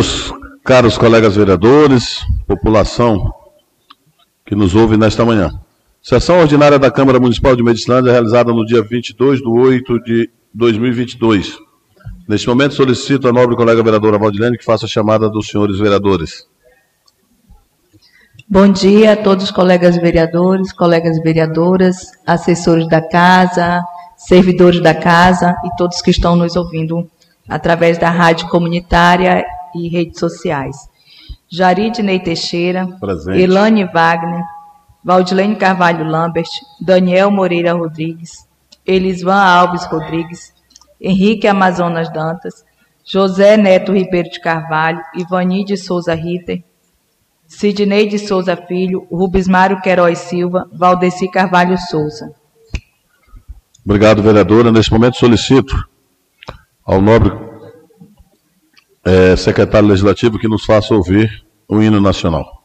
meus caros colegas vereadores, população que nos ouve nesta manhã. Sessão ordinária da Câmara Municipal de Medicilândia realizada no dia 22 de 8 de 2022. Neste momento, solicito a nobre colega vereadora Valdilene que faça a chamada dos senhores vereadores. Bom dia a todos os colegas vereadores, colegas vereadoras, assessores da casa, servidores da casa e todos que estão nos ouvindo através da rádio comunitária e redes sociais. Jaridney Teixeira, Presente. Elane Wagner, Valdilene Carvalho Lambert, Daniel Moreira Rodrigues, Elisvan Alves Rodrigues, Henrique Amazonas Dantas, José Neto Ribeiro de Carvalho, Ivani de Souza Ritter, Sidney de Souza Filho, Rubens Mário Queiroz Silva, Valdeci Carvalho Souza. Obrigado, vereadora. Neste momento, solicito ao nobre eh, secretário legislativo que nos faça ouvir o hino nacional.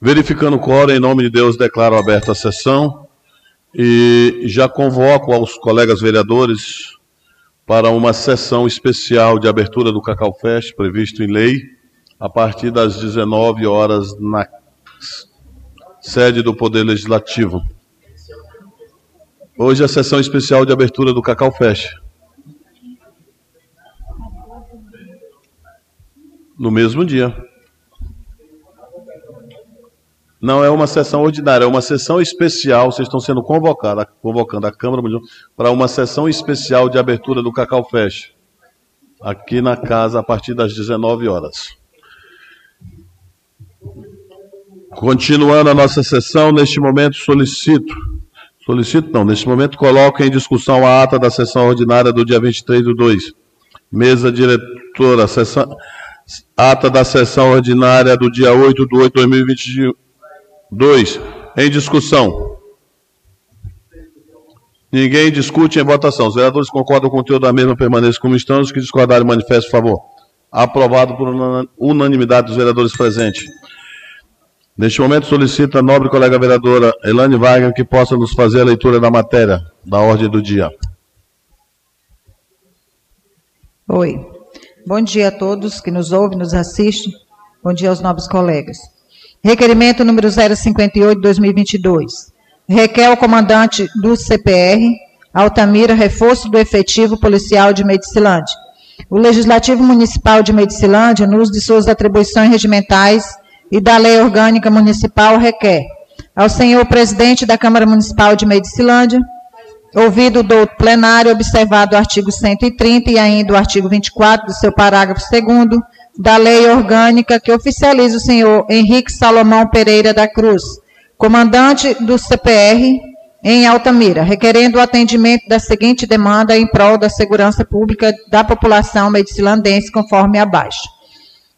Verificando o quórum, em nome de Deus, declaro aberta a sessão e já convoco aos colegas vereadores para uma sessão especial de abertura do Cacau Fest, previsto em lei, a partir das 19 horas na sede do Poder Legislativo. Hoje é a sessão especial de abertura do Cacau Fest. No mesmo dia. Não é uma sessão ordinária, é uma sessão especial. Vocês estão sendo convocados, convocando a Câmara para uma sessão especial de abertura do Cacau Fest. Aqui na casa, a partir das 19 horas. Continuando a nossa sessão, neste momento solicito, solicito não, neste momento coloco em discussão a ata da sessão ordinária do dia 23 do 2. Mesa diretora, sessão, ata da sessão ordinária do dia 8 do 8 de 2022. Em discussão. Ninguém discute em votação. Os vereadores concordam com o conteúdo da mesma permanência como estão. Os que discordarem, manifestem, por favor. Aprovado por unanimidade dos vereadores presentes. Neste momento, solicito a nobre colega vereadora Elane Wagner que possa nos fazer a leitura da matéria da ordem do dia. Oi. Bom dia a todos que nos ouvem, nos assistem. Bom dia aos nobres colegas. Requerimento número 058 2022. Requer ao comandante do CPR, Altamira, reforço do efetivo policial de Medicilândia. O Legislativo Municipal de Medicilândia, no uso de suas atribuições regimentais, e da Lei Orgânica Municipal requer ao senhor presidente da Câmara Municipal de Medicilândia, ouvido do plenário, observado o artigo 130 e ainda o artigo 24 do seu parágrafo 2 da Lei Orgânica que oficializa o senhor Henrique Salomão Pereira da Cruz, comandante do CPR em Altamira, requerendo o atendimento da seguinte demanda em prol da segurança pública da população medicilandense, conforme abaixo.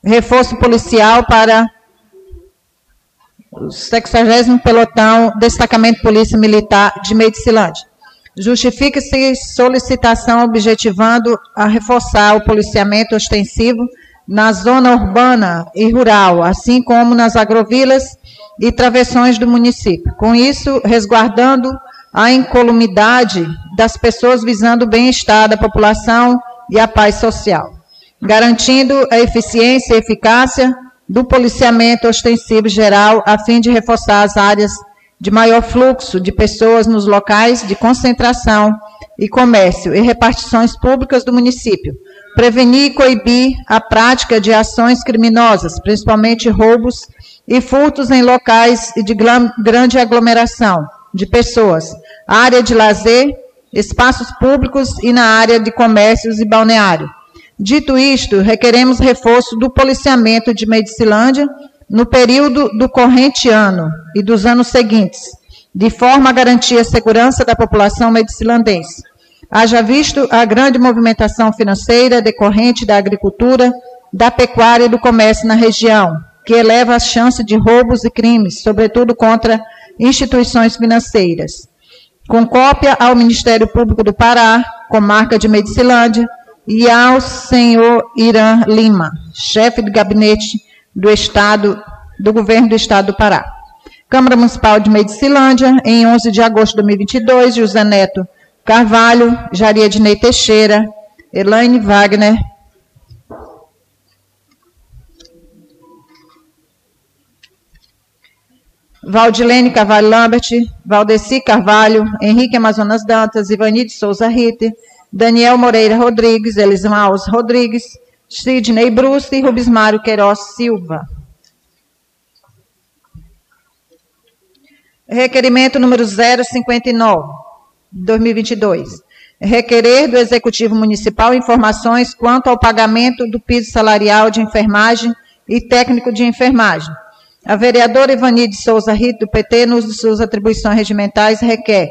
Reforço policial para 60 Pelotão, Destacamento Polícia Militar de Medicilândia. Justifica-se solicitação objetivando a reforçar o policiamento ostensivo na zona urbana e rural, assim como nas agrovilas e travessões do município. Com isso, resguardando a incolumidade das pessoas visando o bem-estar da população e a paz social, garantindo a eficiência e eficácia do policiamento ostensivo geral, a fim de reforçar as áreas de maior fluxo de pessoas nos locais de concentração e comércio e repartições públicas do município. Prevenir e coibir a prática de ações criminosas, principalmente roubos e furtos em locais de grande aglomeração de pessoas, área de lazer, espaços públicos e na área de comércios e balneário Dito isto, requeremos reforço do policiamento de Medicilândia no período do corrente ano e dos anos seguintes, de forma a garantir a segurança da população medicilandense. Haja visto a grande movimentação financeira decorrente da agricultura, da pecuária e do comércio na região, que eleva a chance de roubos e crimes, sobretudo contra instituições financeiras. Com cópia ao Ministério Público do Pará, comarca de Medicilândia, e ao senhor Irã Lima, chefe de gabinete do Estado, do Governo do Estado do Pará. Câmara Municipal de Medicilândia, em 11 de agosto de 2022, José Neto Carvalho, Jaria Dinei Teixeira, Elaine Wagner, Valdilene Carvalho Lambert, Valdeci Carvalho, Henrique Amazonas Dantas, Ivani de Souza Ritter, Daniel Moreira Rodrigues, Elismaus Rodrigues, Sidney Bruce e Rubismário Queiroz Silva. Requerimento número 059, 2022. Requerer do Executivo Municipal informações quanto ao pagamento do piso salarial de enfermagem e técnico de enfermagem. A vereadora Ivani de Souza Rito, do PT, nos de suas atribuições regimentais, requer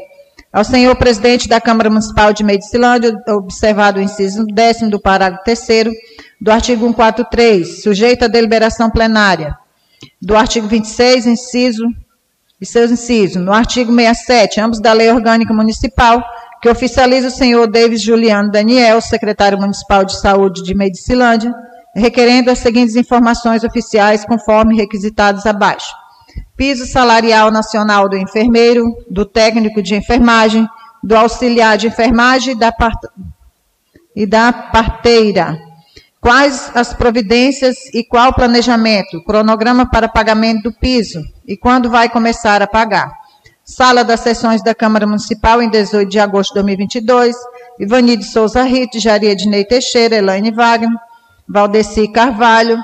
ao senhor presidente da Câmara Municipal de Medicilândia, observado o inciso décimo do parágrafo terceiro do artigo 143, sujeito à deliberação plenária, do artigo 26, inciso e seus incisos. No artigo 67, ambos da Lei Orgânica Municipal, que oficializa o senhor Davis Juliano Daniel, secretário municipal de saúde de Medicilândia, requerendo as seguintes informações oficiais conforme requisitados abaixo. Piso salarial nacional do enfermeiro, do técnico de enfermagem, do auxiliar de enfermagem e da, part... e da parteira, Quais as providências e qual o planejamento, cronograma para pagamento do piso e quando vai começar a pagar? Sala das sessões da Câmara Municipal em 18 de agosto de 2022. Ivani de Souza Rito, Jaria Ednei Teixeira, Elaine Wagner, Valdeci Carvalho,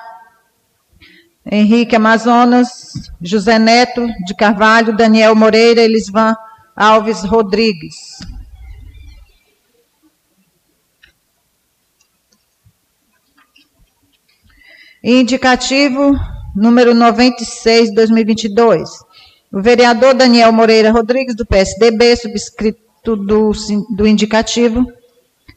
Henrique Amazonas, José Neto de Carvalho, Daniel Moreira, Elisvan Alves Rodrigues. Indicativo número 96, 2022. O vereador Daniel Moreira Rodrigues, do PSDB, subscrito do, do indicativo,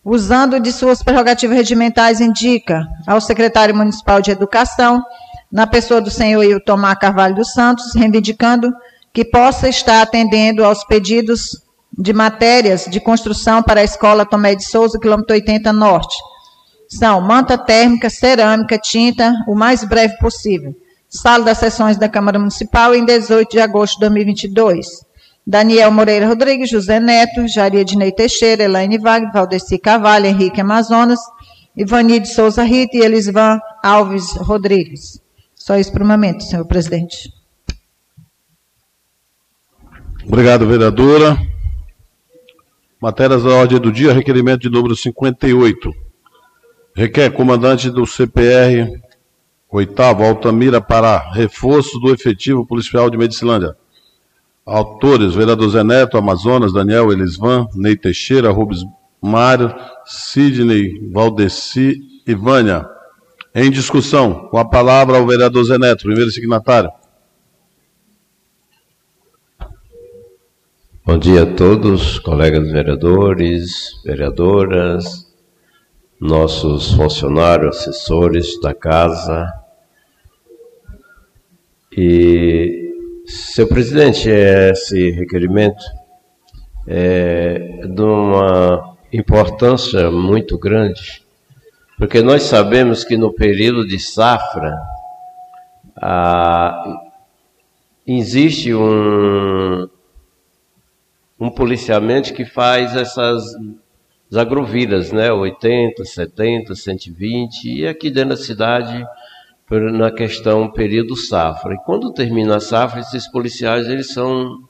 usando de suas prerrogativas regimentais, indica ao secretário municipal de Educação, na pessoa do senhor Iltomar Carvalho dos Santos, reivindicando que possa estar atendendo aos pedidos de matérias de construção para a Escola Tomé de Souza, quilômetro 80 Norte, são manta térmica, cerâmica, tinta, o mais breve possível. Sala das sessões da Câmara Municipal em 18 de agosto de 2022. Daniel Moreira Rodrigues, José Neto, Jaria Dinei Teixeira, Elaine Wagner, Valdeci Carvalho, Henrique Amazonas, Ivani de Souza Rita e Elisvan Alves Rodrigues. Só isso por um momento, senhor presidente. Obrigado, vereadora. Matérias da ordem do dia, requerimento de número 58. Requer comandante do CPR oitavo Altamira para reforço do efetivo policial de Medicilândia. Autores, vereador Zé Neto, Amazonas, Daniel Elisvan, Ney Teixeira, Rubens Mário, Sidney, Valdeci e Vânia. Em discussão, com a palavra ao vereador Zé Neto, primeiro signatário. Bom dia a todos, colegas vereadores, vereadoras, nossos funcionários, assessores da casa. E, seu presidente, esse requerimento é de uma importância muito grande, porque nós sabemos que no período de safra ah, existe um, um policiamento que faz essas as agrovidas, né? 80, 70, 120, e aqui dentro da cidade na questão período safra. E quando termina a safra, esses policiais eles são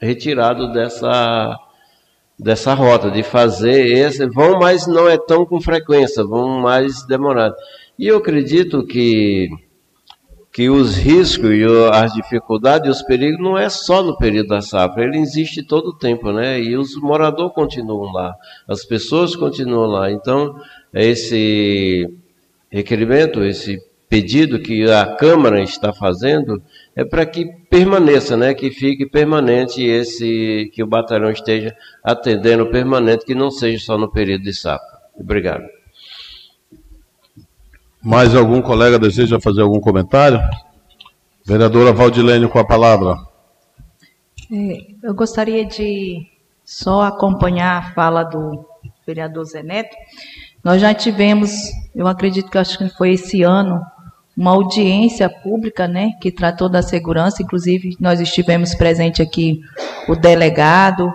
retirados dessa dessa rota de fazer esse vão, mas não é tão com frequência, vão mais demorado. E eu acredito que que os riscos e as dificuldades e os perigos não é só no período da safra, ele existe todo o tempo, né? E os moradores continuam lá, as pessoas continuam lá. Então, esse requerimento, esse pedido que a Câmara está fazendo é para que permaneça, né? Que fique permanente esse, que o batalhão esteja atendendo permanente, que não seja só no período de safra. Obrigado. Mais algum colega deseja fazer algum comentário? Vereadora Valdilene com a palavra. É, eu gostaria de só acompanhar a fala do vereador Zé Neto. Nós já tivemos, eu acredito que acho que foi esse ano, uma audiência pública, né, que tratou da segurança, inclusive nós estivemos presente aqui o delegado,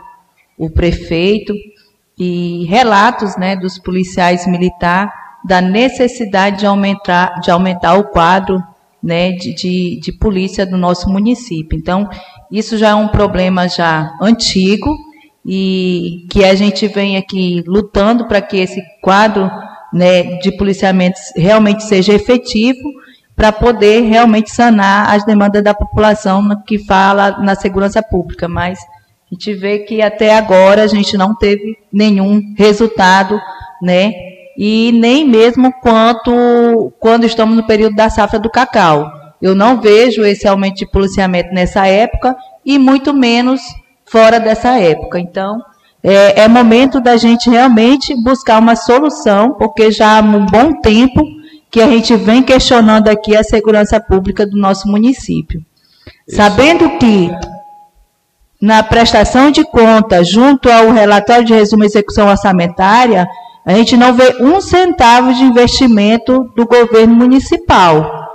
o prefeito, e relatos né, dos policiais militares da necessidade de aumentar, de aumentar o quadro né, de, de, de polícia do nosso município. Então, isso já é um problema já antigo e que a gente vem aqui lutando para que esse quadro né, de policiamento realmente seja efetivo para poder realmente sanar as demandas da população que fala na segurança pública. Mas a gente vê que até agora a gente não teve nenhum resultado, né? E nem mesmo quanto quando estamos no período da safra do cacau. Eu não vejo esse aumento de policiamento nessa época e muito menos fora dessa época. Então, é, é momento da gente realmente buscar uma solução, porque já há um bom tempo que a gente vem questionando aqui a segurança pública do nosso município. Isso. Sabendo que na prestação de conta, junto ao relatório de resumo e execução orçamentária, a gente não vê um centavo de investimento do governo municipal,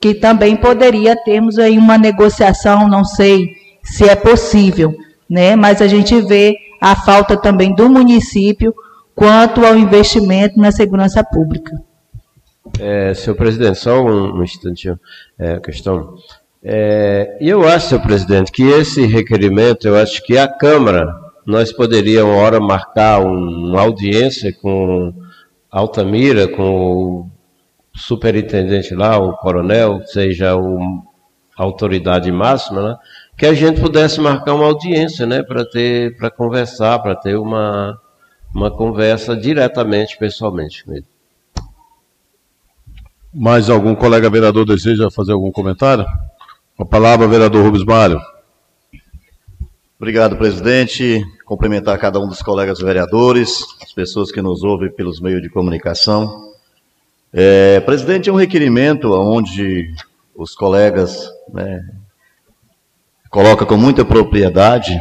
que também poderia termos aí uma negociação, não sei se é possível, né? Mas a gente vê a falta também do município quanto ao investimento na segurança pública. É, senhor presidente, só um, um instantinho, é, questão. É, eu acho, senhor presidente, que esse requerimento, eu acho que a Câmara, nós poderíamos, uma hora, marcar uma audiência com Altamira, com o superintendente lá, o coronel, seja o, a autoridade máxima, né, que a gente pudesse marcar uma audiência, né, para ter, para conversar, para ter uma, uma conversa diretamente, pessoalmente com ele. Mais algum colega vereador deseja fazer algum comentário? Com a palavra, vereador Rubens Mário. Obrigado, presidente. Cumprimentar cada um dos colegas vereadores, as pessoas que nos ouvem pelos meios de comunicação. É, presidente, é um requerimento onde os colegas né, colocam com muita propriedade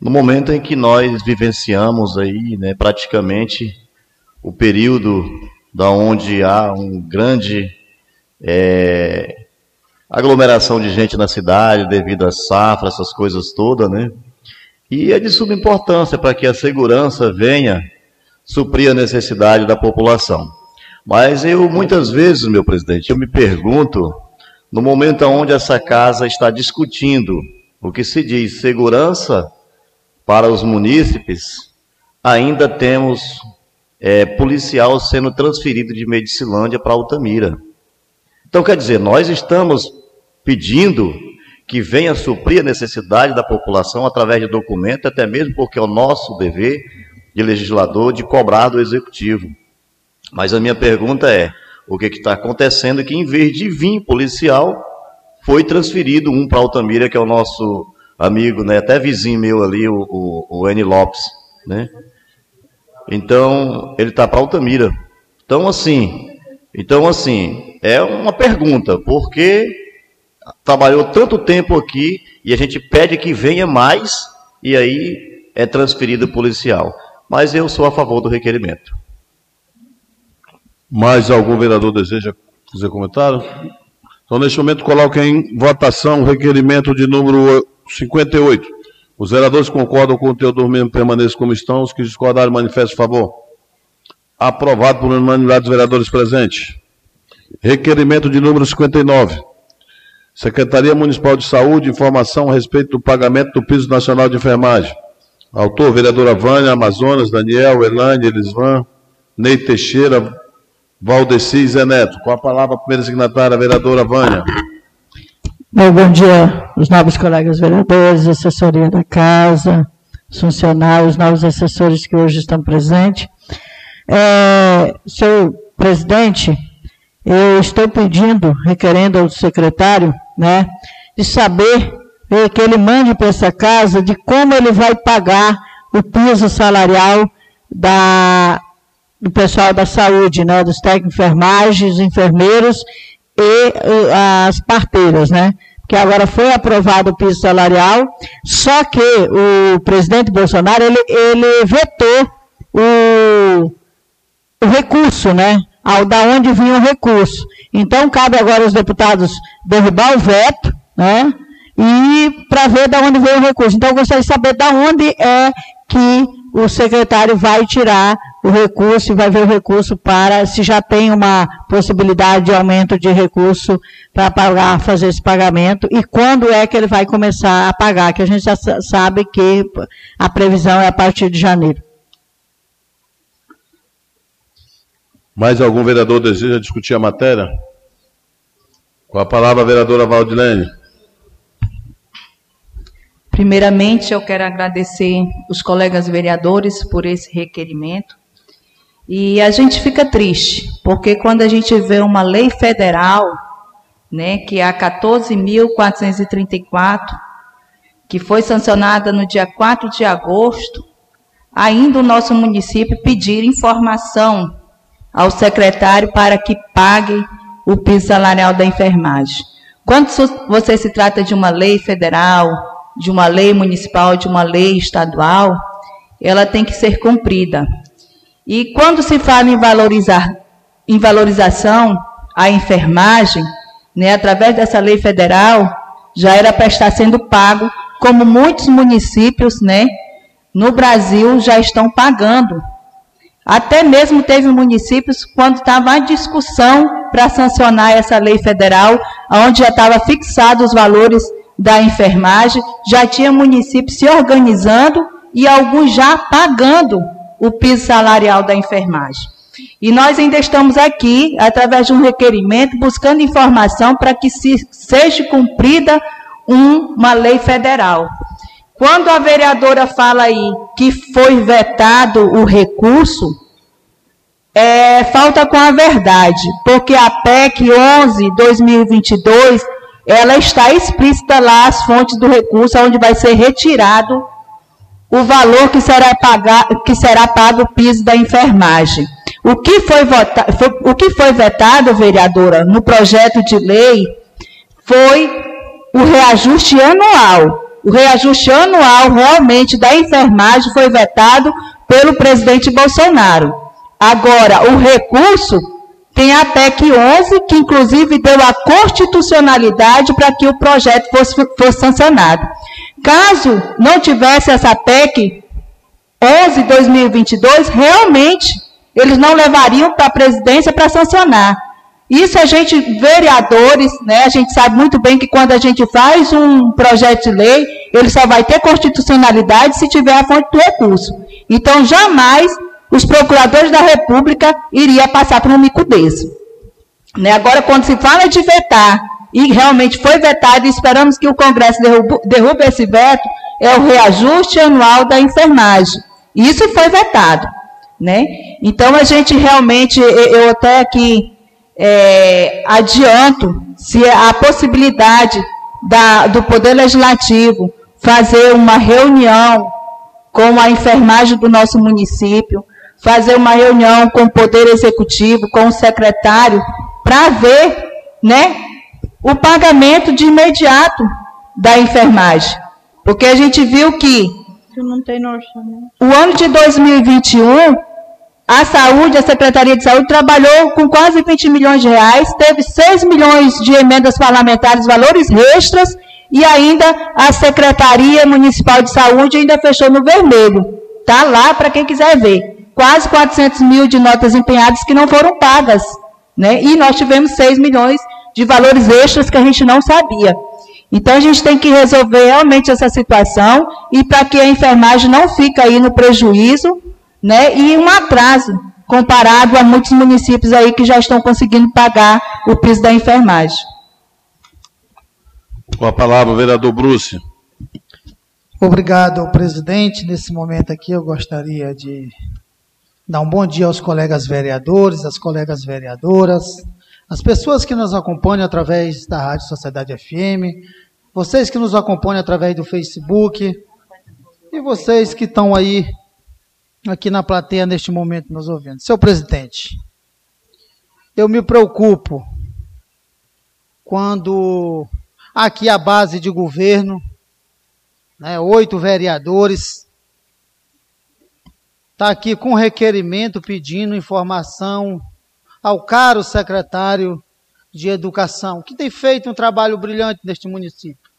no momento em que nós vivenciamos aí, né, praticamente o período da onde há um grande é, aglomeração de gente na cidade devido às safras, essas coisas todas, né? E é de suma importância para que a segurança venha suprir a necessidade da população. Mas eu, muitas vezes, meu presidente, eu me pergunto, no momento onde essa casa está discutindo o que se diz segurança para os munícipes, ainda temos é, policial sendo transferido de Medicilândia para Altamira. Então, quer dizer, nós estamos pedindo que venha suprir a necessidade da população através de documento, até mesmo porque é o nosso dever de legislador de cobrar do executivo. Mas a minha pergunta é: o que está acontecendo é que, em vez de vir policial, foi transferido um para Altamira, que é o nosso amigo, né, até vizinho meu ali, o, o, o N. Lopes. Né? Então, ele está para Altamira. Então, assim, então, assim, é uma pergunta, porque trabalhou tanto tempo aqui e a gente pede que venha mais e aí é transferido policial. Mas eu sou a favor do requerimento. Mais algum vereador deseja fazer comentário? Então, neste momento, coloque em votação o requerimento de número 58. Os vereadores concordam com o teor mesmo permaneçam como estão. Os que discordarem, manifestem favor. Aprovado por unanimidade dos vereadores presentes. Requerimento de número 59. Secretaria Municipal de Saúde, informação a respeito do pagamento do piso nacional de enfermagem. Autor, vereadora Vânia, Amazonas, Daniel, Elane, Elisvan, Ney Teixeira, Valdeci e Zé Neto. Com a palavra, a primeira signatária, a vereadora Vânia. Bom, dia, os novos colegas vereadores, assessoria da casa, funcionários, novos assessores que hoje estão presentes. É, senhor presidente, eu estou pedindo, requerendo ao secretário, né, de saber eh, que ele mande para essa casa de como ele vai pagar o piso salarial da, do pessoal da saúde, né, dos técnicos os enfermeiros e as parteiras, né? Que agora foi aprovado o piso salarial, só que o presidente Bolsonaro ele, ele vetou o, o recurso, né? ao da onde vinha o recurso. Então, cabe agora aos deputados derrubar o veto, né? E para ver da onde veio o recurso. Então, eu gostaria de saber da onde é que o secretário vai tirar o recurso e vai ver o recurso para, se já tem uma possibilidade de aumento de recurso para pagar, fazer esse pagamento, e quando é que ele vai começar a pagar, que a gente já sabe que a previsão é a partir de janeiro. Mais algum vereador deseja discutir a matéria? Com a palavra, a vereadora Valdilene. Primeiramente, eu quero agradecer os colegas vereadores por esse requerimento. E a gente fica triste, porque quando a gente vê uma lei federal, né, que é a 14.434, que foi sancionada no dia 4 de agosto, ainda o nosso município pedir informação ao secretário para que pague o piso salarial da enfermagem. Quando você se trata de uma lei federal, de uma lei municipal, de uma lei estadual, ela tem que ser cumprida. E quando se fala em valorizar, em valorização a enfermagem, né, através dessa lei federal, já era para estar sendo pago, como muitos municípios, né, no Brasil já estão pagando. Até mesmo teve municípios quando estava a discussão para sancionar essa lei federal, onde já estava fixado os valores da enfermagem, já tinha municípios se organizando e alguns já pagando o piso salarial da enfermagem. E nós ainda estamos aqui, através de um requerimento, buscando informação para que se, seja cumprida um, uma lei federal. Quando a vereadora fala aí que foi vetado o recurso, é, falta com a verdade, porque a PEC 11-2022 ela está explícita lá as fontes do recurso, onde vai ser retirado o valor que será, pagar, que será pago o piso da enfermagem. O que foi, vota, foi, o que foi vetado, vereadora, no projeto de lei foi o reajuste anual. O reajuste anual realmente da enfermagem foi vetado pelo presidente Bolsonaro. Agora, o recurso tem a PEC 11, que inclusive deu a constitucionalidade para que o projeto fosse, fosse sancionado. Caso não tivesse essa PEC 11 2022, realmente eles não levariam para a presidência para sancionar. Isso a gente, vereadores, né, a gente sabe muito bem que quando a gente faz um projeto de lei, ele só vai ter constitucionalidade se tiver a fonte do recurso. Então, jamais os procuradores da República iriam passar por um mico desse. Né? Agora, quando se fala de vetar, e realmente foi vetado, e esperamos que o Congresso derrube, derrube esse veto, é o reajuste anual da enfermagem. Isso foi vetado. Né? Então, a gente realmente, eu até aqui é, adianto, se a possibilidade da, do Poder Legislativo fazer uma reunião com a enfermagem do nosso município, fazer uma reunião com o Poder Executivo, com o secretário, para ver né, o pagamento de imediato da enfermagem. Porque a gente viu que o ano de 2021, a saúde, a Secretaria de Saúde trabalhou com quase 20 milhões de reais, teve 6 milhões de emendas parlamentares, valores extras, e ainda a Secretaria Municipal de Saúde ainda fechou no vermelho. Está lá para quem quiser ver quase 400 mil de notas empenhadas que não foram pagas. Né? E nós tivemos 6 milhões de valores extras que a gente não sabia. Então a gente tem que resolver realmente essa situação e para que a enfermagem não fique aí no prejuízo né, e um atraso comparado a muitos municípios aí que já estão conseguindo pagar o piso da enfermagem. Com a palavra, o vereador Bruce. Obrigado, presidente. Nesse momento aqui eu gostaria de Dar um bom dia aos colegas vereadores, às colegas vereadoras, às pessoas que nos acompanham através da Rádio Sociedade FM, vocês que nos acompanham através do Facebook e vocês que estão aí aqui na plateia neste momento nos ouvindo. Seu presidente, eu me preocupo quando aqui a base de governo, né, oito vereadores, está aqui com requerimento pedindo informação ao caro secretário de Educação, que tem feito um trabalho brilhante neste município.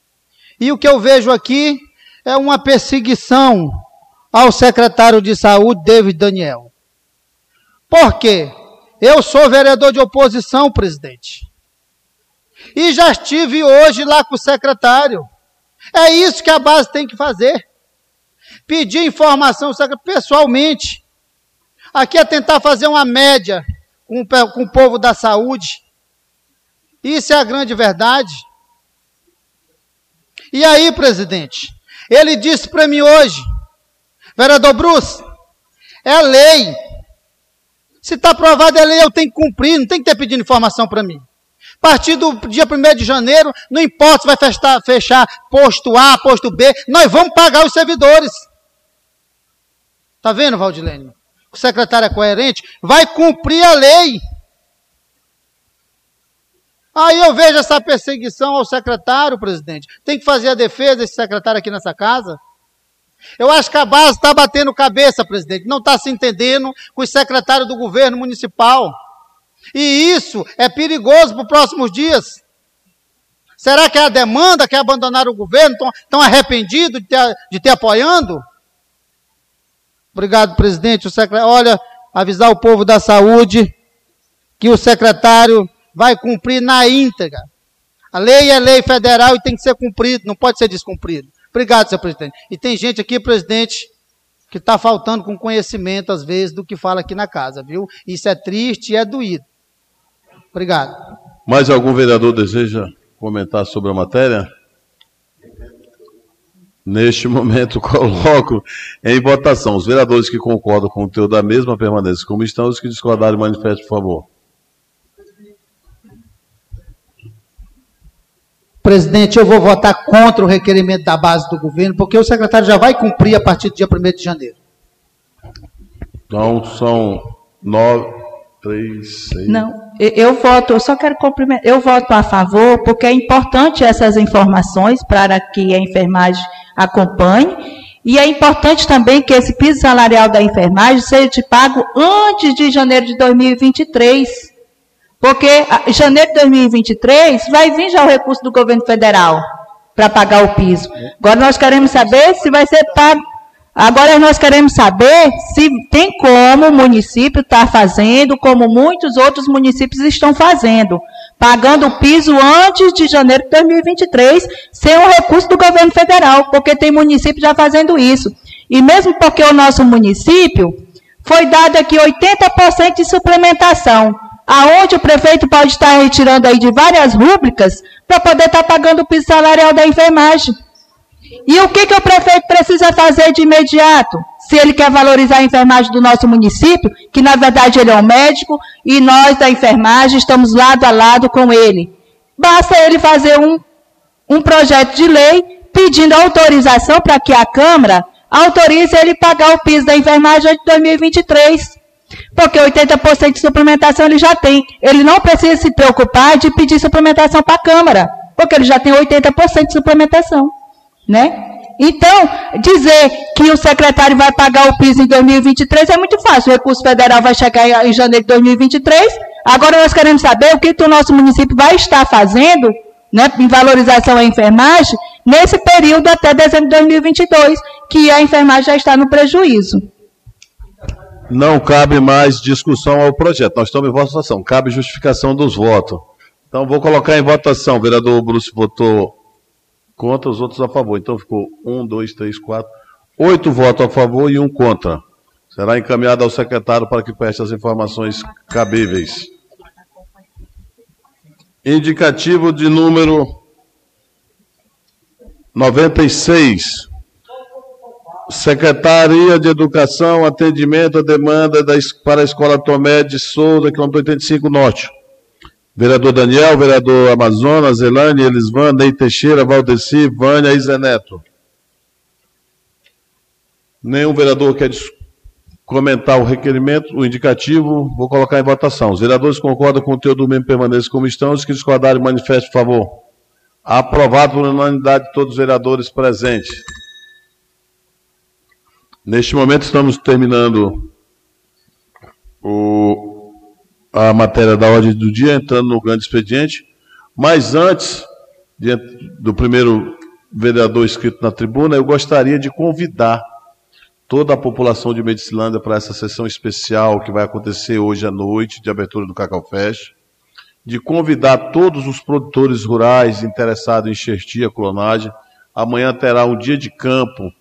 E o que eu vejo aqui é uma perseguição ao secretário de Saúde, David Daniel. Por quê? Eu sou vereador de oposição, presidente. E já estive hoje lá com o secretário. É isso que a base tem que fazer. Pedir informação pessoalmente. Aqui é tentar fazer uma média com, com o povo da saúde. Isso é a grande verdade. E aí, presidente, ele disse para mim hoje, vereador Bruce, é lei. Se está aprovado é lei, eu tenho que cumprir, não tem que ter pedido informação para mim. A partir do dia 1 de janeiro, não importa se vai fechar, fechar posto A, posto B, nós vamos pagar os servidores. Está vendo, Valdilene? O secretário é coerente, vai cumprir a lei. Aí eu vejo essa perseguição ao secretário, presidente. Tem que fazer a defesa desse secretário aqui nessa casa. Eu acho que a base está batendo cabeça, presidente. Não está se entendendo com os secretários do governo municipal. E isso é perigoso para os próximos dias. Será que é a demanda que abandonaram o governo? Estão, estão arrependidos de ter, de ter apoiando? Obrigado, presidente. O secretário, olha, avisar o povo da saúde que o secretário vai cumprir na íntegra. A lei é lei federal e tem que ser cumprido, não pode ser descumprido. Obrigado, senhor presidente. E tem gente aqui, presidente, que está faltando com conhecimento, às vezes, do que fala aqui na casa, viu? Isso é triste e é doído. Obrigado. Mais algum vereador deseja comentar sobre a matéria? Neste momento, coloco em votação os vereadores que concordam com o conteúdo da mesma permanência como estão, os que discordarem, manifestem, por favor. Presidente, eu vou votar contra o requerimento da base do governo, porque o secretário já vai cumprir a partir do dia 1 de janeiro. Então, são nove, três, seis. Não, eu voto, eu só quero cumprimentar, eu voto a favor, porque é importante essas informações para que a enfermagem acompanhe. E é importante também que esse piso salarial da enfermagem seja pago antes de janeiro de 2023. Porque em janeiro de 2023 vai vir já o recurso do governo federal para pagar o piso. Agora nós queremos saber se vai ser pago. Agora nós queremos saber se tem como o município estar tá fazendo, como muitos outros municípios estão fazendo, pagando o piso antes de janeiro de 2023, sem o recurso do governo federal, porque tem município já fazendo isso. E mesmo porque o nosso município foi dado aqui 80% de suplementação aonde o prefeito pode estar retirando aí de várias rúbricas para poder estar pagando o piso salarial da enfermagem. E o que, que o prefeito precisa fazer de imediato? Se ele quer valorizar a enfermagem do nosso município, que na verdade ele é um médico e nós da enfermagem estamos lado a lado com ele. Basta ele fazer um, um projeto de lei pedindo autorização para que a Câmara autorize ele pagar o piso da enfermagem de 2023. Porque 80% de suplementação ele já tem. Ele não precisa se preocupar de pedir suplementação para a Câmara, porque ele já tem 80% de suplementação. Né? Então, dizer que o secretário vai pagar o piso em 2023 é muito fácil. O recurso federal vai chegar em janeiro de 2023. Agora nós queremos saber o que, o nosso município vai estar fazendo né, em valorização à enfermagem nesse período até dezembro de 2022, que a enfermagem já está no prejuízo. Não cabe mais discussão ao projeto. Nós estamos em votação. Cabe justificação dos votos. Então, vou colocar em votação. O vereador Bruce votou contra, os outros a favor. Então, ficou um, dois, três, quatro, oito votos a favor e um contra. Será encaminhado ao secretário para que preste as informações cabíveis. Indicativo de número 96. Secretaria de Educação, atendimento à demanda da, para a Escola Tomé de Souza, quilômetro 85 Norte. Vereador Daniel, vereador Amazonas, Elane, Elisvan, Ney Teixeira, Valdeci, Vânia e Zé Neto. Nenhum vereador quer comentar o requerimento, o indicativo, vou colocar em votação. Os vereadores concordam com o conteúdo do mesmo permaneça como estão, os que discordarem manifestem, por favor. Aprovado por unanimidade de todos os vereadores presentes. Neste momento estamos terminando o, a matéria da ordem do dia, entrando no grande expediente. Mas antes do primeiro vereador inscrito na tribuna, eu gostaria de convidar toda a população de Medicilândia para essa sessão especial que vai acontecer hoje à noite, de abertura do Cacau Fest, de convidar todos os produtores rurais interessados em xertia, clonagem. Amanhã terá um dia de campo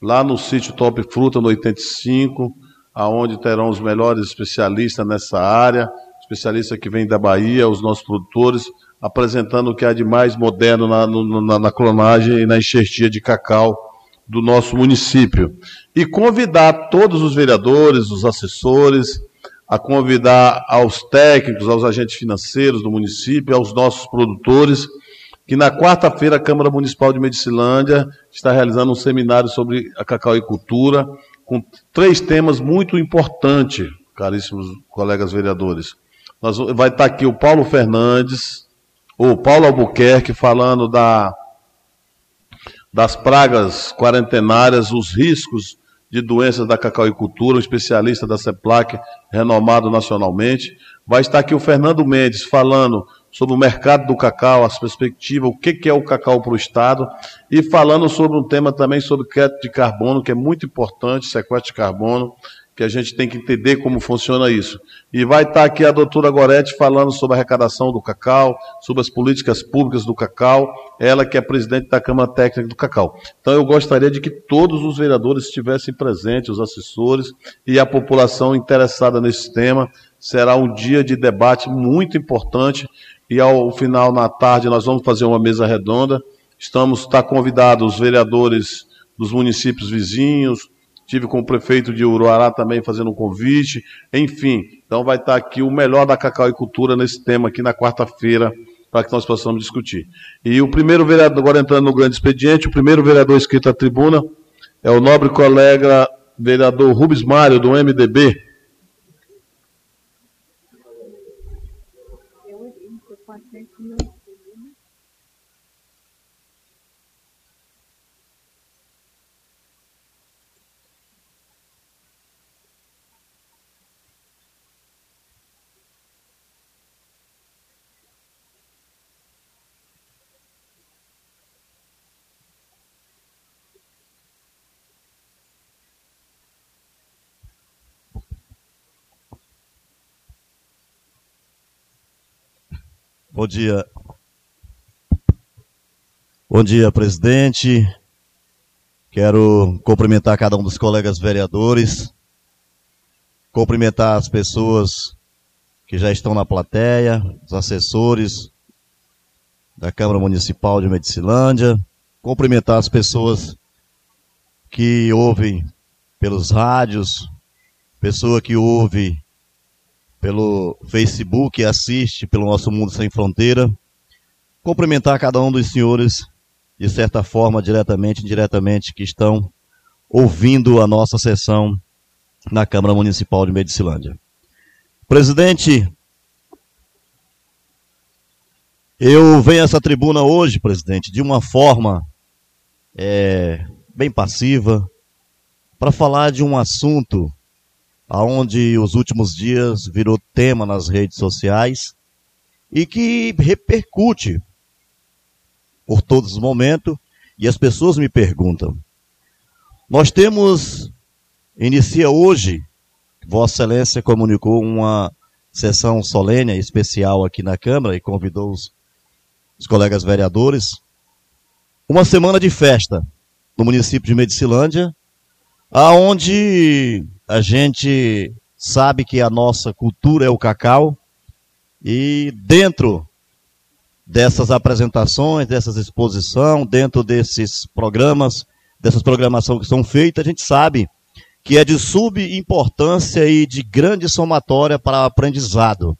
lá no sítio Top Fruta, no 85, aonde terão os melhores especialistas nessa área, especialistas que vêm da Bahia, os nossos produtores, apresentando o que há de mais moderno na, na, na clonagem e na enxertia de cacau do nosso município. E convidar todos os vereadores, os assessores, a convidar aos técnicos, aos agentes financeiros do município, aos nossos produtores, que na quarta-feira a Câmara Municipal de Medicilândia está realizando um seminário sobre a cacauicultura, com três temas muito importantes, caríssimos colegas vereadores. Nós, vai estar aqui o Paulo Fernandes, ou Paulo Albuquerque, falando da, das pragas quarentenárias, os riscos de doenças da cacauicultura, um especialista da CEPLAC, renomado nacionalmente. Vai estar aqui o Fernando Mendes falando sobre o mercado do cacau, as perspectivas, o que é o cacau para o Estado, e falando sobre um tema também sobre crédito de carbono, que é muito importante, sequestro de carbono, que a gente tem que entender como funciona isso. E vai estar aqui a doutora Gorete falando sobre a arrecadação do cacau, sobre as políticas públicas do cacau, ela que é presidente da Câmara Técnica do Cacau. Então eu gostaria de que todos os vereadores estivessem presentes, os assessores e a população interessada nesse tema. Será um dia de debate muito importante e ao final, na tarde, nós vamos fazer uma mesa redonda. Estamos, está convidados os vereadores dos municípios vizinhos, Tive com o prefeito de Uruará também fazendo um convite. Enfim, então vai estar aqui o melhor da cacau e cultura nesse tema aqui na quarta-feira, para que nós possamos discutir. E o primeiro vereador, agora entrando no grande expediente, o primeiro vereador inscrito à tribuna é o nobre colega vereador Rubens Mário, do MDB. Bom dia. Bom dia, presidente. Quero cumprimentar cada um dos colegas vereadores, cumprimentar as pessoas que já estão na plateia, os assessores da Câmara Municipal de Medicilândia, cumprimentar as pessoas que ouvem pelos rádios, pessoa que ouve pelo Facebook, assiste pelo nosso Mundo Sem Fronteira. Cumprimentar cada um dos senhores, de certa forma, diretamente, indiretamente, que estão ouvindo a nossa sessão na Câmara Municipal de Medicilândia. Presidente, eu venho a essa tribuna hoje, presidente, de uma forma é, bem passiva, para falar de um assunto aonde os últimos dias virou tema nas redes sociais e que repercute por todos os momentos e as pessoas me perguntam. Nós temos, inicia hoje, Vossa Excelência comunicou uma sessão solene especial aqui na Câmara e convidou os, os colegas vereadores, uma semana de festa no município de Medicilândia, aonde a gente sabe que a nossa cultura é o cacau e dentro dessas apresentações, dessas exposições, dentro desses programas, dessas programações que são feitas, a gente sabe que é de subimportância e de grande somatória para o aprendizado.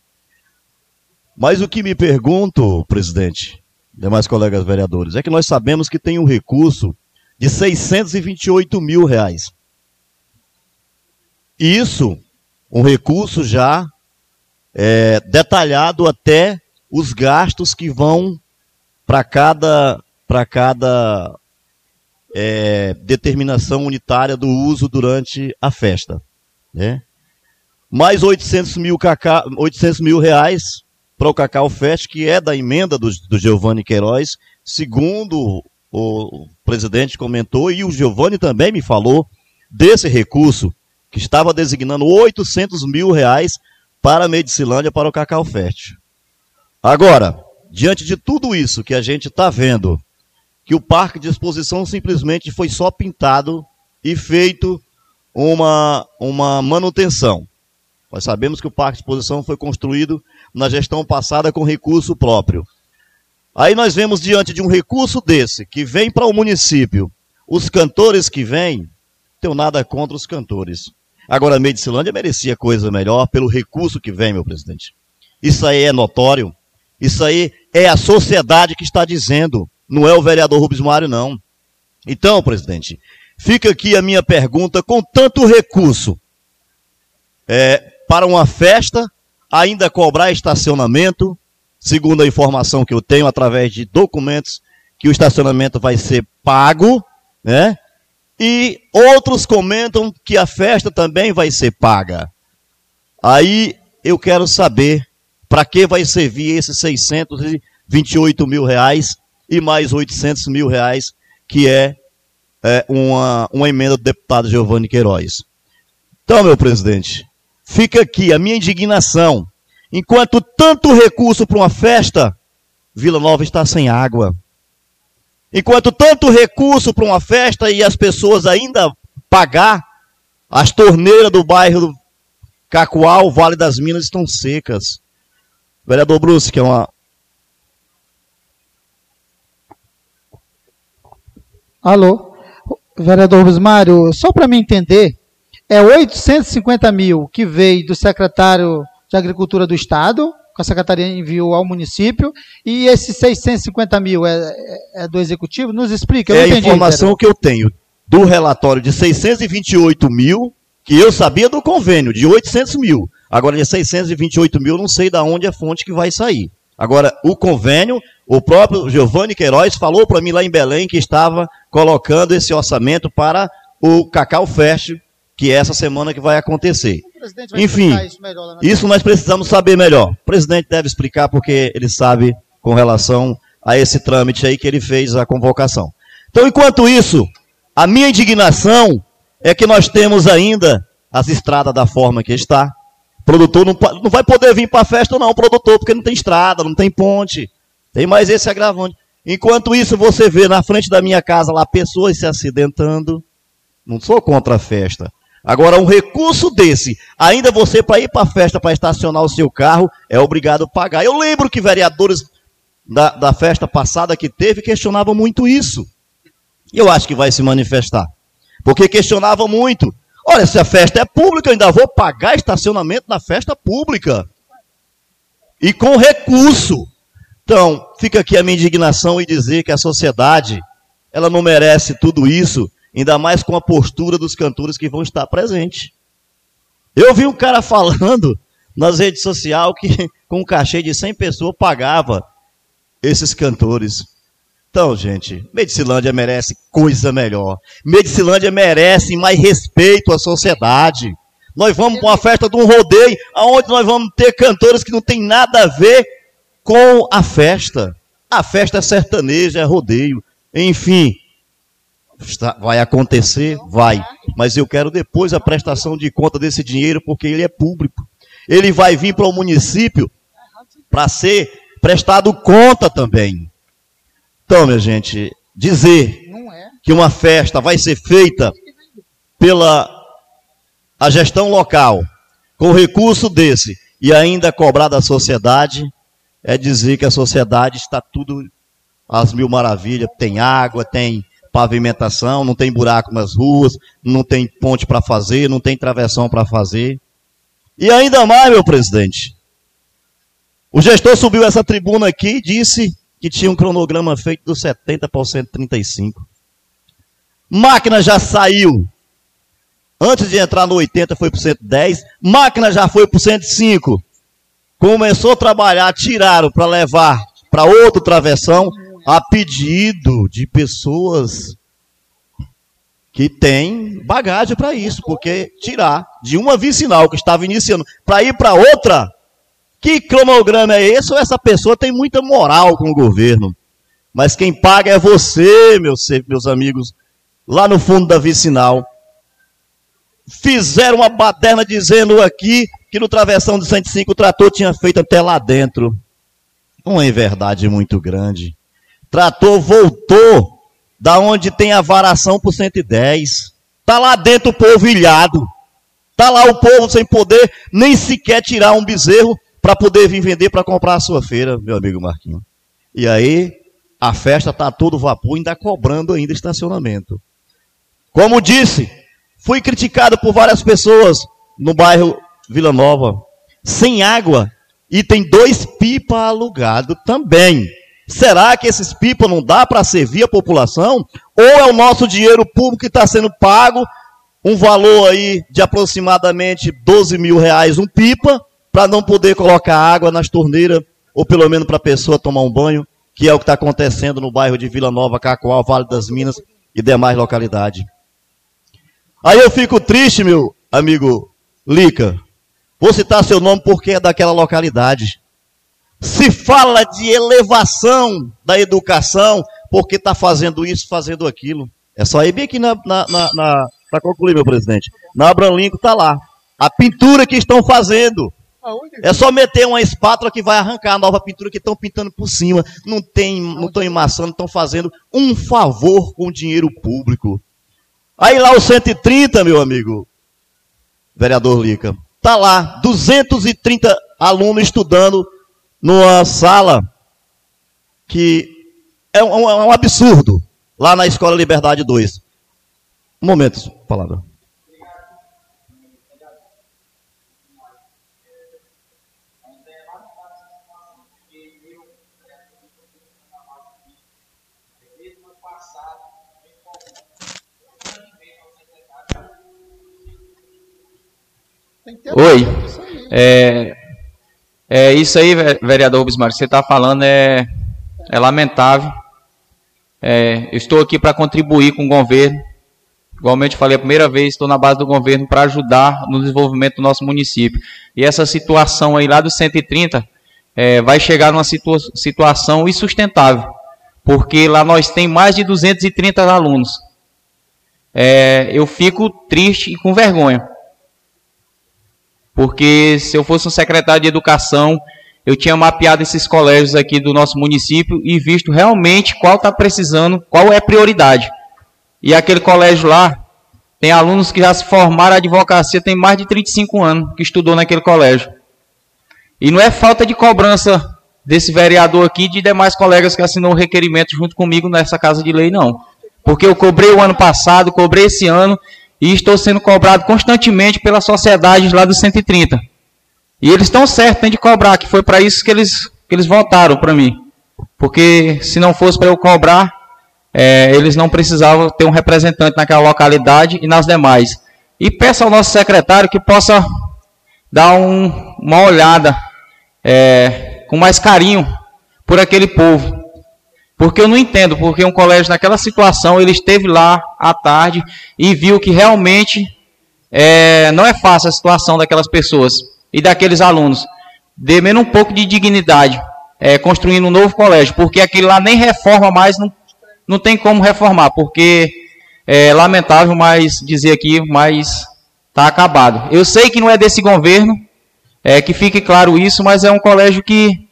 Mas o que me pergunto, presidente, demais colegas vereadores, é que nós sabemos que tem um recurso de 628 mil reais. Isso, um recurso já é, detalhado até os gastos que vão para cada, pra cada é, determinação unitária do uso durante a festa. Né? Mais 800 mil, cacá, 800 mil reais para o Cacau Fest, que é da emenda do, do Giovanni Queiroz, segundo o presidente comentou, e o Giovanni também me falou desse recurso, que estava designando 800 mil reais para a Medicilândia, para o Cacau Fértil. Agora, diante de tudo isso que a gente está vendo, que o parque de exposição simplesmente foi só pintado e feito uma, uma manutenção. Nós sabemos que o parque de exposição foi construído na gestão passada com recurso próprio. Aí nós vemos diante de um recurso desse, que vem para o município, os cantores que vêm, tenho nada contra os cantores. Agora, a Medicilândia merecia coisa melhor pelo recurso que vem, meu presidente. Isso aí é notório. Isso aí é a sociedade que está dizendo. Não é o vereador Rubens Mário, não. Então, presidente, fica aqui a minha pergunta: com tanto recurso é, para uma festa, ainda cobrar estacionamento, segundo a informação que eu tenho através de documentos, que o estacionamento vai ser pago, né? E outros comentam que a festa também vai ser paga. Aí eu quero saber para que vai servir esses 628 mil reais e mais 800 mil reais, que é, é uma, uma emenda do deputado Giovanni Queiroz. Então, meu presidente, fica aqui a minha indignação. Enquanto tanto recurso para uma festa, Vila Nova está sem água. Enquanto tanto recurso para uma festa e as pessoas ainda pagar, as torneiras do bairro Cacoal, Vale das Minas estão secas. Vereador Bruce, que é uma. Alô? Vereador Mário, só para me entender, é 850 mil que veio do secretário de Agricultura do Estado, a Secretaria enviou ao município, e esses 650 mil é, é, é do Executivo? Nos explica. Eu é a informação que eu tenho do relatório de 628 mil, que eu sabia do convênio, de 800 mil. Agora, de 628 mil, não sei de onde é a fonte que vai sair. Agora, o convênio, o próprio Giovanni Queiroz falou para mim lá em Belém que estava colocando esse orçamento para o Cacau Fest, que é essa semana que vai acontecer. Vai Enfim, isso, isso nós precisamos saber melhor. O presidente deve explicar porque ele sabe com relação a esse trâmite aí que ele fez a convocação. Então, enquanto isso, a minha indignação é que nós temos ainda as estradas da forma que está, produtor não, não vai poder vir para a festa, não, produtor, porque não tem estrada, não tem ponte. Tem mais esse agravante. Enquanto isso, você vê na frente da minha casa lá pessoas se acidentando. Não sou contra a festa. Agora, um recurso desse, ainda você para ir para a festa, para estacionar o seu carro, é obrigado a pagar. Eu lembro que vereadores da, da festa passada que teve questionavam muito isso. Eu acho que vai se manifestar. Porque questionavam muito. Olha, se a festa é pública, eu ainda vou pagar estacionamento na festa pública. E com recurso. Então, fica aqui a minha indignação e dizer que a sociedade, ela não merece tudo isso, ainda mais com a postura dos cantores que vão estar presentes. Eu vi um cara falando nas redes sociais que com um cachê de 100 pessoas pagava esses cantores. Então, gente, Medicilândia merece coisa melhor. Medicilândia merece mais respeito à sociedade. Nós vamos para uma festa de um rodeio, onde nós vamos ter cantores que não tem nada a ver com a festa. A festa é sertaneja, é rodeio. Enfim, vai acontecer? Vai. Mas eu quero depois a prestação de conta desse dinheiro, porque ele é público. Ele vai vir para o município para ser prestado conta também. Então, minha gente, dizer que uma festa vai ser feita pela a gestão local, com recurso desse, e ainda cobrar da sociedade, é dizer que a sociedade está tudo às mil maravilhas. Tem água, tem pavimentação, não tem buraco nas ruas, não tem ponte para fazer, não tem travessão para fazer. E ainda mais, meu presidente, o gestor subiu essa tribuna aqui e disse que tinha um cronograma feito do 70 para o 135. Máquina já saiu. Antes de entrar no 80 foi para o 110. Máquina já foi para o 105. Começou a trabalhar, tiraram para levar para outro travessão a pedido de pessoas que têm bagagem para isso, porque tirar de uma vicinal que estava iniciando para ir para outra que cronograma é esse? Ou essa pessoa tem muita moral com o governo? Mas quem paga é você, meus, meus amigos, lá no fundo da vicinal. fizeram uma baderna dizendo aqui que no travessão de 105 o trator tinha feito até lá dentro. Uma inverdade muito grande. Trator voltou da onde tem a varação por 110. Tá lá dentro o povo ilhado. Tá lá o povo sem poder nem sequer tirar um bezerro para poder vir vender para comprar a sua feira, meu amigo Marquinhos. E aí, a festa tá todo vapor, ainda cobrando ainda estacionamento. Como disse, fui criticado por várias pessoas no bairro Vila Nova, sem água, e tem dois pipa alugado também. Será que esses pipa não dá para servir a população? Ou é o nosso dinheiro público que está sendo pago, um valor aí de aproximadamente 12 mil reais um pipa, para não poder colocar água nas torneiras, ou pelo menos para a pessoa tomar um banho, que é o que está acontecendo no bairro de Vila Nova, Cacoal, Vale das Minas e demais localidades. Aí eu fico triste, meu amigo Lica. Vou citar seu nome porque é daquela localidade. Se fala de elevação da educação, porque está fazendo isso, fazendo aquilo. É só ir bem aqui na, na, na, na para concluir, meu presidente. Na Abraham Lincoln está lá. A pintura que estão fazendo. É só meter uma espátula que vai arrancar a nova pintura que estão pintando por cima. Não tem, não estão emassando, estão fazendo um favor com o dinheiro público. Aí lá o 130, meu amigo, vereador Lica, tá lá 230 alunos estudando numa sala que é um, é um absurdo lá na Escola Liberdade 2. Um momento, palavra. Oi. É, é isso aí, vereador Bismarck, você está falando é, é lamentável. É, eu estou aqui para contribuir com o governo. Igualmente falei a primeira vez, estou na base do governo para ajudar no desenvolvimento do nosso município. E essa situação aí lá do 130 é, vai chegar numa situa situação insustentável, porque lá nós tem mais de 230 alunos. É, eu fico triste e com vergonha porque se eu fosse um secretário de educação, eu tinha mapeado esses colégios aqui do nosso município e visto realmente qual está precisando, qual é a prioridade. E aquele colégio lá, tem alunos que já se formaram advocacia, tem mais de 35 anos que estudou naquele colégio. E não é falta de cobrança desse vereador aqui e de demais colegas que assinou o requerimento junto comigo nessa casa de lei, não. Porque eu cobrei o ano passado, cobrei esse ano e estou sendo cobrado constantemente pela sociedade lá do 130. E eles estão certos, tem de cobrar, que foi para isso que eles, que eles votaram para mim. Porque se não fosse para eu cobrar, é, eles não precisavam ter um representante naquela localidade e nas demais. E peço ao nosso secretário que possa dar um, uma olhada é, com mais carinho por aquele povo. Porque eu não entendo, porque um colégio naquela situação, ele esteve lá à tarde e viu que realmente é, não é fácil a situação daquelas pessoas e daqueles alunos. Dê menos um pouco de dignidade, é, construindo um novo colégio, porque aquele lá nem reforma mais, não, não tem como reformar, porque é lamentável mais dizer aqui, mas está acabado. Eu sei que não é desse governo, é que fique claro isso, mas é um colégio que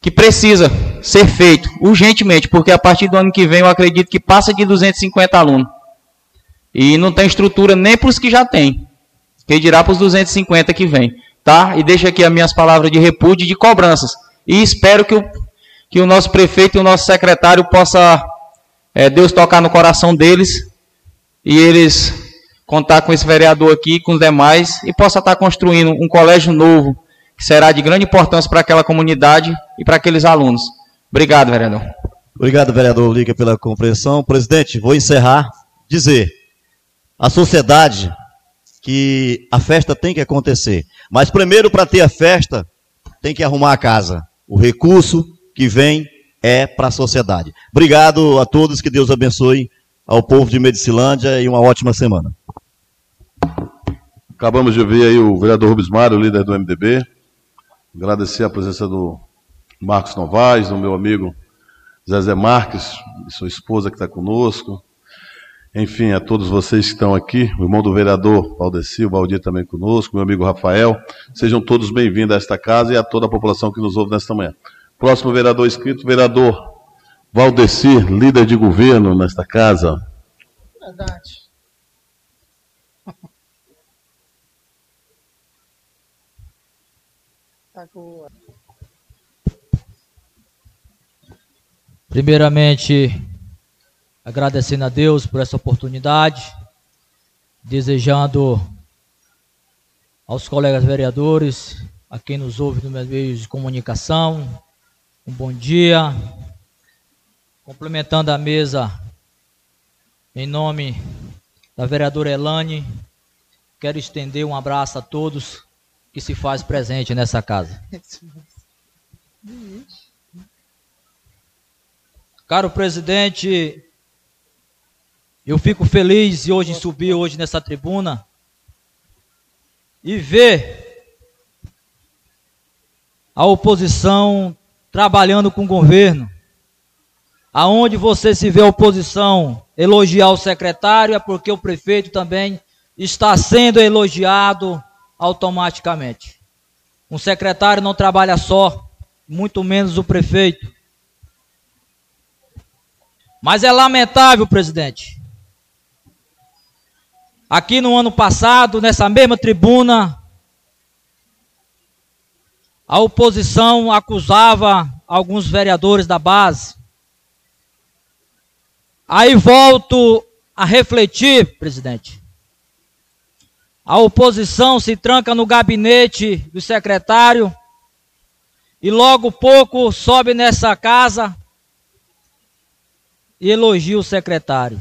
que precisa ser feito urgentemente, porque a partir do ano que vem eu acredito que passa de 250 alunos. E não tem estrutura nem para os que já tem. Que dirá para os 250 que vem. Tá? E deixa aqui as minhas palavras de repúdio e de cobranças. E espero que o, que o nosso prefeito e o nosso secretário possa é, Deus tocar no coração deles e eles contar com esse vereador aqui, com os demais, e possa estar construindo um colégio novo, que será de grande importância para aquela comunidade e para aqueles alunos. Obrigado, vereador. Obrigado, vereador Liga, pela compreensão. Presidente, vou encerrar, dizer, a sociedade que a festa tem que acontecer. Mas primeiro, para ter a festa, tem que arrumar a casa. O recurso que vem é para a sociedade. Obrigado a todos, que Deus abençoe ao povo de Medicilândia e uma ótima semana. Acabamos de ouvir aí o vereador Rubens Mário, líder do MDB. Agradecer a presença do Marcos Novaes, do meu amigo Zezé Marques, sua esposa que está conosco. enfim, a todos vocês que estão aqui, o irmão do vereador Valdeci, o Valdir também conosco, meu amigo Rafael, sejam todos bem-vindos a esta casa e a toda a população que nos ouve nesta manhã. Próximo vereador inscrito, vereador Valdeci, líder de governo nesta casa. Verdade. Primeiramente, agradecendo a Deus por essa oportunidade, desejando aos colegas vereadores, a quem nos ouve no meio de comunicação, um bom dia. Complementando a mesa, em nome da vereadora Elane, quero estender um abraço a todos que se faz presente nessa casa. Caro presidente eu fico feliz de hoje subir hoje nessa tribuna e ver a oposição trabalhando com o governo. Aonde você se vê a oposição elogiar o secretário é porque o prefeito também está sendo elogiado automaticamente. Um secretário não trabalha só, muito menos o prefeito. Mas é lamentável, presidente, Aqui no ano passado, nessa mesma tribuna, a oposição acusava alguns vereadores da base. Aí volto a refletir, presidente. A oposição se tranca no gabinete do secretário e logo pouco sobe nessa casa e elogia o secretário.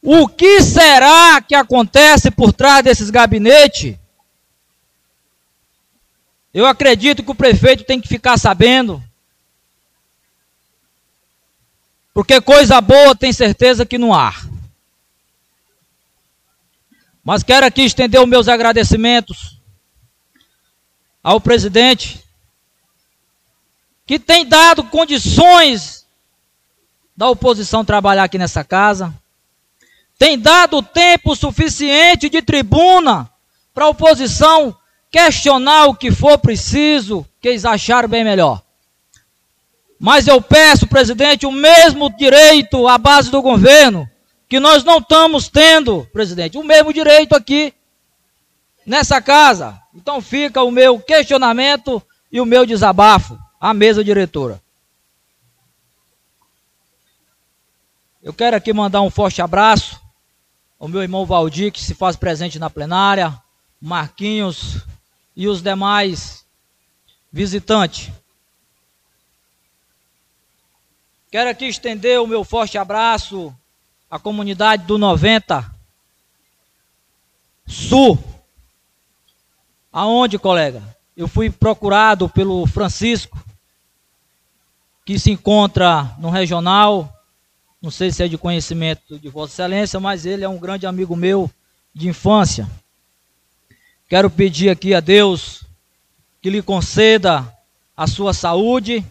O que será que acontece por trás desses gabinetes? Eu acredito que o prefeito tem que ficar sabendo. Porque coisa boa tem certeza que não há. Mas quero aqui estender os meus agradecimentos ao presidente, que tem dado condições da oposição trabalhar aqui nessa casa tem dado tempo suficiente de tribuna para a oposição questionar o que for preciso, que eles acharam bem melhor. Mas eu peço, presidente, o mesmo direito à base do governo, que nós não estamos tendo, presidente, o mesmo direito aqui nessa casa. Então fica o meu questionamento e o meu desabafo à mesa diretora. Eu quero aqui mandar um forte abraço o meu irmão Valdir, que se faz presente na plenária, Marquinhos e os demais visitantes. Quero aqui estender o meu forte abraço à comunidade do 90 Sul. Aonde, colega? Eu fui procurado pelo Francisco, que se encontra no regional não sei se é de conhecimento de Vossa Excelência, mas ele é um grande amigo meu de infância. Quero pedir aqui a Deus que lhe conceda a sua saúde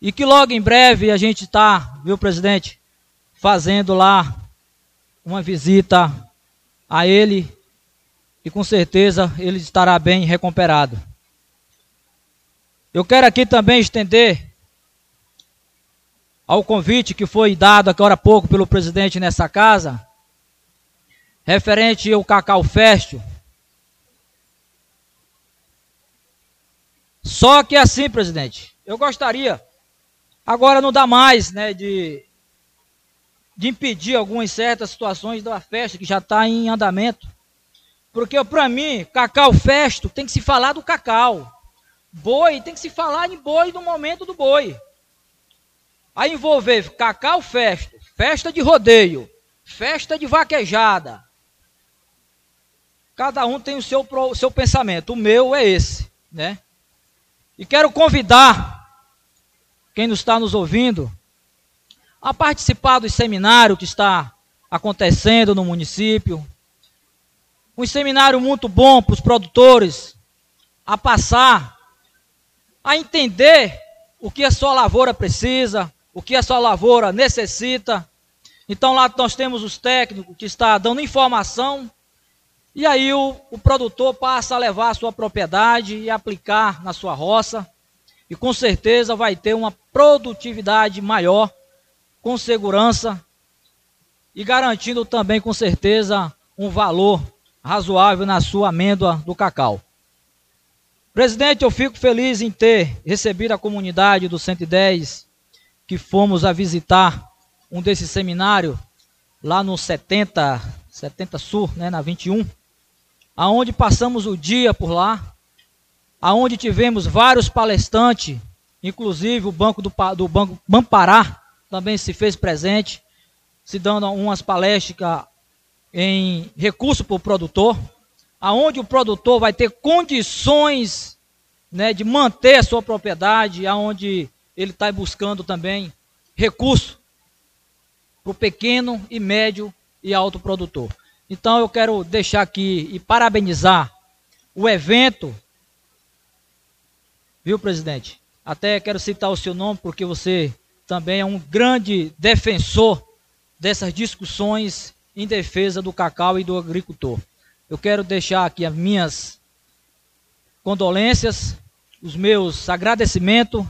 e que logo em breve a gente está, viu, presidente, fazendo lá uma visita a ele e com certeza ele estará bem recuperado. Eu quero aqui também estender ao convite que foi dado agora há pouco pelo presidente nessa casa, referente ao Cacau Fest. Só que assim, presidente, eu gostaria, agora não dá mais, né, de, de impedir algumas certas situações da festa que já está em andamento. Porque para mim, Cacau Festo tem que se falar do cacau. Boi tem que se falar em boi no momento do boi a envolver cacau festa, festa de rodeio, festa de vaquejada. Cada um tem o seu, o seu pensamento. O meu é esse, né? E quero convidar quem nos está nos ouvindo a participar do seminário que está acontecendo no município. Um seminário muito bom para os produtores a passar a entender o que a sua lavoura precisa, o que a sua lavoura necessita, Então lá nós temos os técnicos que estão dando informação e aí o, o produtor passa a levar a sua propriedade e aplicar na sua roça e com certeza vai ter uma produtividade maior, com segurança e garantindo também com certeza um valor razoável na sua amêndoa do cacau. Presidente, eu fico feliz em ter recebido a comunidade do 110 que fomos a visitar um desses seminários lá no 70, 70 Sul, né, na 21, aonde passamos o dia por lá, aonde tivemos vários palestrantes, inclusive o Banco do, do Banco Bampará também se fez presente, se dando umas palestras em recurso para o produtor aonde o produtor vai ter condições né, de manter a sua propriedade, aonde ele está buscando também recurso para o pequeno e médio e alto produtor. Então eu quero deixar aqui e parabenizar o evento, viu, presidente? Até quero citar o seu nome porque você também é um grande defensor dessas discussões em defesa do cacau e do agricultor. Eu quero deixar aqui as minhas condolências, os meus agradecimentos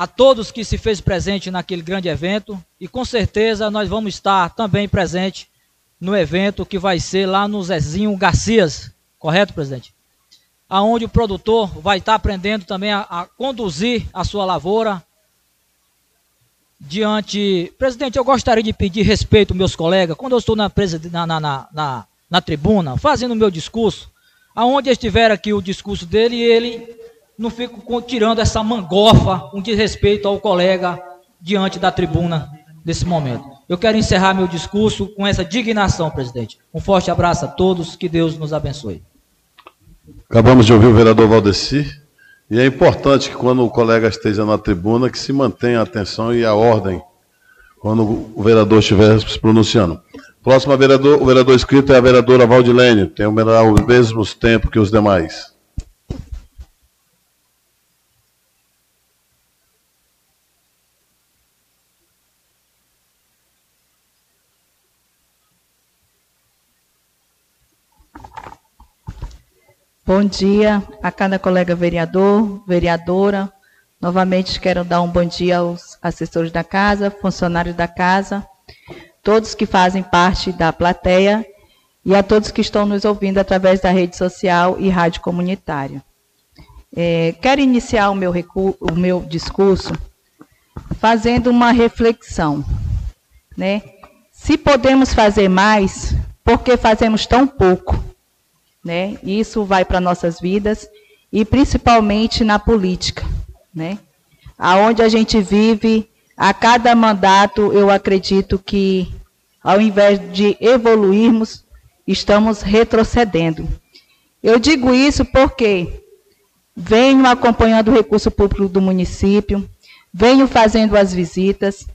a todos que se fez presente naquele grande evento e com certeza nós vamos estar também presente no evento que vai ser lá no Zezinho Garcias, correto, presidente? Aonde o produtor vai estar aprendendo também a, a conduzir a sua lavoura, diante. Presidente, eu gostaria de pedir respeito aos meus colegas. Quando eu estou na, na, na, na, na tribuna, fazendo o meu discurso, aonde estiver aqui o discurso dele, ele não fica tirando essa mangofa, um desrespeito ao colega diante da tribuna nesse momento. Eu quero encerrar meu discurso com essa dignação, presidente. Um forte abraço a todos, que Deus nos abençoe. Acabamos de ouvir o vereador Valdeci, e é importante que quando o colega esteja na tribuna, que se mantenha a atenção e a ordem quando o vereador estiver se pronunciando. Próximo vereador, o vereador inscrito é a vereadora Valdilene, tem o mesmo tempo que os demais. Bom dia a cada colega vereador, vereadora. Novamente quero dar um bom dia aos assessores da casa, funcionários da casa, todos que fazem parte da plateia e a todos que estão nos ouvindo através da rede social e rádio comunitária. É, quero iniciar o meu, o meu discurso fazendo uma reflexão. Né? Se podemos fazer mais, por que fazemos tão pouco? Né? Isso vai para nossas vidas e principalmente na política, né? Aonde a gente vive a cada mandato, eu acredito que, ao invés de evoluirmos, estamos retrocedendo. Eu digo isso porque venho acompanhando o recurso público do município, venho fazendo as visitas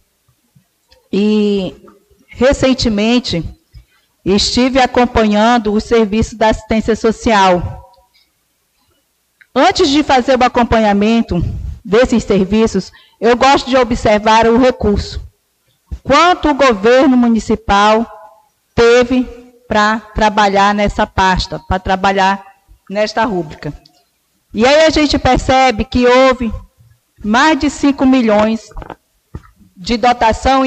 e, recentemente, estive acompanhando o serviço da assistência social. Antes de fazer o acompanhamento desses serviços, eu gosto de observar o recurso. Quanto o governo municipal teve para trabalhar nessa pasta, para trabalhar nesta rúbrica. E aí a gente percebe que houve mais de 5 milhões de dotação,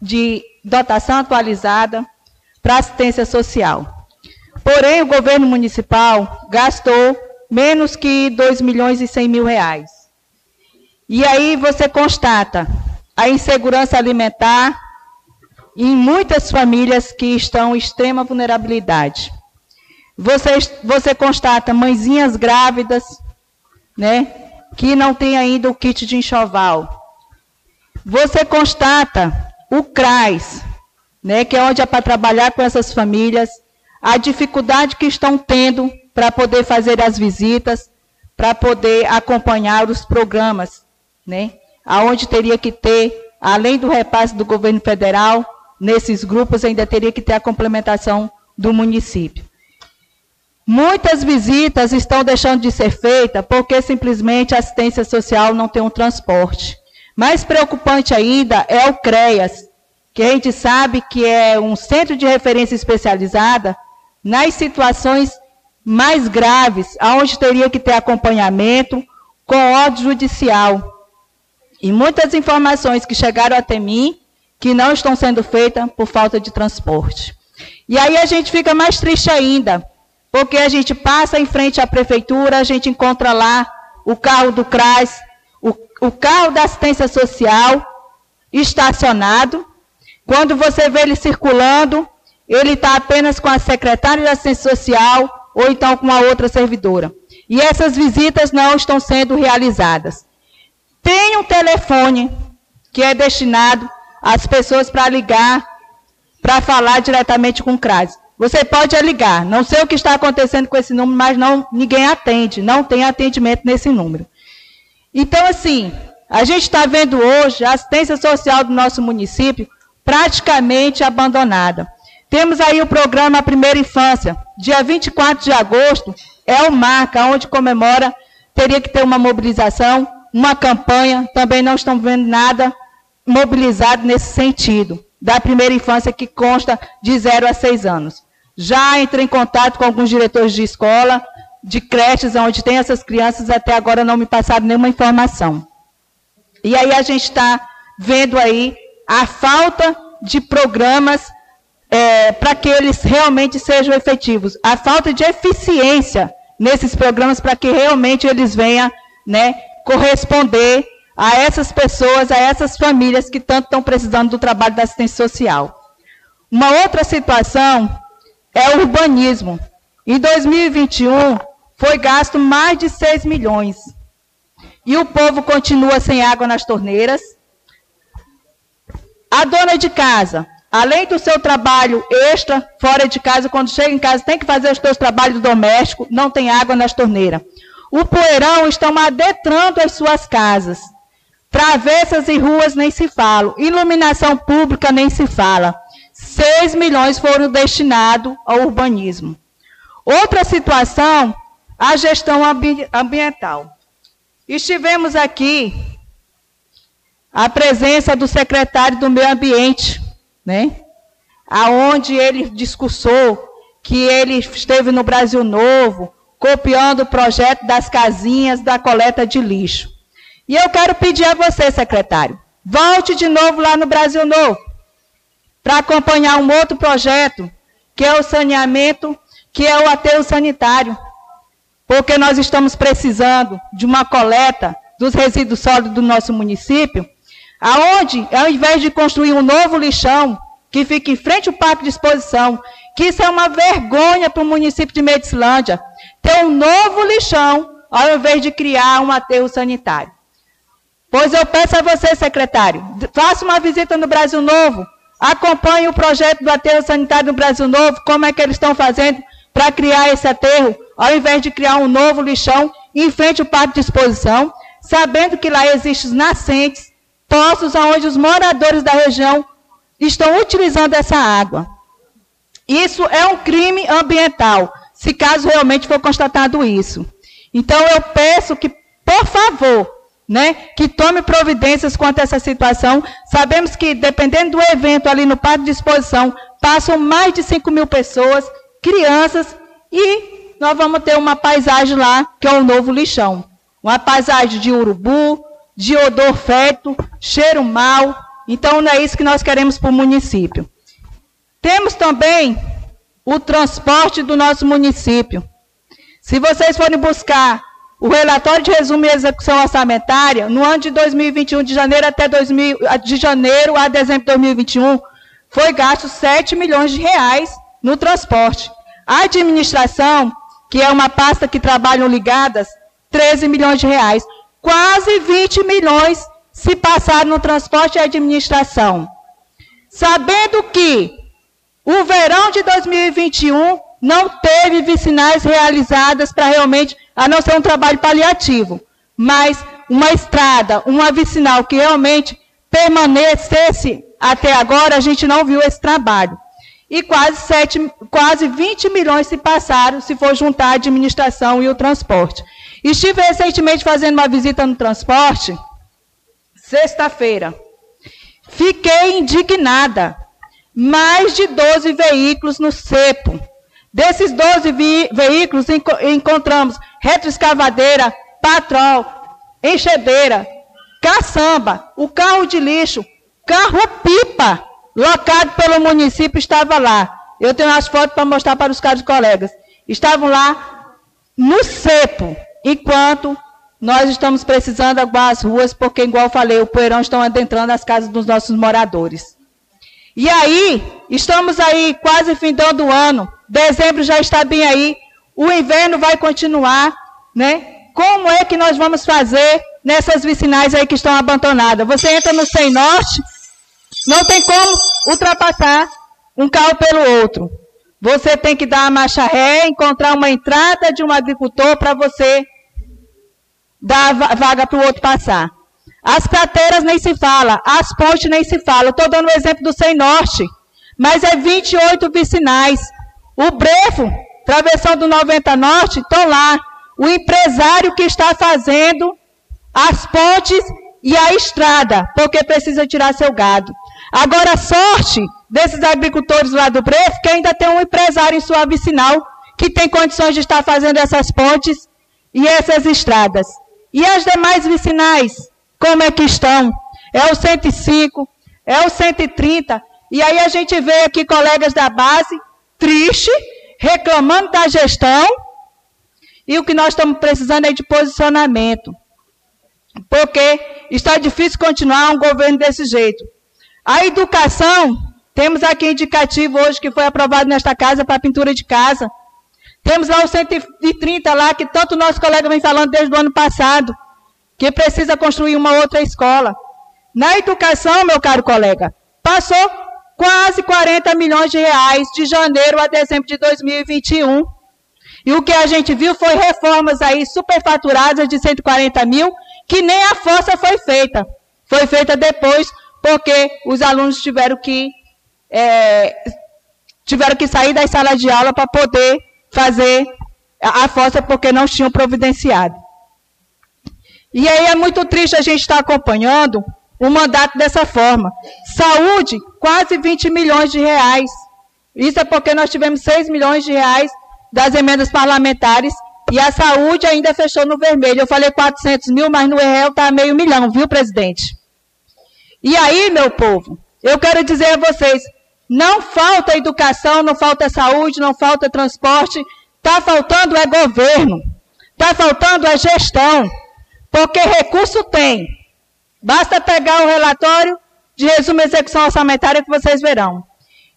de dotação atualizada para assistência social. Porém, o governo municipal gastou menos que 2 milhões e 100 mil reais. E aí você constata a insegurança alimentar em muitas famílias que estão em extrema vulnerabilidade. Você, você constata mãezinhas grávidas, né, que não têm ainda o kit de enxoval. Você constata o CRAS, né, que é onde é para trabalhar com essas famílias, a dificuldade que estão tendo para poder fazer as visitas, para poder acompanhar os programas né? Aonde teria que ter, além do repasse do governo federal, nesses grupos ainda teria que ter a complementação do município. Muitas visitas estão deixando de ser feitas porque simplesmente a assistência social não tem um transporte. Mais preocupante ainda é o CREAS, que a gente sabe que é um centro de referência especializada nas situações mais graves, aonde teria que ter acompanhamento com ordem judicial. E muitas informações que chegaram até mim que não estão sendo feitas por falta de transporte. E aí a gente fica mais triste ainda, porque a gente passa em frente à prefeitura, a gente encontra lá o carro do CRAS, o, o carro da assistência social estacionado. Quando você vê ele circulando, ele está apenas com a secretária de assistência social ou então com a outra servidora. E essas visitas não estão sendo realizadas. Tem um telefone que é destinado às pessoas para ligar, para falar diretamente com o CRAS. Você pode ligar. Não sei o que está acontecendo com esse número, mas não, ninguém atende. Não tem atendimento nesse número. Então, assim, a gente está vendo hoje a assistência social do nosso município praticamente abandonada. Temos aí o programa Primeira Infância. Dia 24 de agosto é o marca, onde comemora, teria que ter uma mobilização, uma campanha, também não estão vendo nada mobilizado nesse sentido, da primeira infância que consta de 0 a 6 anos. Já entrei em contato com alguns diretores de escola, de creches onde tem essas crianças, até agora não me passaram nenhuma informação. E aí a gente está vendo aí a falta de programas é, para que eles realmente sejam efetivos. A falta de eficiência nesses programas para que realmente eles venham né, corresponder a essas pessoas, a essas famílias que tanto estão precisando do trabalho da assistência social. Uma outra situação é o urbanismo. Em 2021, foi gasto mais de 6 milhões. E o povo continua sem água nas torneiras. A dona de casa Além do seu trabalho extra, fora de casa, quando chega em casa, tem que fazer os seus trabalhos domésticos, não tem água nas torneiras. O poeirão estão adentrando as suas casas. Travessas e ruas nem se falam. Iluminação pública nem se fala. 6 milhões foram destinados ao urbanismo. Outra situação, a gestão ambi ambiental. Estivemos aqui a presença do secretário do Meio Ambiente, né? Aonde ele discursou que ele esteve no Brasil Novo, copiando o projeto das casinhas da coleta de lixo. E eu quero pedir a você, secretário, volte de novo lá no Brasil Novo, para acompanhar um outro projeto, que é o saneamento, que é o aterro sanitário. Porque nós estamos precisando de uma coleta dos resíduos sólidos do nosso município, aonde, ao invés de construir um novo lixão, que fica em frente ao parque de exposição, que isso é uma vergonha para o município de Medicilândia, ter um novo lixão, ao invés de criar um aterro sanitário. Pois eu peço a você, secretário, faça uma visita no Brasil Novo, acompanhe o projeto do aterro sanitário no Brasil Novo, como é que eles estão fazendo para criar esse aterro, ao invés de criar um novo lixão em frente ao parque de exposição, sabendo que lá existem nascentes poços onde os moradores da região estão utilizando essa água. Isso é um crime ambiental, se caso realmente for constatado isso. Então eu peço que, por favor, né, que tome providências quanto a essa situação. Sabemos que, dependendo do evento ali no parque de exposição, passam mais de 5 mil pessoas, crianças, e nós vamos ter uma paisagem lá, que é o novo lixão. Uma paisagem de urubu, de odor fétido, cheiro mau. Então, não é isso que nós queremos para o município. Temos também o transporte do nosso município. Se vocês forem buscar o relatório de resumo e execução orçamentária, no ano de 2021, de janeiro até 2000, de janeiro a dezembro de 2021, foi gasto 7 milhões de reais no transporte. A administração, que é uma pasta que trabalham ligadas, 13 milhões de reais quase 20 milhões se passaram no transporte e administração. Sabendo que o verão de 2021 não teve vicinais realizadas para realmente, a não ser um trabalho paliativo, mas uma estrada, uma vicinal que realmente permanecesse até agora, a gente não viu esse trabalho. E quase, sete, quase 20 milhões se passaram, se for juntar a administração e o transporte. Estive recentemente fazendo uma visita no transporte, sexta-feira. Fiquei indignada. Mais de 12 veículos no cepo. Desses 12 veículos, enco encontramos retroescavadeira, patrol, enxedeira, caçamba, o carro de lixo, carro-pipa, locado pelo município, estava lá. Eu tenho as fotos para mostrar para os caros colegas. Estavam lá no cepo, enquanto nós estamos precisando aguar as ruas, porque, igual falei, o poeirão estão adentrando as casas dos nossos moradores. E aí, estamos aí quase findando o ano, dezembro já está bem aí, o inverno vai continuar, né? Como é que nós vamos fazer nessas vicinais aí que estão abandonadas? Você entra no Sem Norte, não tem como ultrapassar um carro pelo outro. Você tem que dar a marcha ré, encontrar uma entrada de um agricultor para você a vaga para o outro passar. As crateras nem se fala, as pontes nem se fala. Estou dando o exemplo do Sem Norte, mas é 28 vicinais. O Brefo, travessão do 90 Norte, estão lá. O empresário que está fazendo as pontes e a estrada, porque precisa tirar seu gado. Agora, a sorte desses agricultores lá do Brefo, que ainda tem um empresário em sua vicinal que tem condições de estar fazendo essas pontes e essas estradas. E as demais vicinais, como é que estão? É o 105, é o 130. E aí a gente vê aqui colegas da base, triste, reclamando da gestão. E o que nós estamos precisando é de posicionamento. Porque está difícil continuar um governo desse jeito. A educação, temos aqui indicativo hoje que foi aprovado nesta casa para pintura de casa. Temos lá o 130 lá, que tanto nosso colega vem falando desde o ano passado, que precisa construir uma outra escola. Na educação, meu caro colega, passou quase 40 milhões de reais de janeiro a dezembro de 2021. E o que a gente viu foi reformas aí superfaturadas de 140 mil, que nem a força foi feita. Foi feita depois, porque os alunos tiveram que, é, tiveram que sair das salas de aula para poder fazer a força porque não tinham providenciado. E aí é muito triste a gente estar acompanhando o mandato dessa forma. Saúde, quase 20 milhões de reais. Isso é porque nós tivemos 6 milhões de reais das emendas parlamentares e a saúde ainda fechou no vermelho. Eu falei 400 mil, mas no real está meio milhão, viu, presidente? E aí, meu povo, eu quero dizer a vocês, não falta educação, não falta saúde, não falta transporte. Está faltando é governo. Está faltando é gestão. Porque recurso tem. Basta pegar o relatório de resumo e execução orçamentária que vocês verão.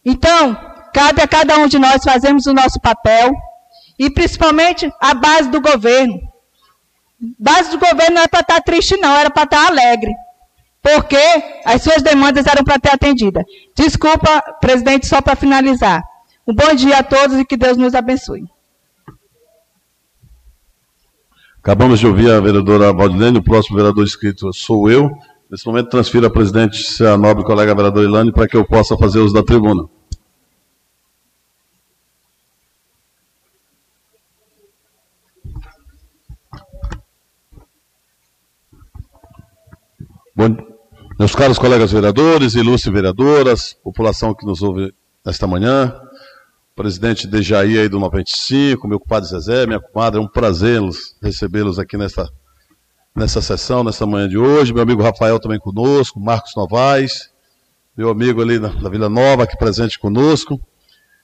Então, cabe a cada um de nós fazermos o nosso papel e principalmente a base do governo. Base do governo não é para estar tá triste, não, era para estar tá alegre porque as suas demandas eram para ter atendida. Desculpa, presidente, só para finalizar. Um bom dia a todos e que Deus nos abençoe. Acabamos de ouvir a vereadora Valdilene, o próximo vereador inscrito sou eu. Nesse momento, transfiro a presidente, a nobre colega vereadora Ilane, para que eu possa fazer uso da tribuna. Bom, meus caros colegas vereadores, ilustres vereadoras, população que nos ouve nesta manhã, presidente Dejaí aí do 95, meu compadre Zezé, minha comadre, é um prazer recebê-los aqui nessa, nessa sessão, nessa manhã de hoje. Meu amigo Rafael também conosco, Marcos Novaes, meu amigo ali da, da Vila Nova, aqui presente conosco.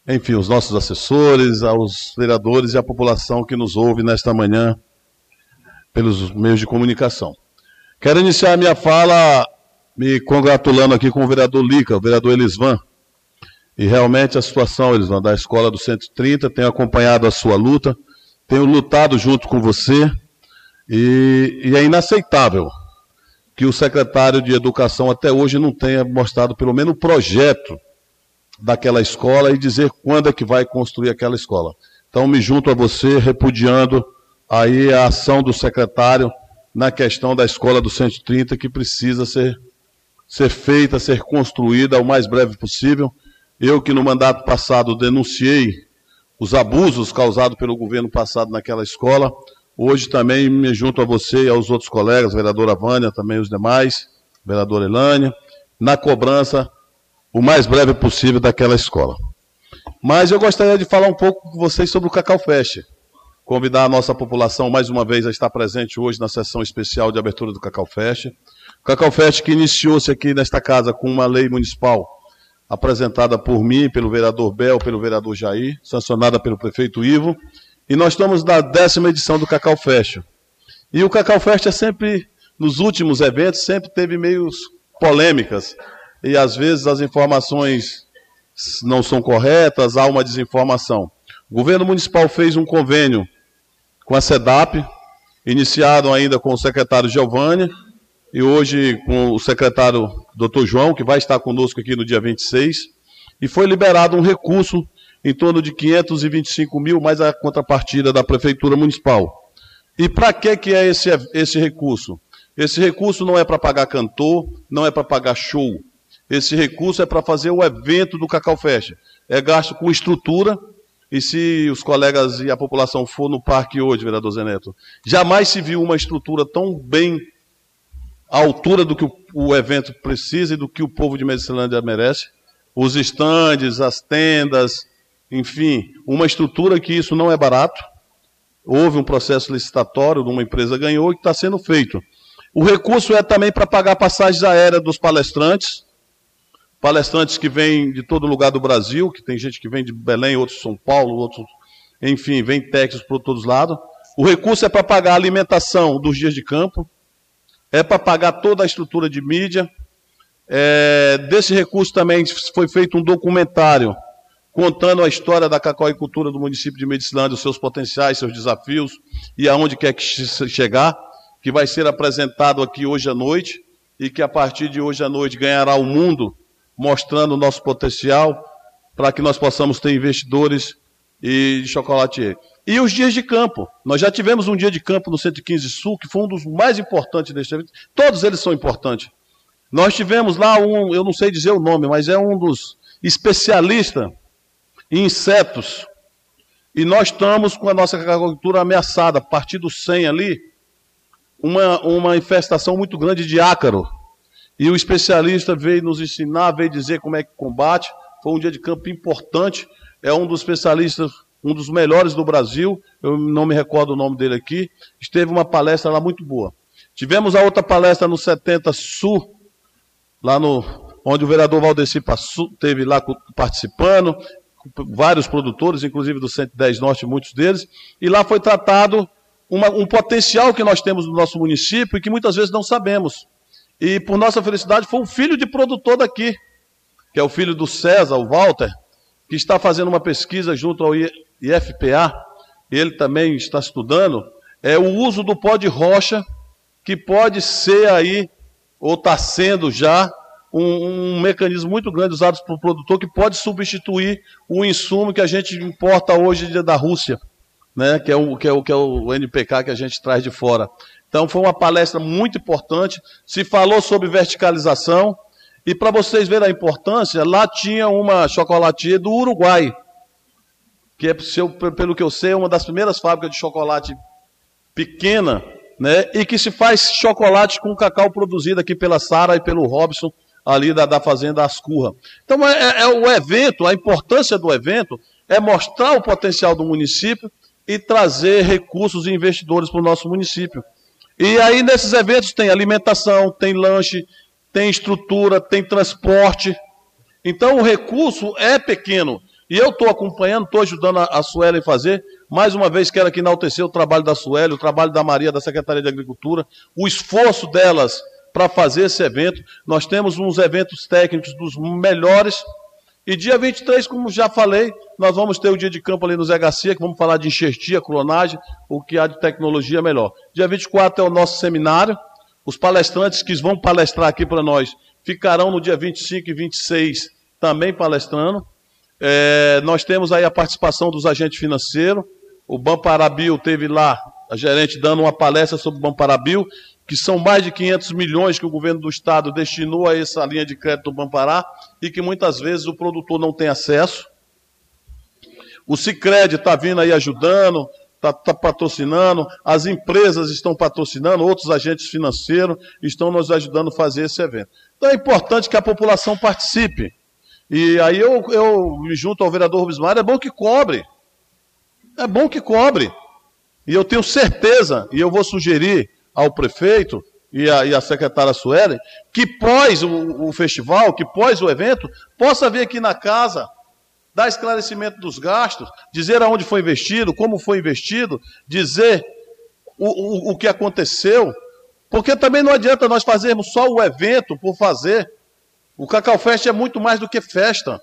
Enfim, os nossos assessores, aos vereadores e à população que nos ouve nesta manhã pelos meios de comunicação. Quero iniciar minha fala me congratulando aqui com o vereador Lica, o vereador Elisvan. E realmente a situação, Elisvan, da escola do 130, tenho acompanhado a sua luta, tenho lutado junto com você, e, e é inaceitável que o secretário de Educação até hoje não tenha mostrado pelo menos o projeto daquela escola e dizer quando é que vai construir aquela escola. Então me junto a você repudiando aí a ação do secretário na questão da escola do 130 que precisa ser ser feita, ser construída o mais breve possível. Eu que no mandato passado denunciei os abusos causados pelo governo passado naquela escola, hoje também me junto a você e aos outros colegas, vereadora Vânia, também os demais, vereadora Elânia, na cobrança o mais breve possível daquela escola. Mas eu gostaria de falar um pouco com vocês sobre o Cacau Fest. Convidar a nossa população mais uma vez a estar presente hoje na sessão especial de abertura do Cacau Fest. O Cacau Fest que iniciou-se aqui nesta casa com uma lei municipal apresentada por mim, pelo vereador Bel, pelo vereador Jair, sancionada pelo prefeito Ivo. E nós estamos na décima edição do Cacau Fest. E o Cacau Fest é sempre, nos últimos eventos, sempre teve meio polêmicas. E às vezes as informações não são corretas, há uma desinformação. O governo municipal fez um convênio com a SEDAP, iniciado ainda com o secretário Giovanni, e hoje com o secretário Dr. João, que vai estar conosco aqui no dia 26, e foi liberado um recurso em torno de 525 mil, mais a contrapartida da Prefeitura Municipal. E para que, que é esse, esse recurso? Esse recurso não é para pagar cantor, não é para pagar show. Esse recurso é para fazer o evento do Cacau Fest. É gasto com estrutura, e se os colegas e a população for no parque hoje, vereador Zeneto, jamais se viu uma estrutura tão bem à altura do que o, o evento precisa e do que o povo de Medicilândia merece. Os estandes, as tendas, enfim, uma estrutura que isso não é barato. Houve um processo licitatório, uma empresa ganhou e está sendo feito. O recurso é também para pagar passagens aéreas dos palestrantes, palestrantes que vêm de todo lugar do Brasil, que tem gente que vem de Belém, outros de São Paulo, outros, enfim, vem Texas por todos os lados. O recurso é para pagar a alimentação dos dias de campo, é para pagar toda a estrutura de mídia. É, desse recurso também foi feito um documentário contando a história da cacauicultura do município de Medicilândia, os seus potenciais, seus desafios e aonde quer que chegar que vai ser apresentado aqui hoje à noite e que a partir de hoje à noite ganhará o mundo, mostrando o nosso potencial para que nós possamos ter investidores e chocolatier. E os dias de campo. Nós já tivemos um dia de campo no 115 Sul, que foi um dos mais importantes deste evento. Todos eles são importantes. Nós tivemos lá um, eu não sei dizer o nome, mas é um dos especialistas em insetos. E nós estamos com a nossa agricultura ameaçada, a partir do 100 ali, uma, uma infestação muito grande de ácaro. E o especialista veio nos ensinar, veio dizer como é que combate. Foi um dia de campo importante. É um dos especialistas, um dos melhores do Brasil. Eu não me recordo o nome dele aqui. Esteve uma palestra lá muito boa. Tivemos a outra palestra no 70 Sul, lá no onde o vereador Valdeci teve lá participando, vários produtores, inclusive do 110 Norte, muitos deles, e lá foi tratado uma, um potencial que nós temos no nosso município e que muitas vezes não sabemos. E por nossa felicidade foi um filho de produtor daqui, que é o filho do César, o Walter, que está fazendo uma pesquisa junto ao IFPA, ele também está estudando, é o uso do pó de rocha, que pode ser aí, ou está sendo já, um, um, mecanismo muito grande usado por produtor que pode substituir o insumo que a gente importa hoje da Rússia né, que, é o, que, é o, que é o NPK que a gente traz de fora. Então foi uma palestra muito importante. Se falou sobre verticalização. E para vocês verem a importância, lá tinha uma chocolatier do Uruguai, que é, pelo que eu sei, uma das primeiras fábricas de chocolate pequena, né? E que se faz chocolate com cacau produzido aqui pela Sara e pelo Robson, ali da, da Fazenda Ascurra. Então é, é, é o evento, a importância do evento é mostrar o potencial do município e trazer recursos e investidores para o nosso município. E aí nesses eventos tem alimentação, tem lanche, tem estrutura, tem transporte. Então o recurso é pequeno. E eu estou acompanhando, estou ajudando a, a Sueli a fazer. Mais uma vez quero aqui enaltecer o trabalho da Sueli, o trabalho da Maria, da Secretaria de Agricultura, o esforço delas para fazer esse evento. Nós temos uns eventos técnicos dos melhores e dia 23, como já falei, nós vamos ter o dia de campo ali no Zé Garcia, que vamos falar de enxertia, clonagem, o que há de tecnologia melhor. Dia 24 é o nosso seminário. Os palestrantes que vão palestrar aqui para nós ficarão no dia 25 e 26 também palestrando. É, nós temos aí a participação dos agentes financeiros. O Bamparabil teve lá, a gerente dando uma palestra sobre o Bamparabil que são mais de 500 milhões que o governo do estado destinou a essa linha de crédito do Bampará e que muitas vezes o produtor não tem acesso. O Cicred está vindo aí ajudando, está tá patrocinando, as empresas estão patrocinando, outros agentes financeiros estão nos ajudando a fazer esse evento. Então é importante que a população participe. E aí eu, eu me junto ao vereador Rubens Mário, é bom que cobre. É bom que cobre. E eu tenho certeza, e eu vou sugerir ao prefeito e a, e a secretária Suelen, que pós o, o festival, que pós o evento, possa vir aqui na casa dar esclarecimento dos gastos, dizer aonde foi investido, como foi investido, dizer o, o, o que aconteceu, porque também não adianta nós fazermos só o evento por fazer. O Cacau Fest é muito mais do que festa.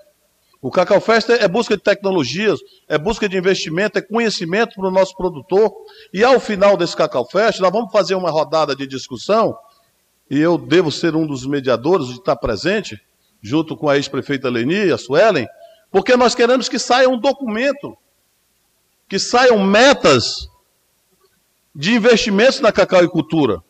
O Cacau Fest é busca de tecnologias, é busca de investimento, é conhecimento para o nosso produtor. E ao final desse Cacau Fest, nós vamos fazer uma rodada de discussão, e eu devo ser um dos mediadores de estar presente, junto com a ex-prefeita Leni, a Suelen, porque nós queremos que saia um documento, que saiam metas de investimentos na cacauicultura,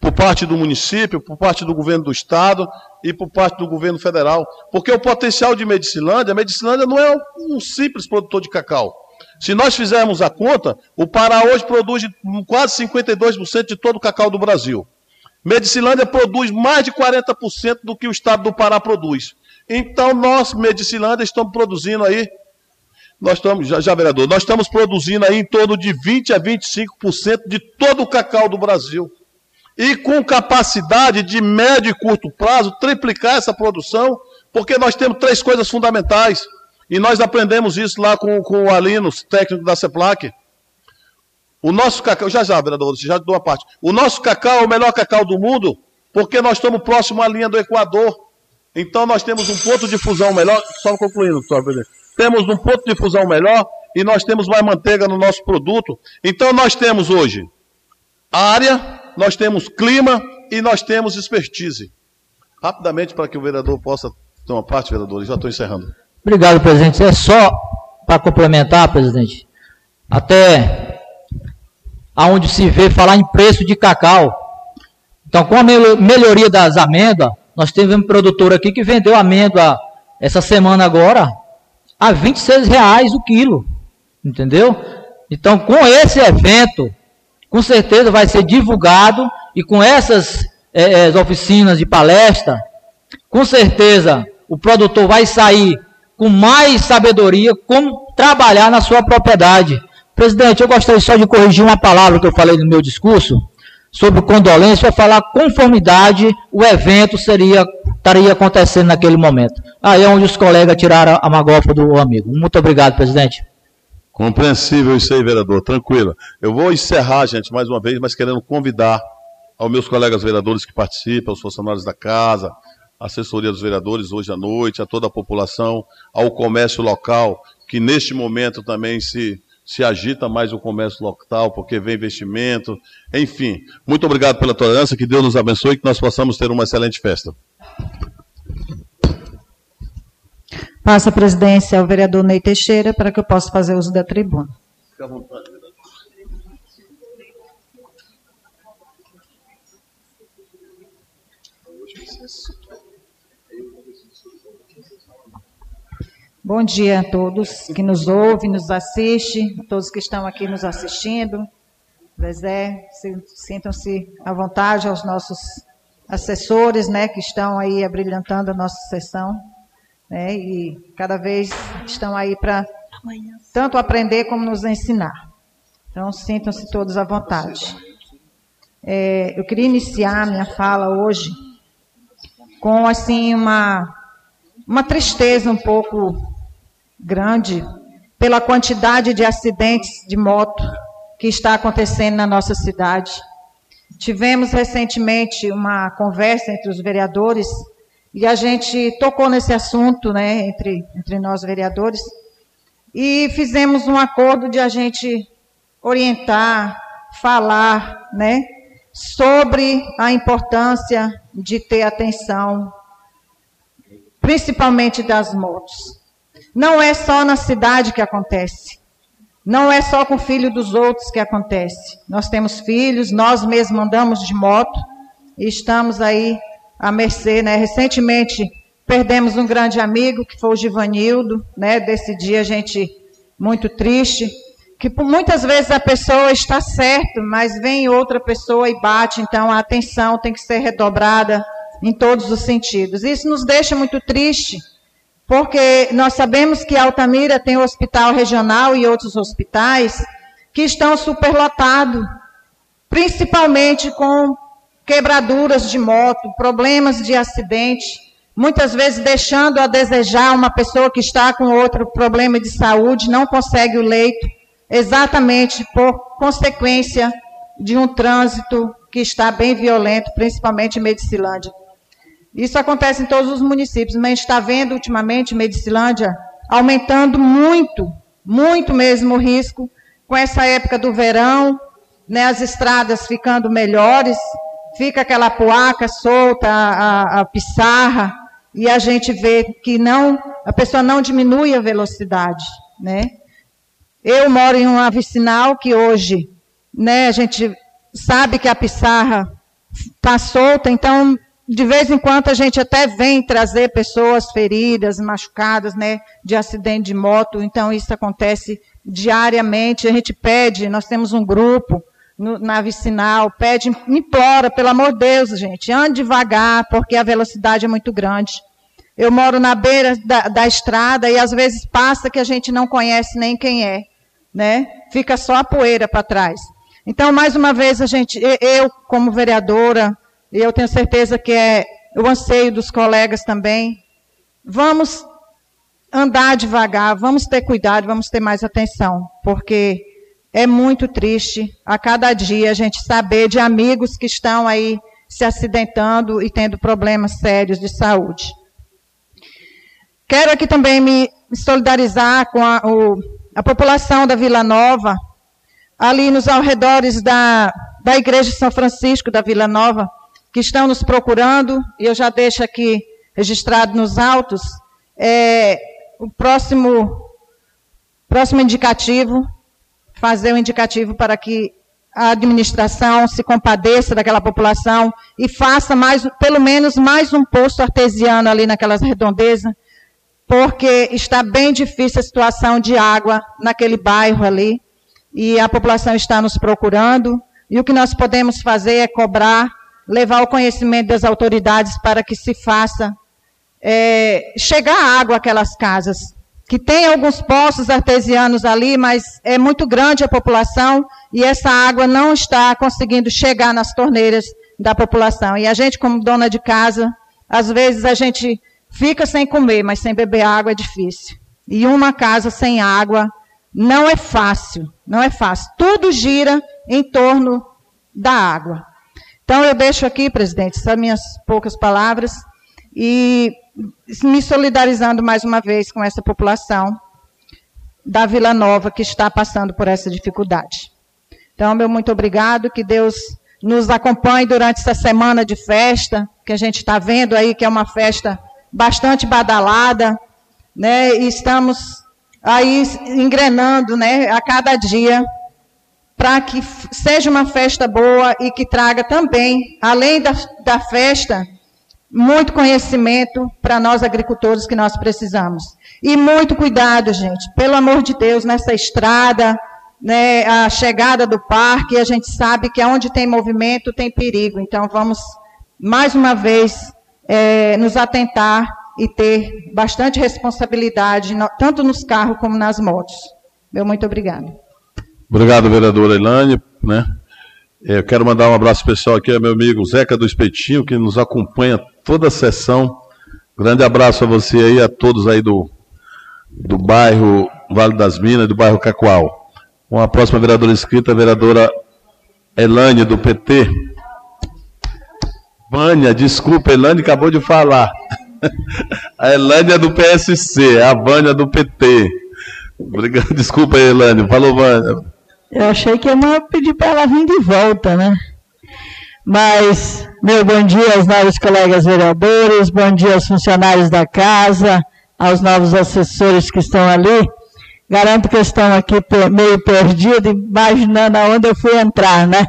por parte do município, por parte do governo do estado e por parte do governo federal. Porque o potencial de Medicilândia, a Medicilândia não é um simples produtor de cacau. Se nós fizermos a conta, o Pará hoje produz quase 52% de todo o cacau do Brasil. Medicilândia produz mais de 40% do que o estado do Pará produz. Então, nós, Medicilândia, estamos produzindo aí, nós estamos, já, já vereador, nós estamos produzindo aí em torno de 20 a 25% de todo o cacau do Brasil. E com capacidade de médio e curto prazo, triplicar essa produção, porque nós temos três coisas fundamentais. E nós aprendemos isso lá com, com o Alinos, técnico da CEPLAC. O nosso cacau, já já, vereador, já dou uma parte. O nosso cacau é o melhor cacau do mundo, porque nós estamos próximo à linha do Equador. Então nós temos um ponto de fusão melhor, só concluindo, presidente. Temos um ponto de fusão melhor e nós temos mais manteiga no nosso produto. Então nós temos hoje área, nós temos clima e nós temos expertise. Rapidamente, para que o vereador possa ter uma parte, vereador, já estou encerrando. Obrigado, presidente. É só para complementar, presidente, até aonde se vê falar em preço de cacau. Então, com a melhoria das amêndoas, nós temos um produtor aqui que vendeu amêndoa essa semana agora a 26 reais o quilo. Entendeu? Então, com esse evento, com certeza vai ser divulgado e com essas é, oficinas de palestra, com certeza o produtor vai sair com mais sabedoria como trabalhar na sua propriedade. Presidente, eu gostaria só de corrigir uma palavra que eu falei no meu discurso sobre condolência, vai falar conformidade, o evento seria, estaria acontecendo naquele momento. Aí é onde os colegas tiraram a magofa do amigo. Muito obrigado, presidente. Compreensível isso aí, vereador, tranquilo. Eu vou encerrar, gente, mais uma vez, mas querendo convidar aos meus colegas vereadores que participam, aos funcionários da casa, a assessoria dos vereadores hoje à noite, a toda a população, ao comércio local, que neste momento também se se agita mais o comércio local, porque vem investimento, enfim. Muito obrigado pela tolerância, que Deus nos abençoe e que nós possamos ter uma excelente festa. Passa a presidência ao vereador Ney Teixeira para que eu possa fazer uso da tribuna. Fique à vontade, vereador. Bom dia a todos que nos ouvem, nos assistem, todos que estão aqui nos assistindo. Zé, sintam-se à vontade aos nossos assessores, né, que estão aí abrilhantando a nossa sessão, né, e cada vez estão aí para tanto aprender como nos ensinar. Então, sintam-se todos à vontade. É, eu queria iniciar minha fala hoje com assim uma uma tristeza um pouco grande pela quantidade de acidentes de moto que está acontecendo na nossa cidade. Tivemos recentemente uma conversa entre os vereadores e a gente tocou nesse assunto, né, entre, entre nós vereadores, e fizemos um acordo de a gente orientar, falar, né, sobre a importância de ter atenção, principalmente das motos. Não é só na cidade que acontece. Não é só com o filho dos outros que acontece. Nós temos filhos, nós mesmos andamos de moto e estamos aí à mercê, né? Recentemente perdemos um grande amigo que foi o Givanildo, né? Desse dia a gente muito triste. que muitas vezes a pessoa está certa, mas vem outra pessoa e bate, então a atenção tem que ser redobrada em todos os sentidos. Isso nos deixa muito triste, porque nós sabemos que Altamira tem o hospital regional e outros hospitais que estão superlotados, principalmente com quebraduras de moto, problemas de acidente, muitas vezes deixando a desejar uma pessoa que está com outro problema de saúde, não consegue o leito, exatamente por consequência de um trânsito que está bem violento, principalmente em Medicilândia. Isso acontece em todos os municípios, mas está vendo ultimamente Medicilândia aumentando muito, muito mesmo o risco, com essa época do verão, né, as estradas ficando melhores, fica aquela poaca solta, a, a pissarra, e a gente vê que não, a pessoa não diminui a velocidade, né? Eu moro em uma vicinal que hoje, né, a gente sabe que a pissarra está solta, então de vez em quando a gente até vem trazer pessoas feridas, machucadas, né, de acidente de moto, então isso acontece diariamente, a gente pede, nós temos um grupo no, na vicinal, pede, implora, pelo amor de Deus, gente, ande devagar, porque a velocidade é muito grande. Eu moro na beira da, da estrada e às vezes passa que a gente não conhece nem quem é, né? Fica só a poeira para trás. Então, mais uma vez, a gente, eu como vereadora, e eu tenho certeza que é o anseio dos colegas também. Vamos andar devagar, vamos ter cuidado, vamos ter mais atenção, porque é muito triste a cada dia a gente saber de amigos que estão aí se acidentando e tendo problemas sérios de saúde. Quero aqui também me solidarizar com a, o, a população da Vila Nova, ali nos arredores da, da Igreja de São Francisco da Vila Nova, que estão nos procurando, e eu já deixo aqui registrado nos autos, é, o próximo, próximo indicativo, fazer um indicativo para que a administração se compadeça daquela população e faça mais, pelo menos mais um posto artesiano ali naquelas redondezas, porque está bem difícil a situação de água naquele bairro ali, e a população está nos procurando, e o que nós podemos fazer é cobrar levar o conhecimento das autoridades para que se faça é, chegar água àquelas casas. Que tem alguns poços artesianos ali, mas é muito grande a população e essa água não está conseguindo chegar nas torneiras da população. E a gente, como dona de casa, às vezes a gente fica sem comer, mas sem beber água é difícil. E uma casa sem água não é fácil, não é fácil. Tudo gira em torno da água. Então, eu deixo aqui, presidente, essas minhas poucas palavras e me solidarizando mais uma vez com essa população da Vila Nova que está passando por essa dificuldade. Então, meu muito obrigado, que Deus nos acompanhe durante essa semana de festa, que a gente está vendo aí que é uma festa bastante badalada, né? E estamos aí engrenando, né, a cada dia para que seja uma festa boa e que traga também, além da, da festa, muito conhecimento para nós agricultores que nós precisamos. E muito cuidado, gente, pelo amor de Deus, nessa estrada, né, a chegada do parque, a gente sabe que onde tem movimento tem perigo. Então vamos, mais uma vez, é, nos atentar e ter bastante responsabilidade, tanto nos carros como nas motos. Meu muito obrigado. Obrigado, vereadora Elane. Né? É, eu quero mandar um abraço especial aqui ao meu amigo Zeca do Espetinho, que nos acompanha toda a sessão. Grande abraço a você aí, a todos aí do, do bairro Vale das Minas, do bairro Cacoal. Uma próxima vereadora inscrita, a vereadora Elane, do PT. Vânia, desculpa, Elane acabou de falar. A Elane é do PSC, a Vânia é do PT. Obrigado, desculpa Elane. Falou, Vânia. Eu achei que ia pedir para ela vir de volta, né? Mas, meu bom dia aos novos colegas vereadores, bom dia aos funcionários da casa, aos novos assessores que estão ali. Garanto que estão aqui meio perdidos, imaginando aonde eu fui entrar, né?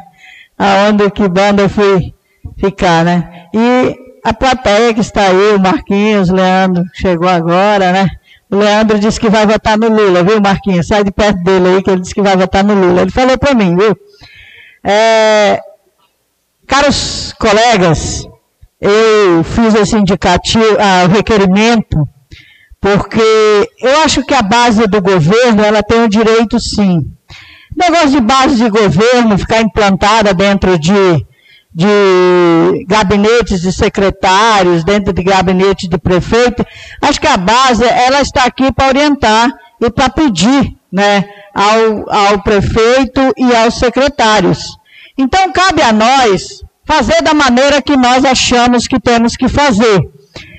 Aonde, que banda eu fui ficar, né? E a plateia que está aí, o Marquinhos, o Leandro, chegou agora, né? O Leandro disse que vai votar no Lula, viu, Marquinhos? Sai de perto dele aí, que ele disse que vai votar no Lula. Ele falou para mim, viu? É, caros colegas, eu fiz esse indicativo, ah, o requerimento, porque eu acho que a base do governo, ela tem o direito, sim. Negócio de base de governo, ficar implantada dentro de de gabinetes de secretários, dentro de gabinete de prefeito. Acho que a base, ela está aqui para orientar e para pedir né, ao, ao prefeito e aos secretários. Então, cabe a nós fazer da maneira que nós achamos que temos que fazer.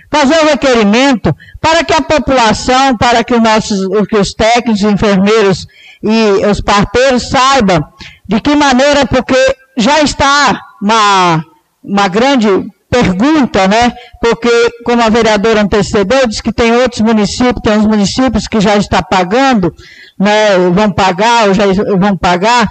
Fazer o requerimento para que a população, para que os nossos, que os técnicos, enfermeiros e os parteiros saibam de que maneira, porque já está uma, uma grande pergunta, né? Porque, como a vereadora antecedeu, diz que tem outros municípios, tem uns municípios que já está pagando, né? Vão pagar ou já vão pagar,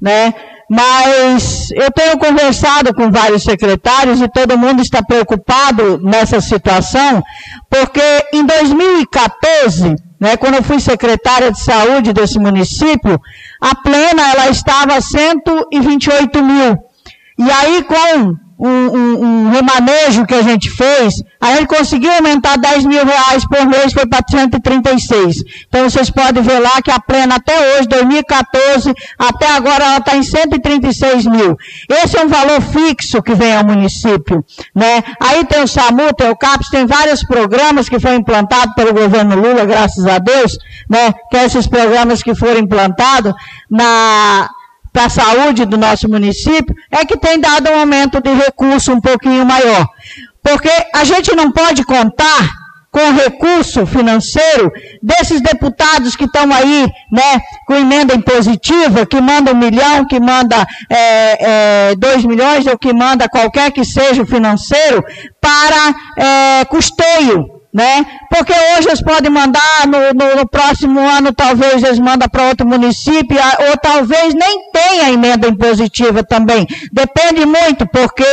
né? Mas eu tenho conversado com vários secretários e todo mundo está preocupado nessa situação, porque em 2014, né, quando eu fui secretária de saúde desse município, a plena ela estava a 128 mil. E aí, com um, um, um, remanejo que a gente fez, a gente conseguiu aumentar 10 mil reais por mês, foi para 136. Então vocês podem ver lá que a plena até hoje, 2014, até agora ela está em 136 mil. Esse é um valor fixo que vem ao município. Né? Aí tem o SAMU, tem o CAPS, tem vários programas que foram implantados pelo governo Lula, graças a Deus, né? que é esses programas que foram implantados na para a saúde do nosso município, é que tem dado um aumento de recurso um pouquinho maior. Porque a gente não pode contar com recurso financeiro desses deputados que estão aí, né, com emenda impositiva, que manda um milhão, que manda é, é, dois milhões, ou que manda qualquer que seja o financeiro, para é, custeio né? Porque hoje eles podem mandar, no, no, no próximo ano talvez eles mandam para outro município, ou talvez nem tenha emenda impositiva também. Depende muito, porque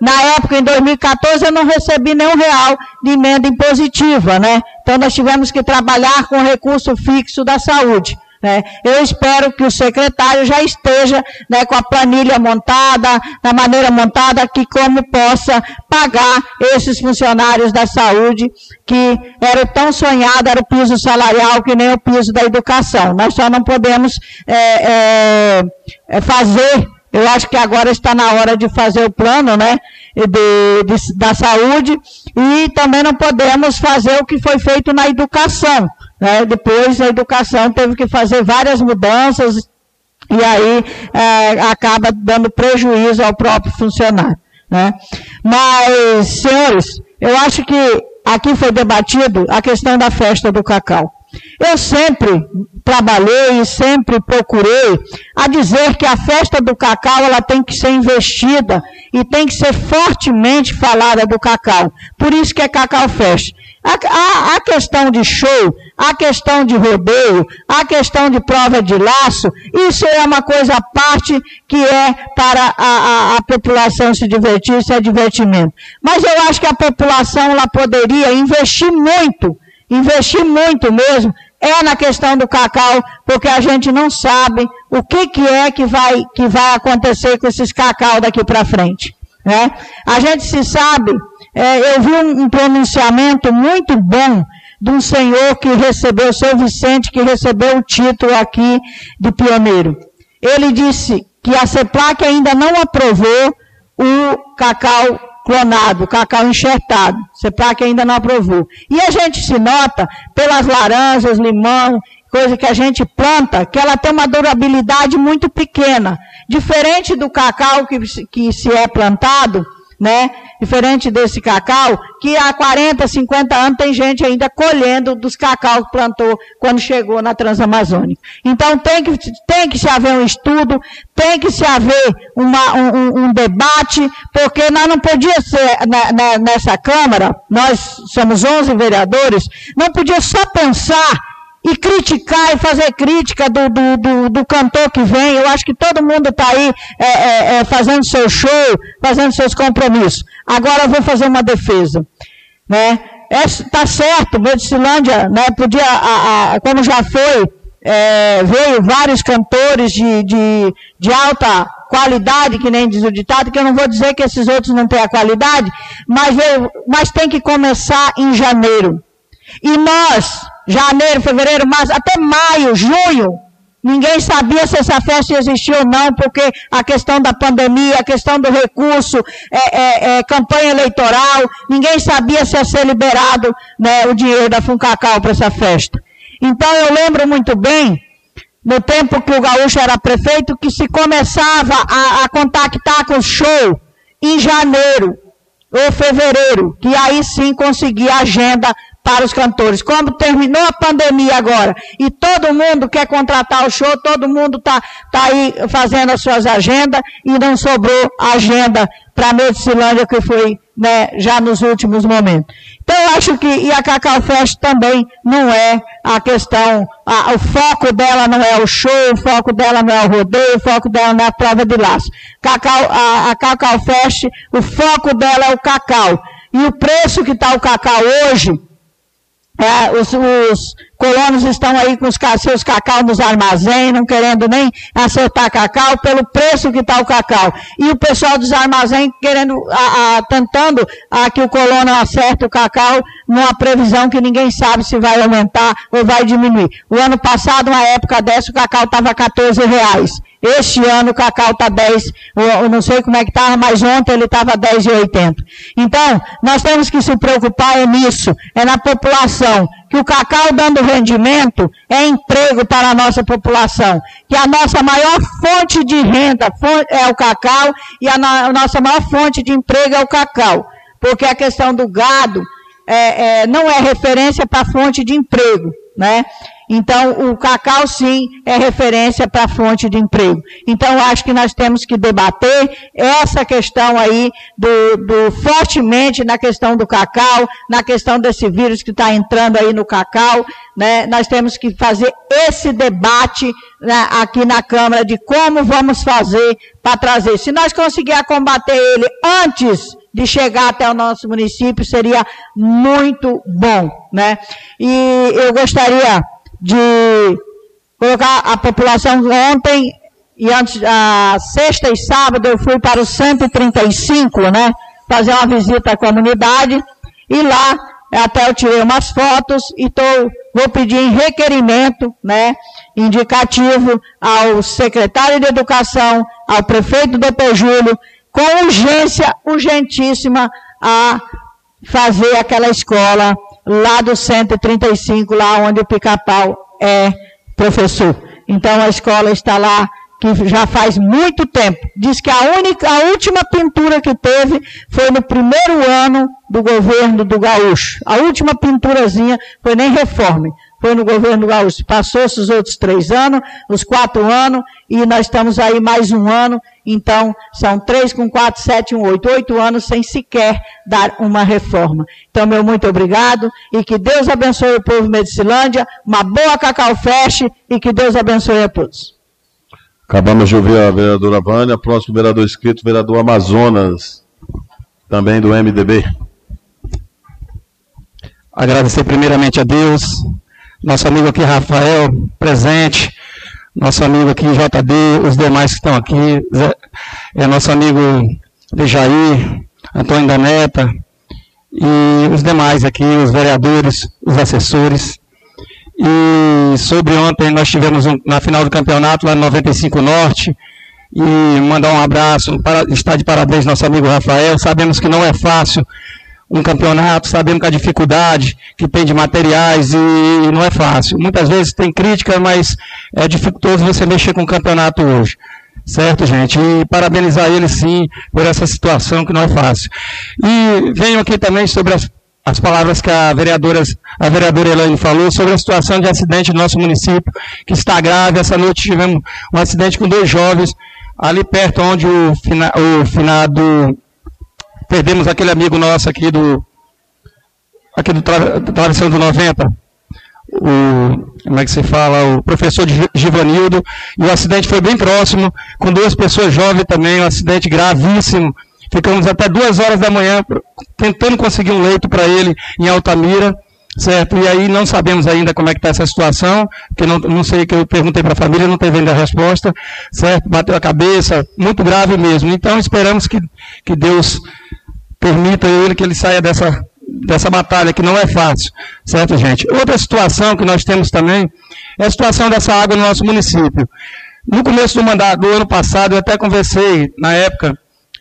na época, em 2014, eu não recebi nenhum real de emenda impositiva, né? Então nós tivemos que trabalhar com recurso fixo da saúde. Né? Eu espero que o secretário já esteja né, com a planilha montada, da maneira montada, que como possa pagar esses funcionários da saúde, que era tão sonhado, era o piso salarial, que nem o piso da educação. Nós só não podemos é, é, é fazer eu acho que agora está na hora de fazer o plano né, de, de, da saúde e também não podemos fazer o que foi feito na educação. Né? Depois a educação teve que fazer várias mudanças e aí é, acaba dando prejuízo ao próprio funcionário. Né? Mas, senhores, eu acho que aqui foi debatido a questão da festa do cacau. Eu sempre trabalhei e sempre procurei a dizer que a festa do cacau ela tem que ser investida e tem que ser fortemente falada do cacau. Por isso que é Cacau Fest. A, a, a, questão de show, a questão de rodeio, a questão de prova de laço, isso é uma coisa à parte que é para a, a, a população se divertir, isso é divertimento. Mas eu acho que a população ela poderia investir muito, investir muito mesmo, é na questão do cacau, porque a gente não sabe o que, que é que vai, que vai acontecer com esses cacau daqui para frente. Né? A gente se sabe é, eu vi um, pronunciamento muito bom de um senhor que recebeu, seu Vicente, que recebeu o título aqui de pioneiro. Ele disse que a CEPLAC ainda não aprovou o cacau clonado, o cacau enxertado. CEPLAC ainda não aprovou. E a gente se nota pelas laranjas, limão, coisa que a gente planta, que ela tem uma durabilidade muito pequena. Diferente do cacau que, que se é plantado, né? Diferente desse cacau, que há 40, 50 anos tem gente ainda colhendo dos cacau que plantou quando chegou na Transamazônica. Então tem que, tem que se haver um estudo, tem que se haver uma, um, um, debate, porque nós não podia ser na, na, nessa Câmara, nós somos 11 vereadores, não podia só pensar e criticar e fazer crítica do, do, do, do cantor que vem. Eu acho que todo mundo está aí é, é, é, fazendo seu show, fazendo seus compromissos. Agora eu vou fazer uma defesa. Né? está é, certo, Medicilândia, né, podia, a, a, como já foi, é, veio vários cantores de, de, de alta qualidade, que nem diz o ditado, que eu não vou dizer que esses outros não têm a qualidade, mas, veio, mas tem que começar em janeiro. E nós, janeiro, fevereiro, março, até maio, junho, Ninguém sabia se essa festa existia ou não, porque a questão da pandemia, a questão do recurso, é, é, é, campanha eleitoral, ninguém sabia se ia ser liberado né, o dinheiro da Funcacau para essa festa. Então eu lembro muito bem, no tempo que o Gaúcho era prefeito, que se começava a, a contactar com o show em janeiro ou fevereiro, que aí sim conseguia agenda para os cantores. Como terminou a pandemia agora e todo mundo quer contratar o show, todo mundo está tá aí fazendo as suas agendas e não sobrou agenda para a Medicilândia, que foi né, já nos últimos momentos. Então, eu acho que, e a Cacau Fest também não é a questão, a, o foco dela não é o show, o foco dela não é o rodeio, o foco dela não é a prova de laço. Cacau, a, a Cacau Fest, o foco dela é o cacau. E o preço que está o cacau hoje, é, os, os, colonos estão aí com os seus cacau nos armazéns, não querendo nem acertar cacau pelo preço que está o cacau. E o pessoal dos armazéns querendo, a, a, tentando a, que o colono acerte o cacau numa previsão que ninguém sabe se vai aumentar ou vai diminuir. O ano passado, uma época dessa, o cacau estava 14 reais. Este ano o cacau está 10, eu não sei como é que estava, mas ontem ele estava 10,80. Então, nós temos que se preocupar é nisso, é na população. Que o cacau dando rendimento é emprego para a nossa população. Que a nossa maior fonte de renda é o cacau e a, nossa maior fonte de emprego é o cacau. Porque a questão do gado é, é, não é referência para a fonte de emprego, né? Então, o cacau, sim, é referência para fonte de emprego. Então, acho que nós temos que debater essa questão aí, do, do fortemente na questão do cacau, na questão desse vírus que está entrando aí no cacau. Né? Nós temos que fazer esse debate né, aqui na Câmara de como vamos fazer para trazer. Se nós conseguirmos combater ele antes de chegar até o nosso município, seria muito bom. Né? E eu gostaria de colocar a população ontem e antes, a sexta e sábado eu fui para o 135, né? Fazer uma visita à comunidade e lá até eu tirei umas fotos e tô, vou pedir em requerimento, né? Indicativo ao secretário de Educação, ao prefeito Dr. Júlio, com urgência, urgentíssima, a fazer aquela escola lá do 135, lá onde o pica-pau é professor. Então a escola está lá que já faz muito tempo. Diz que a única, a última pintura que teve foi no primeiro ano do governo do Gaúcho. A última pinturazinha foi nem reforma foi no governo Gaúcho. Passou-se os outros três anos, os quatro anos, e nós estamos aí mais um ano, então são três com quatro, sete, um, oito, oito anos sem sequer dar uma reforma. Então, meu muito obrigado, e que Deus abençoe o povo Medicilândia, uma boa Cacau Fest, e que Deus abençoe a todos. Acabamos de ouvir a vereadora Vânia, próximo vereador inscrito, vereador Amazonas, também do MDB. Agradecer primeiramente a Deus, nosso amigo aqui Rafael, presente, nosso amigo aqui JD, os demais que estão aqui, é nosso amigo Lejair, Antônio da Neta, e os demais aqui, os vereadores, os assessores. E sobre ontem nós tivemos um, na final do campeonato lá no 95 Norte, e mandar um abraço, para, está de parabéns nosso amigo Rafael, sabemos que não é fácil um campeonato, sabendo que a dificuldade que tem de materiais e, e não é fácil. Muitas vezes tem crítica, mas é dificultoso você mexer com o campeonato hoje. Certo, gente? E parabenizar ele sim por essa situação que não é fácil. E venho aqui também sobre as, as palavras que a vereadora, a vereadora Elaine falou sobre a situação de acidente no nosso município, que está grave. Essa noite tivemos um acidente com dois jovens ali perto onde o, fina, o finado Perdemos aquele amigo nosso aqui do. Aqui do tra, Travessão do 90. O, como é que se fala? O professor Givanildo. E o acidente foi bem próximo, com duas pessoas jovens também, um acidente gravíssimo. Ficamos até duas horas da manhã tentando conseguir um leito para ele em Altamira, certo? E aí não sabemos ainda como é que está essa situação, que não, não sei que eu perguntei para a família, não teve ainda a resposta, certo? Bateu a cabeça, muito grave mesmo. Então esperamos que, que Deus permita ele que ele saia dessa, dessa batalha, que não é fácil, certo, gente? Outra situação que nós temos também é a situação dessa água no nosso município. No começo do mandato do ano passado, eu até conversei, na época,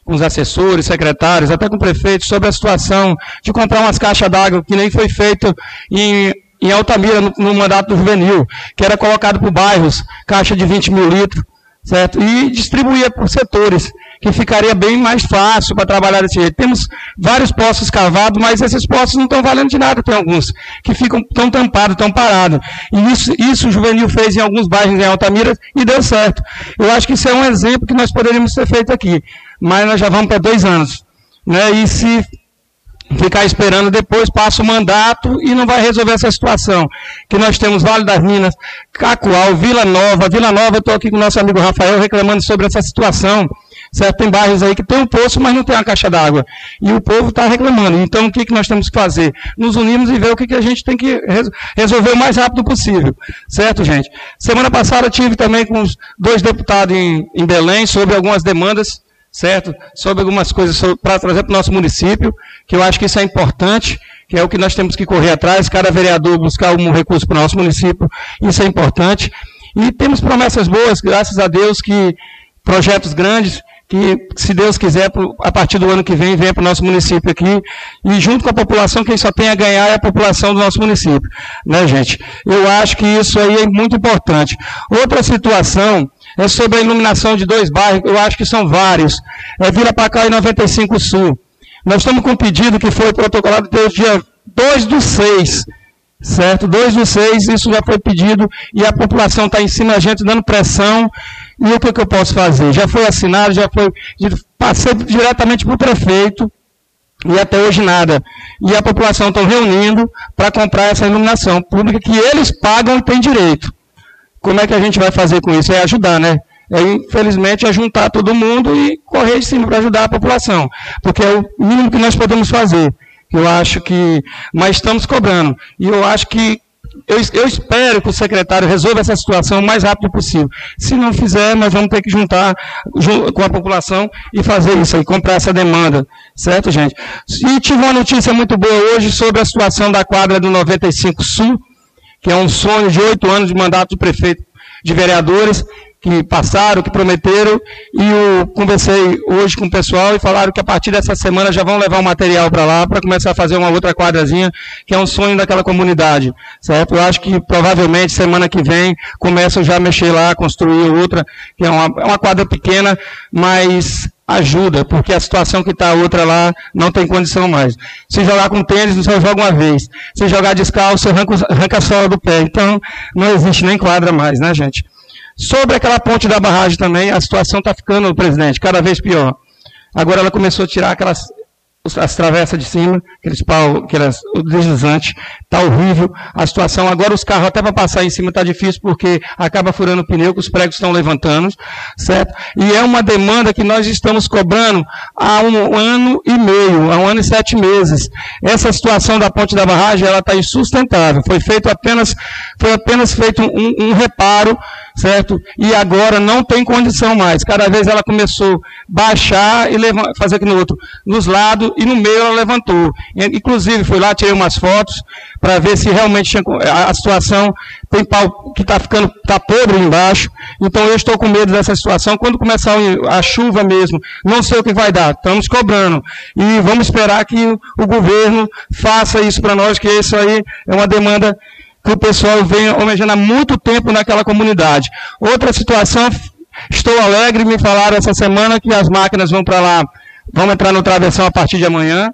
com os assessores, secretários, até com o prefeito, sobre a situação de comprar umas caixas d'água, que nem foi feito em, em Altamira, no, no mandato do juvenil, que era colocado por bairros, caixa de 20 mil litros, certo? E distribuía por setores, que ficaria bem mais fácil para trabalhar desse jeito. Temos vários poços cavados, mas esses poços não estão valendo de nada, tem alguns que ficam tão tampados, tão parados. E isso, isso o Juvenil fez em alguns bairros em Altamira e deu certo. Eu acho que isso é um exemplo que nós poderíamos ter feito aqui mas nós já vamos para dois anos. Né? E se ficar esperando depois, passa o mandato e não vai resolver essa situação. Que nós temos Vale das Minas, Cacoal, Vila Nova. Vila Nova, eu estou aqui com o nosso amigo Rafael reclamando sobre essa situação. Certo? Tem bairros aí que tem um poço, mas não tem uma caixa d'água. E o povo está reclamando. Então, o que, que nós temos que fazer? Nos unirmos e ver o que, que a gente tem que resolver o mais rápido possível. Certo, gente? Semana passada tive também com os dois deputados em, em Belém sobre algumas demandas certo? Sobre algumas coisas para trazer para o nosso município, que eu acho que isso é importante, que é o que nós temos que correr atrás, cada vereador buscar um recurso para o nosso município, isso é importante. E temos promessas boas, graças a Deus, que projetos grandes, que, se Deus quiser, a partir do ano que vem, venha para o nosso município aqui, e junto com a população, quem só tem a ganhar é a população do nosso município, né, gente? Eu acho que isso aí é muito importante. Outra situação é sobre a iluminação de dois bairros, eu acho que são vários. É Vila Pacá e 95 Sul. Nós estamos com um pedido que foi protocolado desde dia 2 do 6, certo? 2 do 6, isso já foi pedido e a população está em cima da gente dando pressão. E o que, que eu posso fazer? Já foi assinado, já foi. Passei diretamente para o prefeito e até hoje nada. E a população está reunindo para comprar essa iluminação pública que eles pagam e têm direito. Como é que a gente vai fazer com isso? É ajudar, né? É, infelizmente, é juntar todo mundo e correr de cima para ajudar a população. Porque é o mínimo que nós podemos fazer. Eu acho que. Mas estamos cobrando. E eu acho que. Eu, eu espero que o secretário resolva essa situação o mais rápido possível. Se não fizer, nós vamos ter que juntar com a população e fazer isso aí, comprar essa demanda. Certo, gente? E tive uma notícia muito boa hoje sobre a situação da quadra do 95 Sul que é um sonho de oito anos de mandato de prefeito, de vereadores, que passaram, que prometeram, e eu conversei hoje com o pessoal e falaram que a partir dessa semana já vão levar o material para lá para começar a fazer uma outra quadrazinha, que é um sonho daquela comunidade, certo? Eu acho que provavelmente semana que vem começam já a mexer lá, construir outra, que é uma, é uma quadra pequena, mas ajuda, porque a situação que está outra lá não tem condição mais. Se jogar com tênis, você joga uma vez. Se jogar descalço, arranca, arranca a sola do pé. Então, não existe nem quadra mais, né, gente? Sobre aquela ponte da barragem também, a situação está ficando, presidente, cada vez pior. Agora ela começou a tirar aquelas as travessas de cima, aqueles pau, aquelas, o deslizante, está horrível a situação. Agora os carros até para passar em cima está difícil porque acaba furando o pneu, que os pregos estão levantando, certo? E é uma demanda que nós estamos cobrando há um ano e meio, há um ano e sete meses. Essa situação da ponte da barragem, ela está insustentável. Foi feito apenas, foi apenas feito um, um reparo certo? E agora não tem condição mais. Cada vez ela começou a baixar e fazer aqui no outro, nos lados e no meio ela levantou. Inclusive, fui lá, tirei umas fotos para ver se realmente tinha, a, a situação tem pau que está ficando, está podre embaixo. Então eu estou com medo dessa situação. Quando começar a chuva mesmo, não sei o que vai dar. Estamos cobrando. E vamos esperar que o, governo faça isso para nós, que isso aí é uma demanda que o pessoal vem almejando há muito tempo naquela comunidade. Outra situação, estou alegre, me falaram essa semana que as máquinas vão para lá, vão entrar no travessão a partir de amanhã.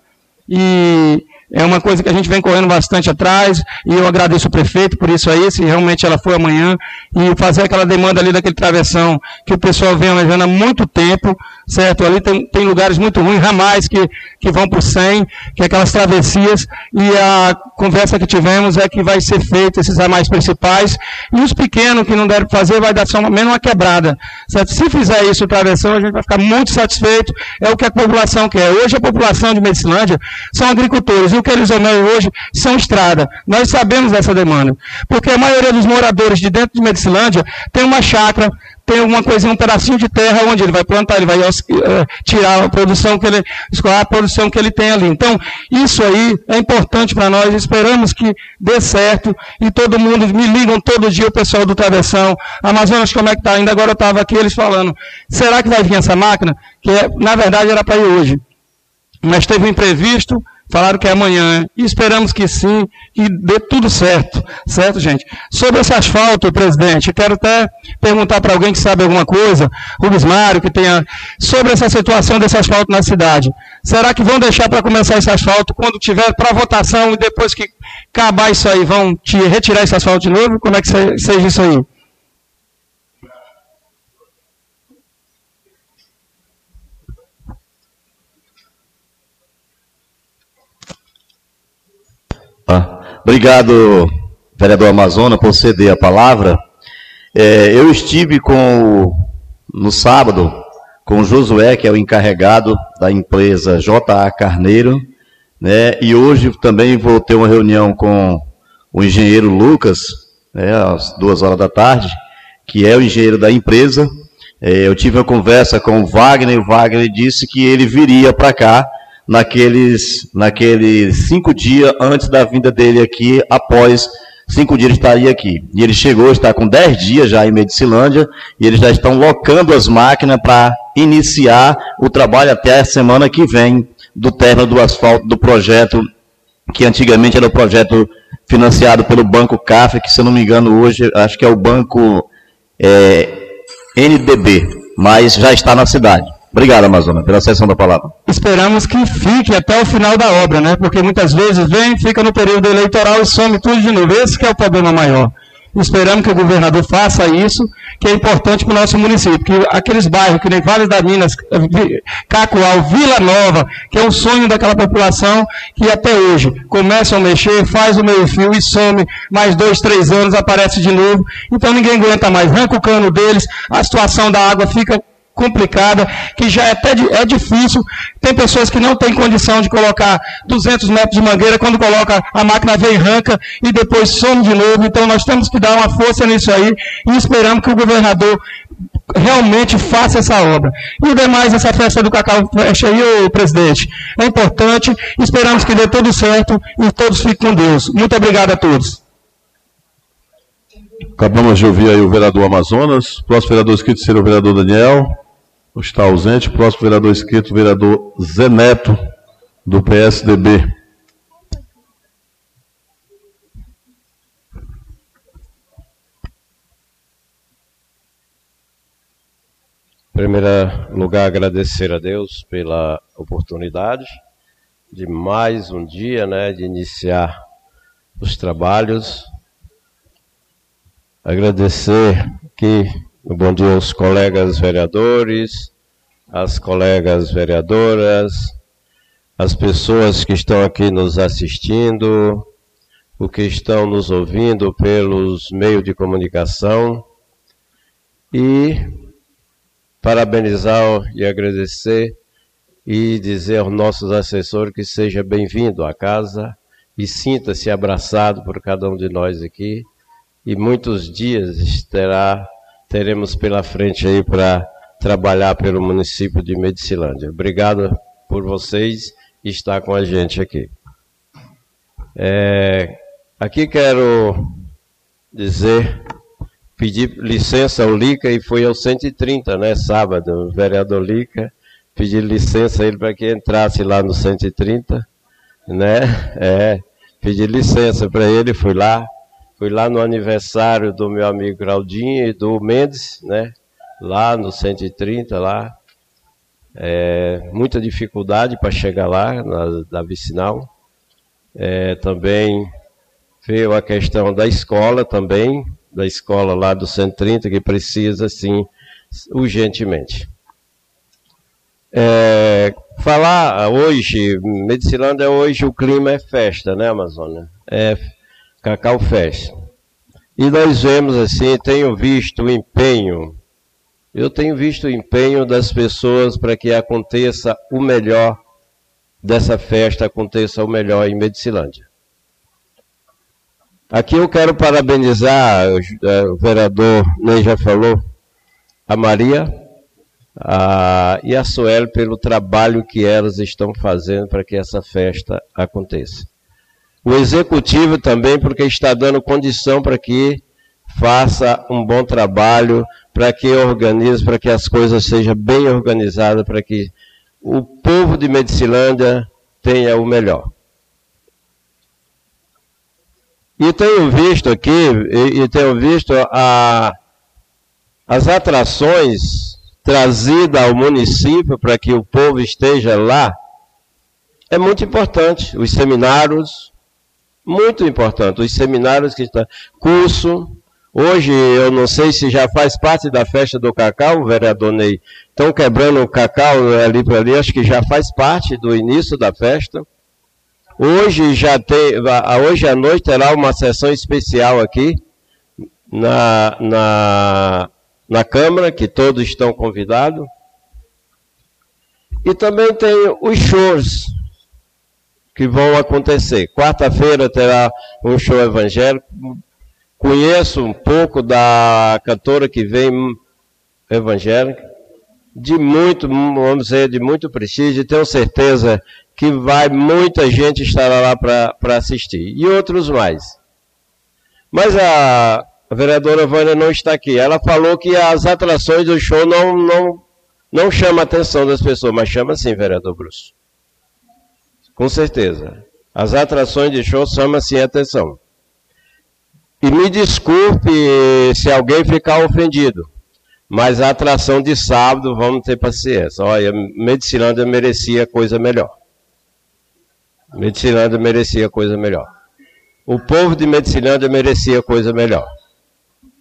E é uma coisa que a gente vem correndo bastante atrás, e eu agradeço o prefeito por isso aí, se realmente ela foi amanhã, e fazer aquela demanda ali daquele travessão que o pessoal vem almejando há muito tempo, certo? Ali tem, tem lugares muito ruins, ramais que, que vão para o 100, que é aquelas travessias, e a conversa que tivemos é que vai ser feito esses ramais principais, e os pequenos que não deram fazer vai dar só menos uma quebrada, certo? Se fizer isso, travessão, a gente vai ficar muito satisfeito, é o que a população quer. Hoje a população de Medicilândia são agricultores, e o que eles amam hoje são estrada. Nós sabemos dessa demanda, porque a maioria dos moradores de dentro de Medicilândia tem uma chácara, tem alguma coisinha, um pedacinho de terra onde ele vai plantar, ele vai uh, tirar a produção que ele, a produção que ele tem ali. Então, isso aí é importante para nós, esperamos que dê certo e todo mundo, me ligam todo dia o pessoal do Travessão, Amazonas como é que está? Ainda agora eu estava aqui, eles falando, será que vai vir essa máquina? Que é, na verdade era para ir hoje. Mas teve um imprevisto, Falaram que é amanhã. E esperamos que sim, que dê tudo certo. Certo, gente? Sobre esse asfalto, presidente, quero até perguntar para alguém que sabe alguma coisa, Rubens Mário, que tenha, sobre essa situação desse asfalto na cidade. Será que vão deixar para começar esse asfalto quando tiver para votação e depois que acabar isso aí, vão te retirar esse asfalto de novo? Como é que seja isso aí? Obrigado, vereador Amazona, por ceder a palavra. É, eu estive com, no sábado com o Josué, que é o encarregado da empresa JA Carneiro, né, e hoje também vou ter uma reunião com o engenheiro Lucas, né, às duas horas da tarde, que é o engenheiro da empresa. É, eu tive uma conversa com o Wagner, e o Wagner disse que ele viria para cá naqueles, naqueles cinco dias antes da vinda dele aqui, após cinco dias estaria aqui. E ele chegou, está com dez dias já em Medicilândia, e eles já estão locando as máquinas para iniciar o trabalho até a semana que vem do término do asfalto do projeto, que antigamente era o projeto financiado pelo Banco CAF, que se eu não me engano hoje, acho que é o Banco é, NDB, mas já está na cidade. Obrigado, Amazônia, pela sessão da palavra. Esperamos que fique até o final da obra, né? Porque muitas vezes vem, fica no período eleitoral e some tudo de novo. Esse é o problema maior. Esperamos que o governador faça isso, que é importante para o nosso município. Que aqueles bairros, que nem Vale das Minas, Cacoal, Vila Nova, que é um sonho daquela população, que até hoje começam a mexer, faz o meio-fio e some, mais dois, três anos aparece de novo. Então ninguém aguenta mais, arranca o cano deles, a situação da água fica complicada, que já é até é difícil. Tem pessoas que não têm condição de colocar 200 metros de mangueira, quando coloca a máquina vem arranca e depois some de novo. Então nós temos que dar uma força nisso aí e esperamos que o governador realmente faça essa obra. E o demais, essa festa do Cacau fecha aí, presidente. É importante, esperamos que dê tudo certo e todos fiquem com Deus. Muito obrigado a todos. Acabamos de ouvir aí o vereador Amazonas. Próximo vereador inscrito será o vereador Daniel. Está ausente. Próximo vereador inscrito, vereador Zeneto, do PSDB. Em primeiro lugar, agradecer a Deus pela oportunidade de mais um dia, né, de iniciar os trabalhos. Agradecer que Bom dia aos colegas vereadores, às colegas vereadoras, às pessoas que estão aqui nos assistindo, o que estão nos ouvindo pelos meios de comunicação. E parabenizar e agradecer e dizer aos nossos assessores que seja bem-vindo à casa e sinta-se abraçado por cada um de nós aqui e muitos dias terá teremos pela frente aí para trabalhar pelo município de Medicilândia. Obrigado por vocês estar com a gente aqui. É, aqui quero dizer, pedir licença ao Lica e foi ao 130, né, sábado, o vereador Lica, pedir licença a ele para que entrasse lá no 130, né, é, pedir licença para ele, fui lá, Fui lá no aniversário do meu amigo Claudinho e do Mendes, né? Lá no 130, lá. É, muita dificuldade para chegar lá, na, na vicinal. É, também veio a questão da escola também, da escola lá do 130, que precisa, sim, urgentemente. É, falar hoje, Medicilândia hoje o clima é festa, né, Amazônia? É Cacau Fest. E nós vemos assim, tenho visto o empenho, eu tenho visto o empenho das pessoas para que aconteça o melhor dessa festa, aconteça o melhor em Medicilândia. Aqui eu quero parabenizar, o vereador Ney já falou, a Maria a, e a Sueli pelo trabalho que elas estão fazendo para que essa festa aconteça. O executivo também, porque está dando condição para que faça um bom trabalho, para que organize, para que as coisas sejam bem organizadas, para que o povo de Medicilândia tenha o melhor. E tenho visto aqui, e, tenho visto a, as atrações trazidas ao município para que o povo esteja lá, é muito importante. Os seminários, muito importante. Os seminários que estão. Curso. Hoje, eu não sei se já faz parte da festa do cacau, o vereador Ney. Estão quebrando o cacau ali para ali, acho que já faz parte do início da festa. Hoje já tem, hoje à noite terá uma sessão especial aqui na, na, na Câmara, que todos estão convidados. E também tem os shows que vão acontecer. Quarta-feira terá um show evangélico. Conheço um pouco da cantora que vem evangélica, de muito, vamos dizer, de muito prestígio, e tenho certeza que vai muita gente estará lá para assistir. E outros mais. Mas a, vereadora Vânia não está aqui. Ela falou que as atrações do show não, não, não chamam a atenção das pessoas, mas chama sim, vereador Bruce. Com certeza. As atrações de show chamam sim atenção. E me desculpe se alguém ficar ofendido, mas a atração de sábado, vamos ter paciência. Olha, Medicilândia merecia coisa melhor. Medicilândia merecia coisa melhor. O povo de Medicilândia merecia coisa melhor.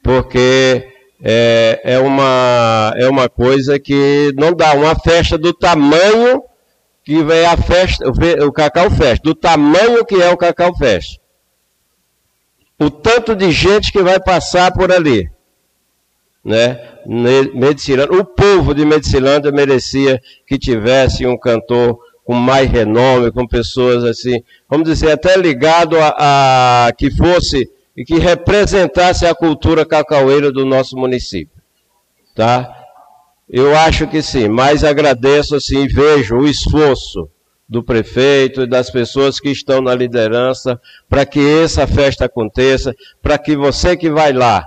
Porque é, é, uma, é uma coisa que não dá. Uma festa do tamanho que vem a festa, o Cacau Fest, do tamanho que é o Cacau Fest. O tanto de gente que vai passar por ali. Né? Medicilândia, o povo de Medicilândia merecia que tivesse um cantor com mais renome, com pessoas assim, vamos dizer, até ligado a, a que fosse e que representasse a cultura cacaueira do nosso município. Tá? Eu acho que sim, mas agradeço assim, vejo o esforço do prefeito e das pessoas que estão na liderança para que essa festa aconteça, para que você que vai lá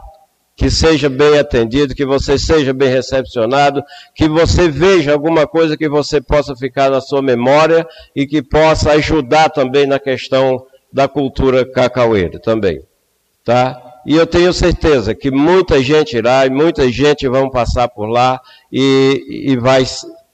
que seja bem atendido, que você seja bem recepcionado, que você veja alguma coisa que você possa ficar na sua memória e que possa ajudar também na questão da cultura cacaueira também, tá? E eu tenho certeza que muita gente irá e muita gente vão passar por lá e, e vai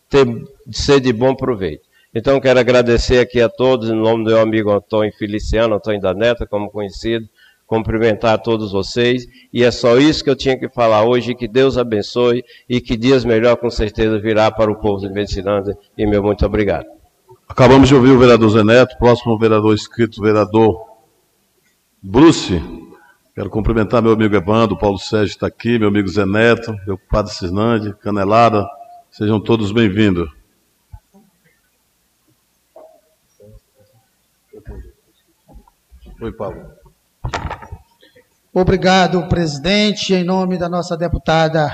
ter, ser de bom proveito. Então quero agradecer aqui a todos, em nome do meu amigo Antônio Feliciano, Antônio da Neta, como conhecido, cumprimentar todos vocês. E é só isso que eu tinha que falar hoje. Que Deus abençoe e que dias melhor com certeza virá para o povo de Medicinândia. E meu muito obrigado. Acabamos de ouvir o vereador Zé Neto, próximo vereador inscrito, vereador Bruce. Quero cumprimentar meu amigo Evandro, Paulo Sérgio está aqui, meu amigo Zé Neto, meu padre Cisnande, Canelada. Sejam todos bem-vindos. Oi, Paulo. Obrigado, presidente. Em nome da nossa deputada,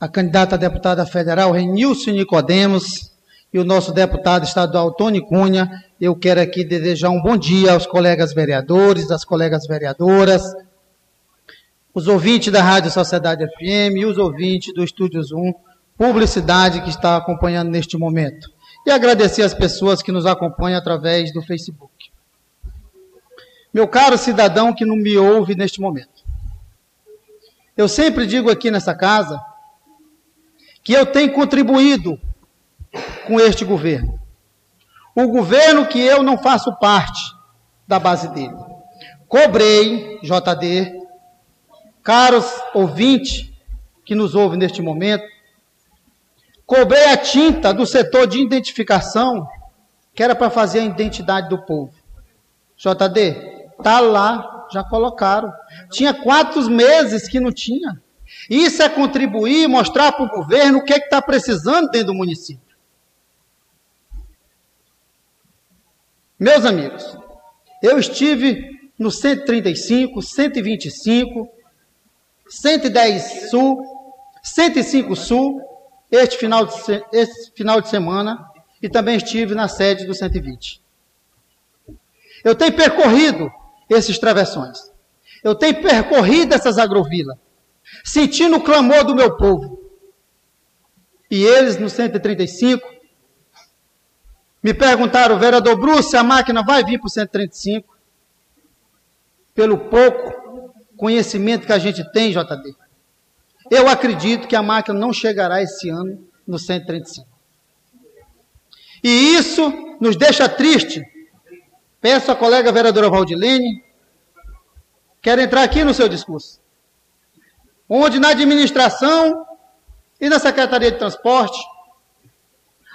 a candidata a deputada federal, Renilson Nicodemos, e o nosso deputado estadual, Tony Cunha, eu quero aqui desejar um bom dia aos colegas vereadores, às colegas vereadoras, os ouvintes da Rádio Sociedade FM e os ouvintes do Estúdio Zoom, publicidade que está acompanhando neste momento. E agradecer as pessoas que nos acompanham através do Facebook. Meu caro cidadão que não me ouve neste momento, eu sempre digo aqui nessa casa que eu tenho contribuído com este governo. O governo que eu não faço parte da base dele. Cobrei, JD, caros ouvintes que nos ouvem neste momento, Cobrei a tinta do setor de identificação, que era para fazer a identidade do povo. JD, tá lá, já colocaram. Tinha quatro meses que não tinha. Isso é contribuir, mostrar para o governo o que é está precisando dentro do município. Meus amigos, eu estive no 135, 125, 110 Sul, 105 Sul, este final de, este final de semana, e também estive na sede do 120. Eu tenho percorrido esses travessões. Eu tenho percorrido essas agrovilas, sentindo o clamor do meu povo. E eles, no 135, me perguntaram, vereador Bruce, a máquina vai vir para o 135? Pelo pouco conhecimento que a gente tem, JD, eu acredito que a máquina não chegará esse ano no 135. E isso nos deixa triste. Peço à colega vereadora Valdilene, quero entrar aqui no seu discurso, onde na administração e na Secretaria de Transporte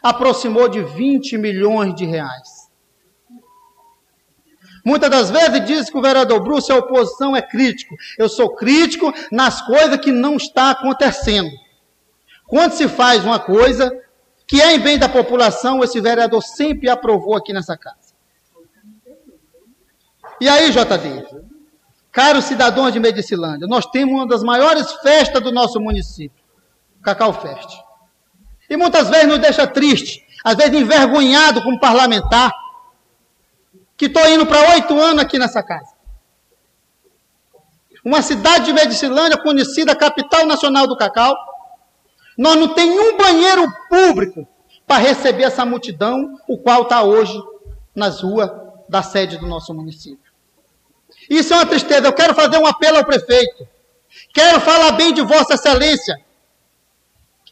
aproximou de 20 milhões de reais. Muitas das vezes diz que o vereador Bruce, a oposição é crítico. Eu sou crítico nas coisas que não está acontecendo. Quando se faz uma coisa que é em bem da população, esse vereador sempre aprovou aqui nessa casa. E aí, JD, caros cidadãos de Medicilândia, nós temos uma das maiores festas do nosso município, Cacau Fest. E muitas vezes nos deixa triste, às vezes envergonhado como parlamentar, que estou indo para oito anos aqui nessa casa. Uma cidade de Medicilândia, conhecida capital nacional do cacau, nós não tem um banheiro público para receber essa multidão, o qual está hoje nas ruas da sede do nosso município. Isso é uma tristeza. Eu quero fazer um apelo ao prefeito. Quero falar bem de Vossa Excelência.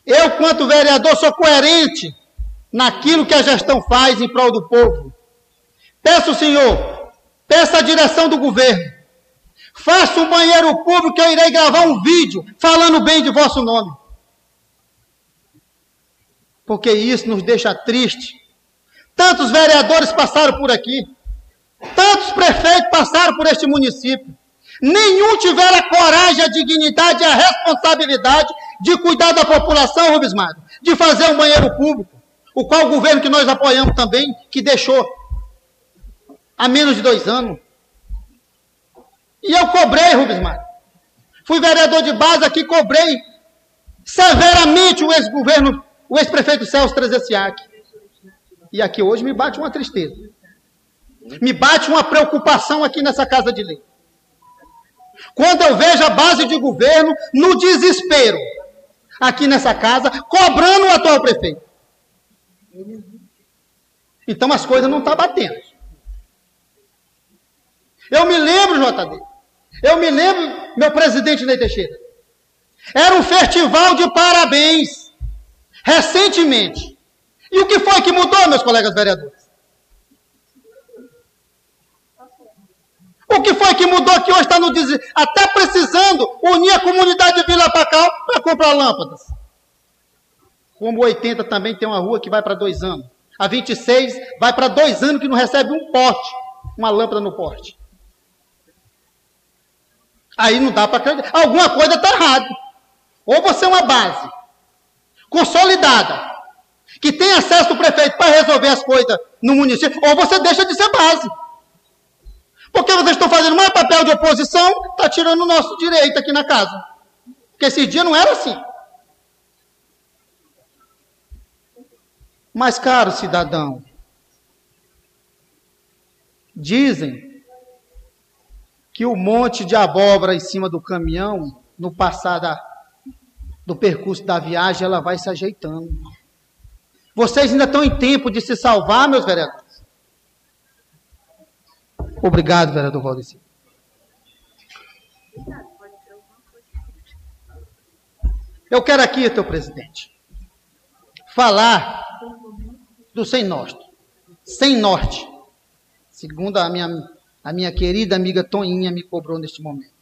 Eu, quanto vereador, sou coerente naquilo que a gestão faz em prol do povo. Peço, senhor, peça a direção do governo. Faça um banheiro público que eu irei gravar um vídeo falando bem de vosso nome. Porque isso nos deixa triste. Tantos vereadores passaram por aqui. Tantos prefeitos passaram por este município. Nenhum tiver a coragem, a dignidade e a responsabilidade de cuidar da população, Rubens Mário, de fazer um banheiro público, o qual o governo que nós apoiamos também, que deixou há menos de dois anos. E eu cobrei, Rubens Mário. Fui vereador de base aqui, cobrei severamente o ex-governo, o ex-prefeito Celso Trezessiak. E aqui hoje me bate uma tristeza. Me bate uma preocupação aqui nessa casa de lei. Quando eu vejo a base de governo no desespero, aqui nessa casa, cobrando o atual prefeito. Então as coisas não estão tá batendo. Eu me lembro, JD, eu me lembro, meu presidente Ney Teixeira, era um festival de parabéns, recentemente. E o que foi que mudou, meus colegas vereadores? O que foi que mudou que hoje está no des... até precisando unir a comunidade de Vila Pacal para comprar lâmpadas? Como 80 também tem uma rua que vai para dois anos. A 26 vai para dois anos que não recebe um pote, uma lâmpada no porte. Aí não dá para acreditar. Alguma coisa está errada. Ou você é uma base consolidada, que tem acesso do prefeito para resolver as coisas no município, ou você deixa de ser base. Porque vocês estão fazendo mais papel de oposição, está tirando o nosso direito aqui na casa. Porque esse dia não era assim. Mas, caro cidadão, dizem que o monte de abóbora em cima do caminhão, no passar da, do percurso da viagem, ela vai se ajeitando. Vocês ainda estão em tempo de se salvar, meus vereadores. Obrigado, vereador Valdeci. Eu quero aqui, teu presidente, falar do sem norte. Sem norte. Segundo a minha, a minha querida amiga Toninha me cobrou neste momento.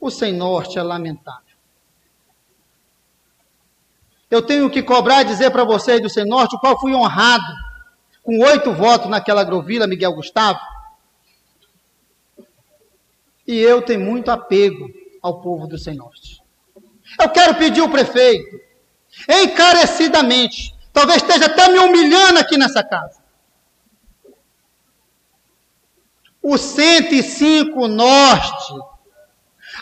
O sem norte é lamentável. Eu tenho que cobrar e dizer para vocês do Norte o qual fui honrado com oito votos naquela agrovila, Miguel Gustavo. E eu tenho muito apego ao povo do Norte. Eu quero pedir ao prefeito, encarecidamente, talvez esteja até me humilhando aqui nessa casa. O 105 Norte,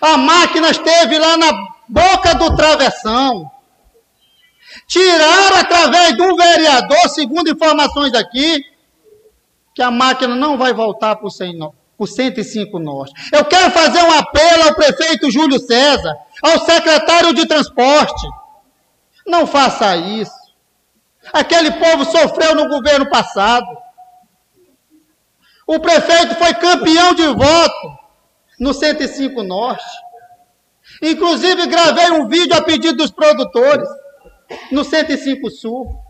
a máquina esteve lá na boca do travessão. Tiraram através do vereador, segundo informações aqui, que a máquina não vai voltar para o 105 Norte. Eu quero fazer um apelo ao prefeito Júlio César, ao secretário de transporte. Não faça isso. Aquele povo sofreu no governo passado. O prefeito foi campeão de voto no 105 Norte. Inclusive, gravei um vídeo a pedido dos produtores no 105 Sul.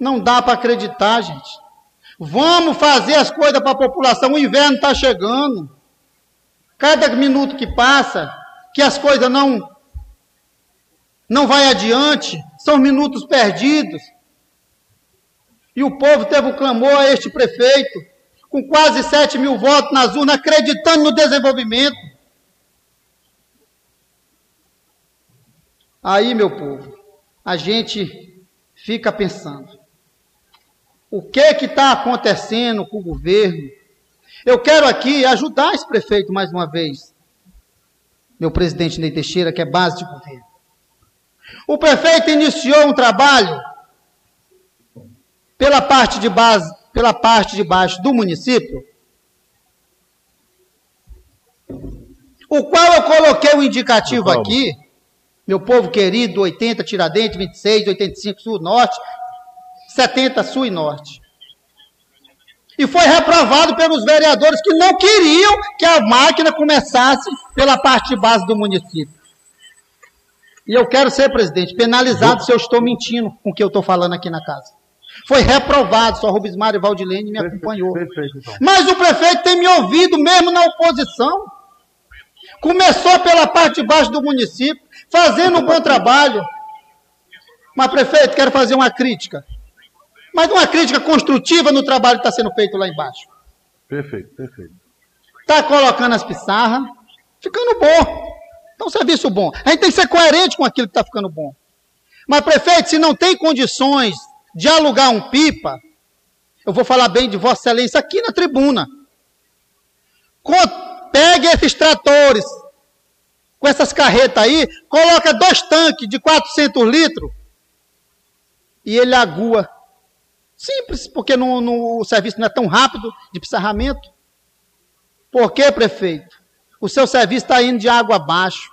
Não dá para acreditar, gente. Vamos fazer as coisas para a população. O inverno está chegando. Cada minuto que passa, que as coisas não não vai adiante, são minutos perdidos. E o povo teve o clamor a este prefeito, com quase 7 mil votos nas urnas, acreditando no desenvolvimento. Aí, meu povo, a gente fica pensando: o que que está acontecendo com o governo? Eu quero aqui ajudar esse prefeito mais uma vez, meu presidente Ney Teixeira, que é base de governo. O prefeito iniciou um trabalho pela parte de base, pela parte de baixo do município, o qual eu coloquei o um indicativo aqui, meu povo querido, 80 Tiradentes, 26, 85 Sul Norte, 70 Sul e Norte. E foi reprovado pelos vereadores que não queriam que a máquina começasse pela parte de base do município. E eu quero ser, presidente, penalizado se eu estou mentindo com o que eu estou falando aqui na casa. Foi reprovado, só Rubens Mário Valdilene me acompanhou. Perfeito, então. Mas o prefeito tem me ouvido mesmo na oposição. Começou pela parte de baixo do município, fazendo um bom trabalho. Mas, prefeito, quero fazer uma crítica. Mas uma crítica construtiva no trabalho que está sendo feito lá embaixo. Perfeito, perfeito. Está colocando as pissarras, ficando bom. Então, serviço bom. A gente tem que ser coerente com aquilo que está ficando bom. Mas, prefeito, se não tem condições de alugar um pipa, eu vou falar bem de Vossa Excelência aqui na tribuna. Pegue esses tratores, com essas carretas aí, coloca dois tanques de 400 litros e ele agua. Simples, porque no, o serviço não é tão rápido de pissarramento. Por quê, prefeito? O seu serviço está indo de água abaixo.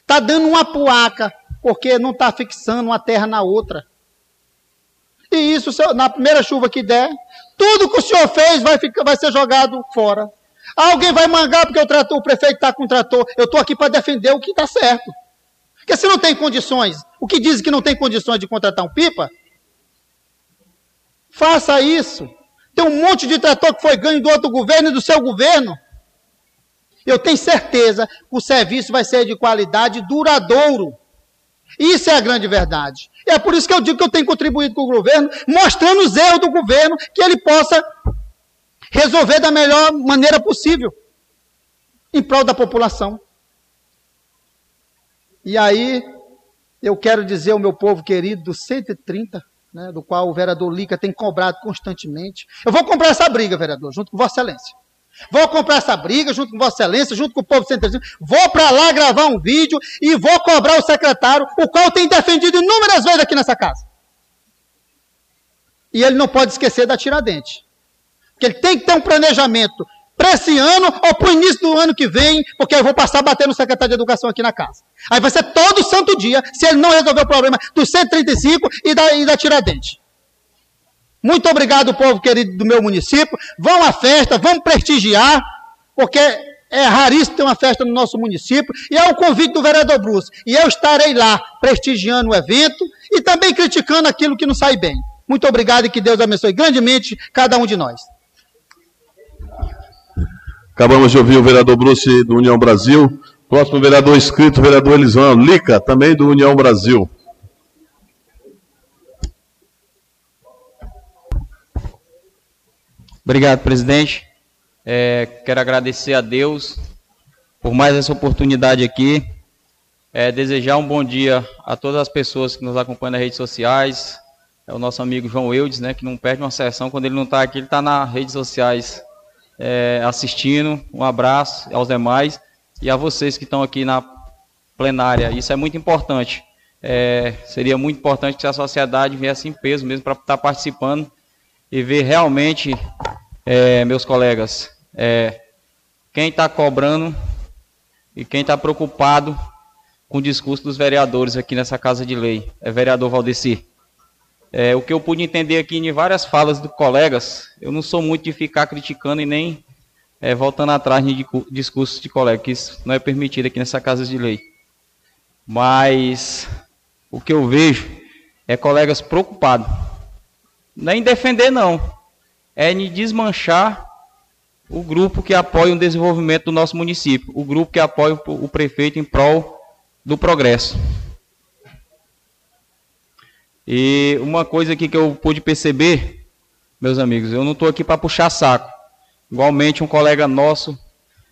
Está dando uma puaca, porque não está fixando uma terra na outra. E isso, na primeira chuva que der, tudo que o senhor fez vai, ficar, vai ser jogado fora. Alguém vai mangar porque o, trator, o prefeito está com o trator. Eu estou aqui para defender o que está certo. Porque se não tem condições, o que dizem que não tem condições de contratar um pipa, faça isso. Tem um monte de trator que foi ganho do outro governo e do seu governo. Eu tenho certeza que o serviço vai ser de qualidade duradouro. Isso é a grande verdade. E é por isso que eu digo que eu tenho contribuído com o governo, mostrando os erros do governo, que ele possa resolver da melhor maneira possível, em prol da população. E aí, eu quero dizer ao meu povo querido do 130, né, do qual o vereador Lica tem cobrado constantemente. Eu vou comprar essa briga, vereador, junto com Vossa Excelência. Vou comprar essa briga junto com Vossa Excelência, junto com o povo centro Vou para lá gravar um vídeo e vou cobrar o secretário, o qual tem defendido inúmeras vezes aqui nessa casa. E ele não pode esquecer da Tiradentes. Porque ele tem que ter um planejamento para esse ano ou para o início do ano que vem, porque eu vou passar a bater no secretário de Educação aqui na casa. Aí vai ser todo santo dia, se ele não resolver o problema dos 135 e da, e da Tiradentes. Muito obrigado, povo querido do meu município. Vão à festa, vamos prestigiar, porque é raríssimo ter uma festa no nosso município, e é o convite do vereador Bruce. E eu estarei lá prestigiando o evento e também criticando aquilo que não sai bem. Muito obrigado e que Deus abençoe grandemente cada um de nós. Acabamos de ouvir o vereador Bruce do União Brasil. Próximo vereador inscrito, vereador Elisandro Lica, também do União Brasil. Obrigado, presidente. É, quero agradecer a Deus por mais essa oportunidade aqui. É, desejar um bom dia a todas as pessoas que nos acompanham nas redes sociais. É o nosso amigo João Eudes, né, que não perde uma sessão. Quando ele não está aqui, ele está nas redes sociais é, assistindo. Um abraço aos demais e a vocês que estão aqui na plenária. Isso é muito importante. É, seria muito importante que a sociedade viesse em peso mesmo para estar tá participando e ver realmente, é, meus colegas, é, quem está cobrando e quem está preocupado com o discurso dos vereadores aqui nessa Casa de Lei. É vereador Valdeci. É, o que eu pude entender aqui em várias falas dos colegas, eu não sou muito de ficar criticando e nem é, voltando atrás de discursos de colegas, que isso não é permitido aqui nessa Casa de Lei. Mas o que eu vejo é colegas preocupados. Nem defender, não. É em desmanchar o grupo que apoia o desenvolvimento do nosso município, o grupo que apoia o prefeito em prol do progresso. E uma coisa aqui que eu pude perceber, meus amigos, eu não estou aqui para puxar saco. Igualmente um colega nosso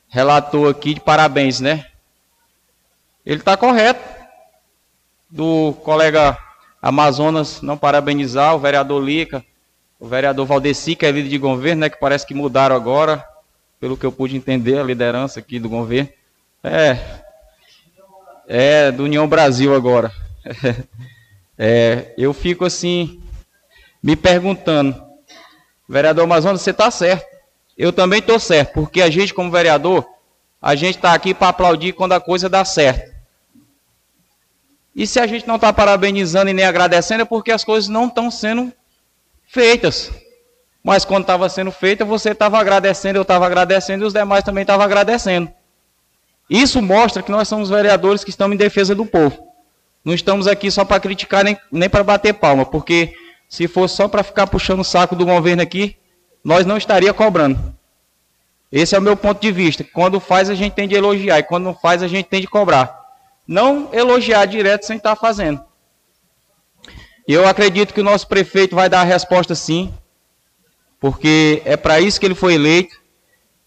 relatou aqui de parabéns, né? Ele está correto. Do colega Amazonas não parabenizar o vereador Lica, o vereador Valdeci, que é líder de governo, né? Que parece que mudaram agora, pelo que eu pude entender, a liderança aqui do governo. É, é do União Brasil agora. É, eu fico assim, me perguntando, vereador Amazonas, você está certo. Eu também estou certo, porque a gente, como vereador, a gente está aqui para aplaudir quando a coisa dá certo. E se a gente não está parabenizando e nem agradecendo, é porque as coisas não estão sendo feitas. Mas quando estava sendo feita, você estava agradecendo, eu estava agradecendo e os demais também estavam agradecendo. Isso mostra que nós somos vereadores que estamos em defesa do povo. Não estamos aqui só para criticar nem, nem para bater palma, porque se fosse só para ficar puxando o saco do governo aqui, nós não estaria cobrando. Esse é o meu ponto de vista. Quando faz, a gente tem de elogiar, e quando não faz, a gente tem de cobrar. Não elogiar direto sem estar fazendo. E eu acredito que o nosso prefeito vai dar a resposta sim, porque é para isso que ele foi eleito.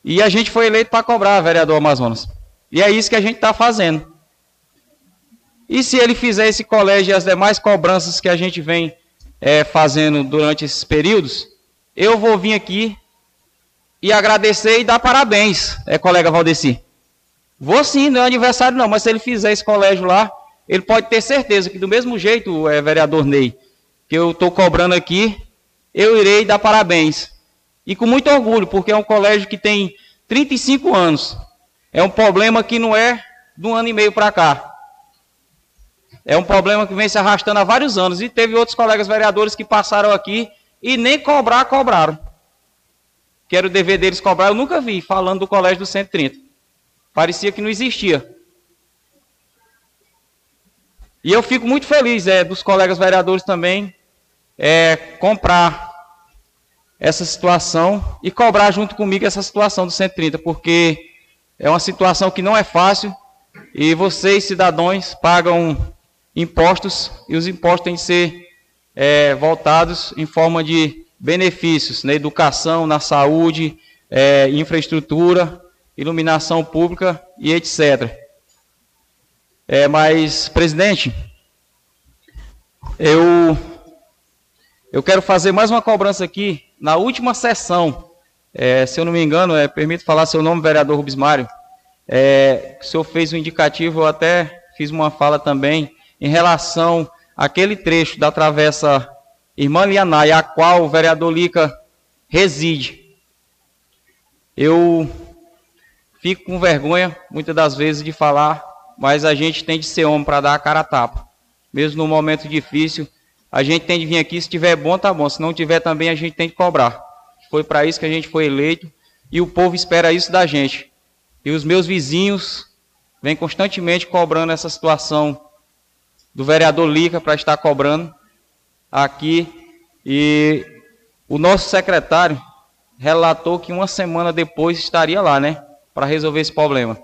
E a gente foi eleito para cobrar, vereador Amazonas. E é isso que a gente está fazendo. E se ele fizer esse colégio e as demais cobranças que a gente vem é, fazendo durante esses períodos, eu vou vir aqui e agradecer e dar parabéns, é, colega Valdeci. Vou sim, não é aniversário não, mas se ele fizer esse colégio lá, ele pode ter certeza que do mesmo jeito, é, vereador Ney, que eu estou cobrando aqui, eu irei dar parabéns. E com muito orgulho, porque é um colégio que tem 35 anos. É um problema que não é de um ano e meio para cá. É um problema que vem se arrastando há vários anos. E teve outros colegas vereadores que passaram aqui e nem cobrar, cobraram. Que era o dever deles cobrar, eu nunca vi falando do colégio do 130. Parecia que não existia. E eu fico muito feliz é, dos colegas vereadores também é, comprar essa situação e cobrar junto comigo essa situação do 130, porque é uma situação que não é fácil e vocês, cidadãos, pagam impostos e os impostos têm que ser é, voltados em forma de benefícios na educação, na saúde, é, infraestrutura, iluminação pública e etc. É, mas, presidente, eu, eu quero fazer mais uma cobrança aqui. Na última sessão, é, se eu não me engano, é, permito falar seu nome, vereador Rubens Mário, é, o senhor fez um indicativo, eu até fiz uma fala também, em relação àquele trecho da travessa Irmã Lianai, a qual o vereador Lica reside. Eu fico com vergonha, muitas das vezes, de falar, mas a gente tem de ser homem para dar a cara a tapa. Mesmo num momento difícil, a gente tem de vir aqui, se tiver bom, tá bom. Se não tiver também, a gente tem de cobrar. Foi para isso que a gente foi eleito e o povo espera isso da gente. E os meus vizinhos vêm constantemente cobrando essa situação do vereador Lica para estar cobrando aqui. E o nosso secretário relatou que uma semana depois estaria lá, né? Para resolver esse problema.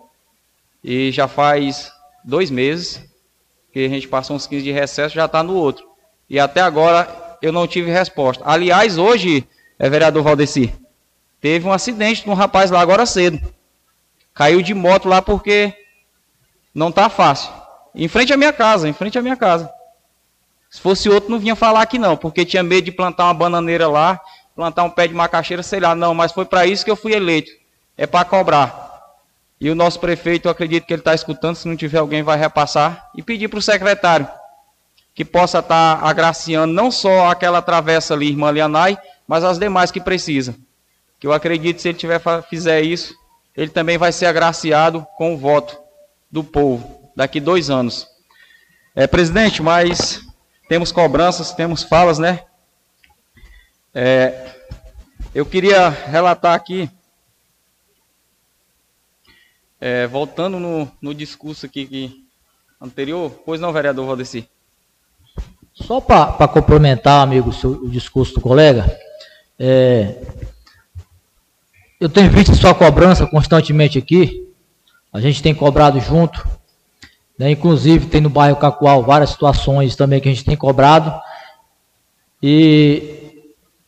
E já faz dois meses que a gente passou uns 15 de recesso, já está no outro. E até agora eu não tive resposta. Aliás, hoje, é vereador Valdeci, teve um acidente de um rapaz lá agora cedo. Caiu de moto lá porque não está fácil. Em frente à minha casa, em frente à minha casa. Se fosse outro, não vinha falar aqui não, porque tinha medo de plantar uma bananeira lá, plantar um pé de macaxeira, sei lá. Não, mas foi para isso que eu fui eleito. É para cobrar. E o nosso prefeito, eu acredito que ele está escutando, se não tiver alguém, vai repassar. E pedir para o secretário que possa estar tá agraciando não só aquela travessa ali, irmã Lianai, mas as demais que precisam. Que eu acredito se ele tiver, fizer isso, ele também vai ser agraciado com o voto do povo daqui dois anos. É, presidente, mas temos cobranças, temos falas, né? É, eu queria relatar aqui, é, voltando no, no, discurso aqui que, anterior, pois não, vereador Valdeci? Só para complementar, amigo, o discurso do colega, é, eu tenho visto sua cobrança constantemente aqui, a gente tem cobrado junto, né? Inclusive, tem no bairro Cacoal várias situações também que a gente tem cobrado. E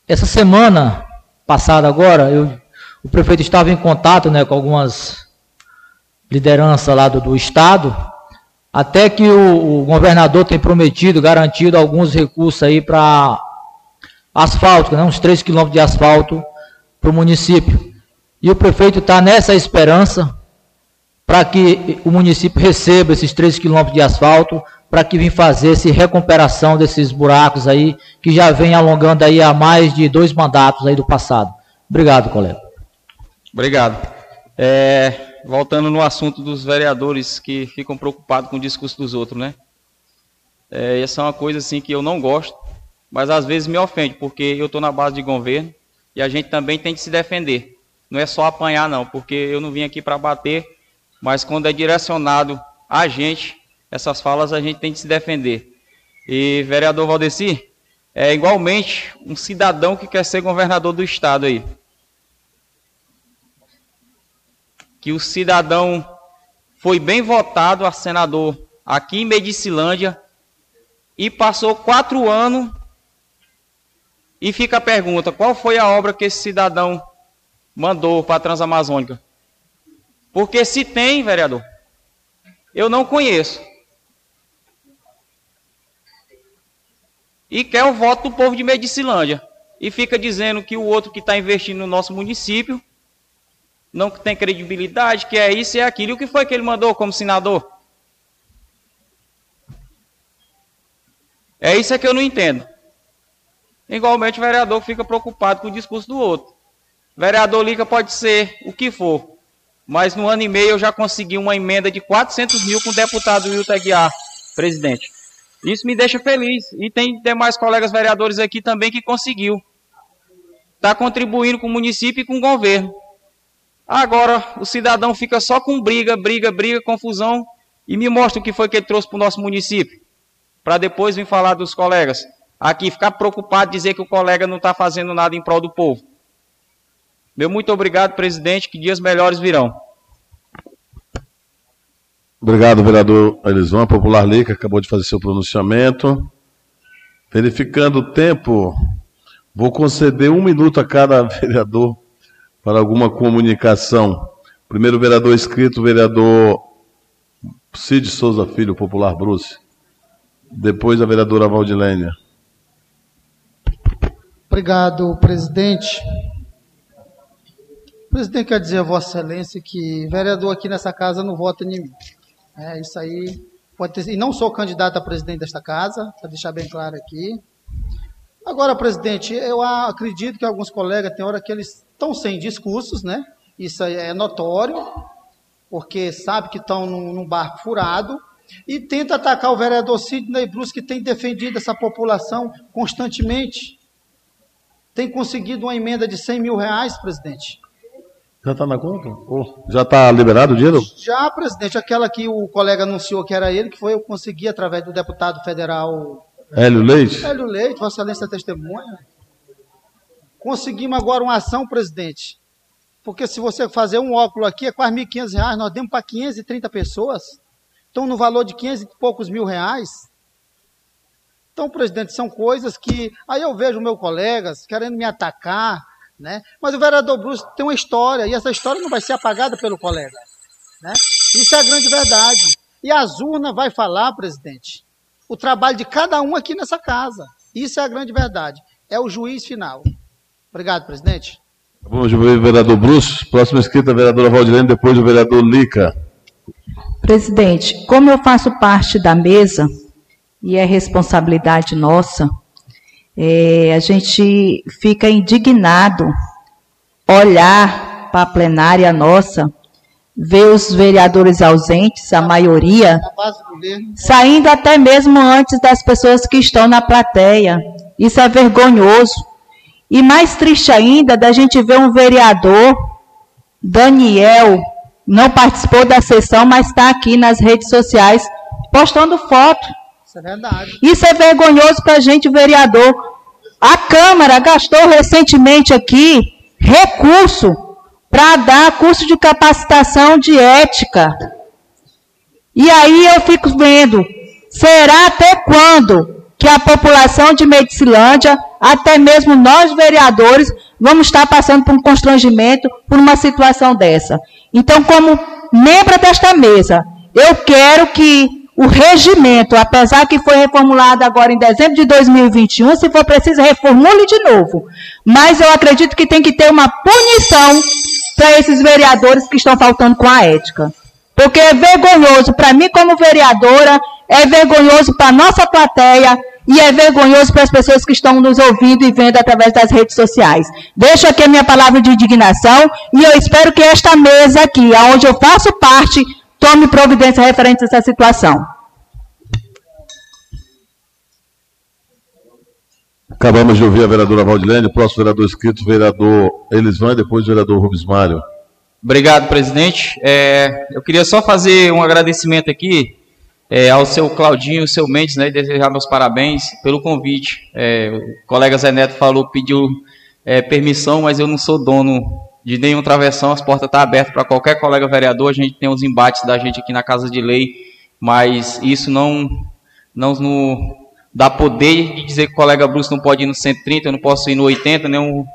essa semana passada agora, eu, o prefeito estava em contato né, com algumas lideranças lá do, do Estado, até que o, o, governador tem prometido, garantido alguns recursos aí para asfalto, né, uns 3 quilômetros de asfalto para o município. E o prefeito está nessa esperança, para que o município receba esses 3 quilômetros de asfalto, para que venha fazer essa recuperação desses buracos aí, que já vem alongando aí há mais de dois mandatos aí do passado. Obrigado, colega. Obrigado. É, voltando no assunto dos vereadores que ficam preocupados com o discurso dos outros, né? É, essa é uma coisa assim que eu não gosto, mas às vezes me ofende, porque eu estou na base de governo e a gente também tem que se defender. Não é só apanhar, não, porque eu não vim aqui para bater mas quando é direcionado a gente, essas falas a gente tem que se defender. E vereador Valdeci, é igualmente um cidadão que quer ser governador do estado aí. Que o cidadão foi bem votado a senador aqui em Medicilândia e passou quatro anos e fica a pergunta, qual foi a obra que esse cidadão mandou para a Transamazônica? Porque se tem, vereador, eu não conheço. E quer o voto do povo de Medicilândia. E fica dizendo que o outro que está investindo no nosso município não tem credibilidade, que é isso e é aquilo. E o que foi que ele mandou como senador? É isso é que eu não entendo. Igualmente o vereador fica preocupado com o discurso do outro. Vereador Lica pode ser o que for mas no ano e meio eu já consegui uma emenda de 400 mil com o deputado Wilton Aguiar, presidente. Isso me deixa feliz. E tem demais colegas vereadores aqui também que conseguiu. Está contribuindo com o município e com o governo. Agora, o cidadão fica só com briga, briga, briga, confusão e me mostra o que foi que ele trouxe para o nosso município. Para depois vir falar dos colegas. Aqui, ficar preocupado, dizer que o colega não está fazendo nada em prol do povo. Meu muito obrigado, presidente, que dias melhores virão. Obrigado, vereador Elisão. Popular que acabou de fazer seu pronunciamento. Verificando o tempo, vou conceder um minuto a cada vereador para alguma comunicação. Primeiro vereador escrito, vereador Cid Souza Filho, Popular Bruce. Depois a vereadora Valdilênia. Obrigado, presidente. O presidente quer dizer a Vossa Excelência que vereador aqui nessa casa não vota em mim. É, isso aí pode ter. E não sou candidato a presidente desta casa, para deixar bem claro aqui. Agora, presidente, eu acredito que alguns colegas têm hora que eles estão sem discursos, né? Isso aí é notório, porque sabe que estão num, num barco furado e tenta atacar o vereador Sidney Bruce, que tem defendido essa população constantemente. Tem conseguido uma emenda de 100 mil reais, presidente. Já está na conta? Oh, já está liberado o dinheiro? Já, presidente. Aquela que o colega anunciou que era ele, que foi eu consegui através do deputado federal. Hélio Leite? Hélio Leite, Vossa Excelência testemunha. Conseguimos agora uma ação, presidente, Porque se você fazer um óculos aqui, é quase R$ 1.500, nós demos para 530 pessoas. Então, no valor de 500 e poucos mil reais. Então, presidente, são coisas que. Aí eu vejo meus colegas querendo me atacar, né? Mas o vereador Bruce tem uma história, e essa história não vai ser apagada pelo colega. Né? Isso é a grande verdade. E as urnas vai falar, presidente, o trabalho de cada um aqui nessa casa. Isso é a grande verdade. É o juiz final. Obrigado, presidente. Vamos ver o vereador Bruce. Próxima escrita, a vereadora Valdilene, depois o vereador Lica. Presidente, como eu faço parte da mesa, e é responsabilidade nossa, é, a gente fica indignado olhar para a plenária nossa, ver os vereadores ausentes, a maioria, saindo até mesmo antes das pessoas que estão na plateia. Isso é vergonhoso. E mais triste ainda da gente ver um vereador, Daniel, não participou da sessão, mas está aqui nas redes sociais postando foto. Isso é verdade. Isso é vergonhoso para a gente, vereador. A Câmara gastou recentemente aqui recurso para dar curso de capacitação de ética. E aí eu fico vendo, será até quando que a população de Medicilândia, até mesmo nós vereadores, vamos estar passando por um constrangimento, por uma situação dessa. Então, como membro desta mesa, eu quero que o regimento, apesar que foi reformulado agora em dezembro de 2021, se for preciso, reformule de novo. Mas eu acredito que tem que ter uma punição para esses vereadores que estão faltando com a ética. Porque é vergonhoso para mim como vereadora, é vergonhoso para a nossa plateia, e é vergonhoso para as pessoas que estão nos ouvindo e vendo através das redes sociais. Deixo aqui a minha palavra de indignação e eu espero que esta mesa aqui, onde eu faço parte, tome providência referente a essa situação. Acabamos de ouvir a vereadora Valdilene, próximo vereador escrito, vereador Elisvan, depois o vereador Rubens Mário. Obrigado, presidente. É, eu queria só fazer um agradecimento aqui é, ao seu Claudinho, ao seu Mendes, né, e desejar meus parabéns pelo convite. É, o colega Zé Neto falou, pediu é, permissão, mas eu não sou dono de nenhum travessão, as portas estão abertas para qualquer colega vereador, a gente tem os embates da gente aqui na Casa de Lei, mas isso não, não no, dá poder de dizer que o colega Bruce não pode ir no 130, eu não posso ir no 80, nem um,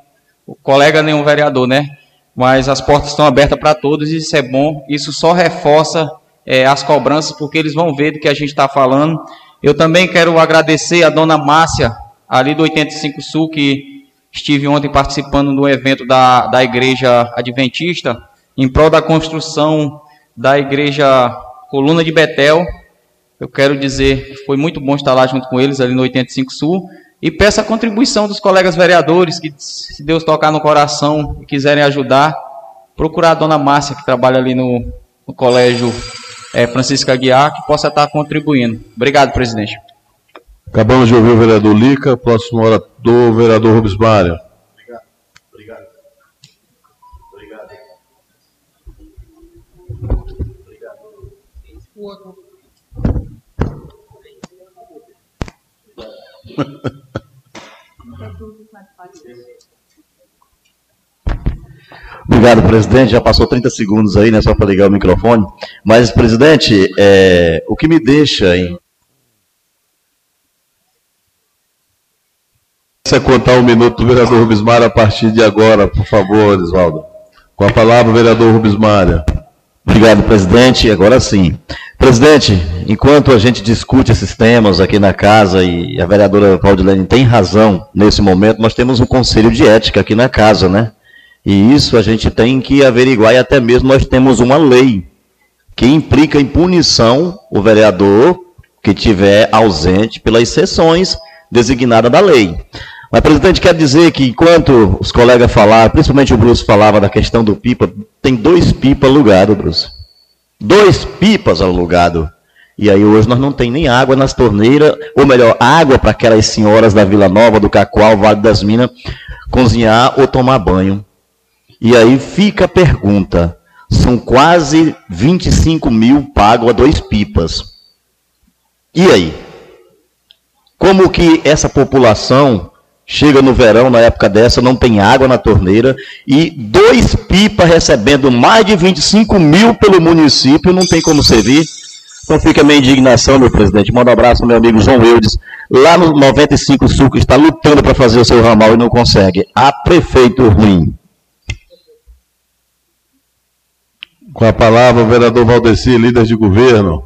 o colega, nem um vereador, né? Mas as portas estão abertas para todos e isso é bom, isso só reforça é, as cobranças, porque eles vão ver do que a gente está falando. Eu também quero agradecer a dona Márcia, ali do 85 Sul, que estive ontem participando do evento da, da Igreja Adventista, em prol da construção da Igreja Coluna de Betel. Eu quero dizer que foi muito bom estar lá junto com eles, ali no 85 Sul. E peço a contribuição dos colegas vereadores, que se Deus tocar no coração e quiserem ajudar, procurar a dona Márcia, que trabalha ali no, no colégio é, Francisco Aguiar, que possa estar contribuindo. Obrigado, presidente. Acabamos de ouvir o vereador Lica, próximo hora do vereador Rubens Mário. Obrigado. Obrigado. Obrigado. Obrigado. Obrigado, presidente. Já passou 30 segundos aí, né, só para ligar o microfone. Mas, presidente, é, o que me deixa em. Você contar um minuto do vereador Rubens a partir de agora, por favor, Oswaldo. Com a palavra, vereador Rubens. Obrigado, presidente. Agora sim. Presidente, enquanto a gente discute esses temas aqui na casa e a vereadora Valdilene tem razão nesse momento, nós temos um conselho de ética aqui na casa, né? E isso a gente tem que averiguar e até mesmo nós temos uma lei que implica em punição o vereador que tiver ausente pelas sessões designadas da lei. Mas, presidente, quer dizer que enquanto os colegas falaram, principalmente o Bruce falava da questão do pipa, tem dois pipas alugados, Bruce. Dois pipas alugados. E aí hoje nós não tem nem água nas torneiras, ou melhor, água para aquelas senhoras da Vila Nova, do Cacoal, Vale das Minas, cozinhar ou tomar banho. E aí fica a pergunta: são quase 25 mil pagos a dois pipas. E aí? Como que essa população Chega no verão, na época dessa, não tem água na torneira, e dois pipas recebendo mais de 25 mil pelo município, não tem como servir. Então fica a minha indignação, meu presidente. Manda um abraço ao meu amigo João Eudes, lá no 95 Sul, que está lutando para fazer o seu ramal e não consegue. A prefeito ruim. Com a palavra, o vereador Valdeci, líder de governo.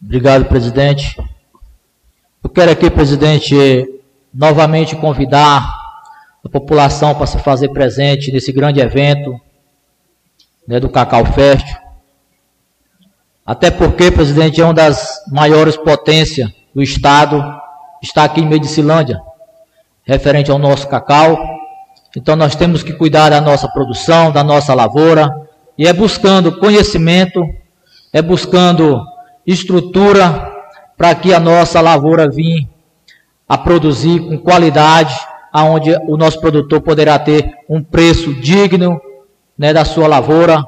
Obrigado, presidente. Eu quero aqui, presidente, novamente convidar a população para se fazer presente nesse grande evento né, do Cacau Fest. Até porque, presidente, é uma das maiores potências do Estado, está aqui em Medicilândia, referente ao nosso cacau. Então nós temos que cuidar da nossa produção, da nossa lavoura, e é buscando conhecimento, é buscando estrutura para que a nossa lavoura venha a produzir com qualidade, aonde o nosso produtor poderá ter um preço digno né, da sua lavoura.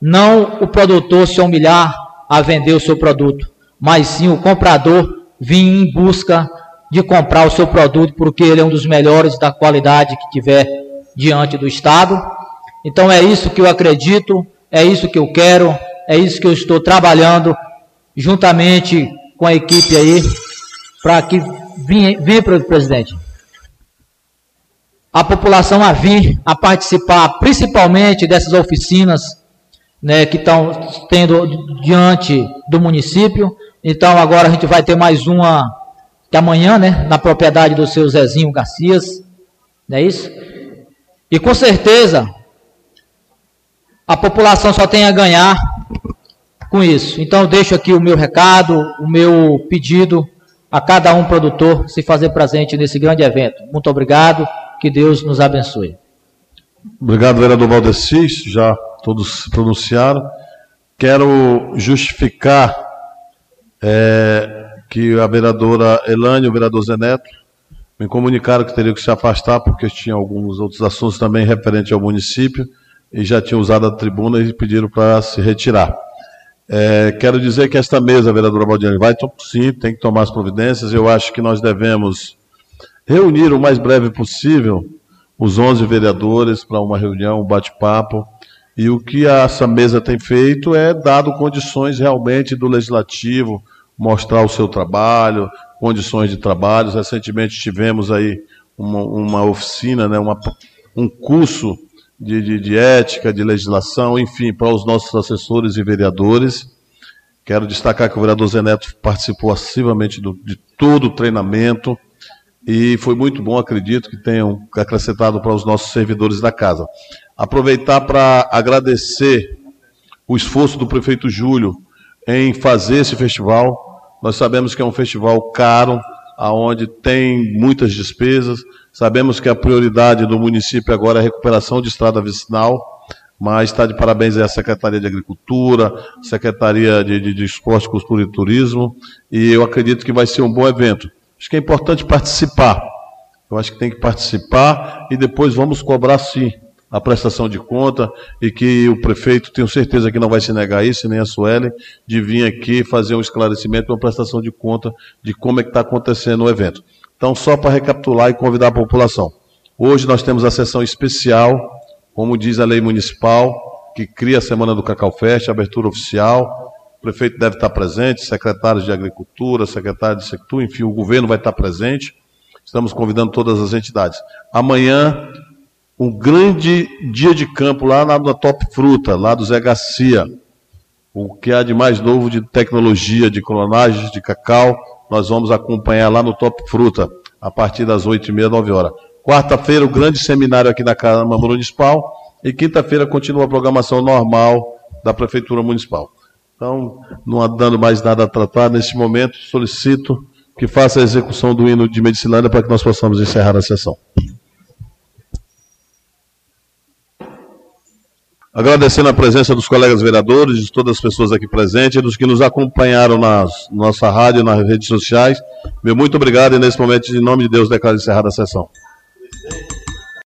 Não o produtor se humilhar a vender o seu produto, mas sim o comprador vir em busca de comprar o seu produto porque ele é um dos melhores da qualidade que tiver diante do Estado. Então é isso que eu acredito, é isso que eu quero, é isso que eu estou trabalhando juntamente com a equipe aí para que para o presidente. A população a vir a participar, principalmente dessas oficinas né, que estão tendo diante do município. Então agora a gente vai ter mais uma que amanhã, né, na propriedade do seu Zezinho Garcias, não é isso? E com certeza a população só tem a ganhar com isso. Então deixo aqui o meu recado, o meu pedido a cada um produtor se fazer presente nesse grande evento. Muito obrigado, que Deus nos abençoe. Obrigado, vereador Valdeci, já todos se pronunciaram. Quero justificar é, que a vereadora Elane e o vereador Zeneto me comunicaram que teriam que se afastar porque tinha alguns outros assuntos também referentes ao município e já tinham usado a tribuna e pediram para se retirar. É, quero dizer que esta mesa, vereadora Baldiani, vai sim, tem que tomar as providências. Eu acho que nós devemos reunir o mais breve possível os 11 vereadores para uma reunião, um bate-papo. E o que essa mesa tem feito é dado condições realmente do legislativo mostrar o seu trabalho, condições de trabalho. Recentemente tivemos aí uma, uma oficina, né, uma, um curso de, de, de ética, de legislação, enfim, para os nossos assessores e vereadores. Quero destacar que o vereador Zeneto participou ativamente de todo o treinamento e foi muito bom, acredito que tenham acrescentado para os nossos servidores da casa. Aproveitar para agradecer o esforço do prefeito Júlio em fazer esse festival. Nós sabemos que é um festival caro, aonde tem muitas despesas, Sabemos que a prioridade do município agora é a recuperação de estrada vicinal, mas está de parabéns à Secretaria de Agricultura, Secretaria de, de, de Esporte, Cultura e Turismo, e eu acredito que vai ser um bom evento. Acho que é importante participar. Eu acho que tem que participar e depois vamos cobrar sim a prestação de conta e que o prefeito, tenho certeza que não vai se negar isso, nem a Suelen, de vir aqui fazer um esclarecimento, uma prestação de conta de como é que está acontecendo o evento. Então, só para recapitular e convidar a população. Hoje nós temos a sessão especial, como diz a lei municipal, que cria a Semana do Cacau Fest, abertura oficial. O prefeito deve estar presente, secretários de Agricultura, secretário de Sector, enfim, o governo vai estar presente. Estamos convidando todas as entidades. Amanhã, um grande dia de campo lá na, na Top Fruta, lá do Zé Garcia. O que há de mais novo de tecnologia, de clonagem de cacau, nós vamos acompanhar lá no Top Fruta, a partir das 8h30, 9 horas. Quarta-feira, o grande seminário aqui na Câmara Municipal. E quinta-feira continua a programação normal da Prefeitura Municipal. Então, não dando mais nada a tratar, neste momento, solicito que faça a execução do hino de Medicilândia para que nós possamos encerrar a sessão. Agradecendo a presença dos colegas vereadores, de todas as pessoas aqui presentes dos que nos acompanharam na nossa rádio, nas redes sociais. Meu muito obrigado e nesse momento, em nome de Deus, declaro encerrada a sessão.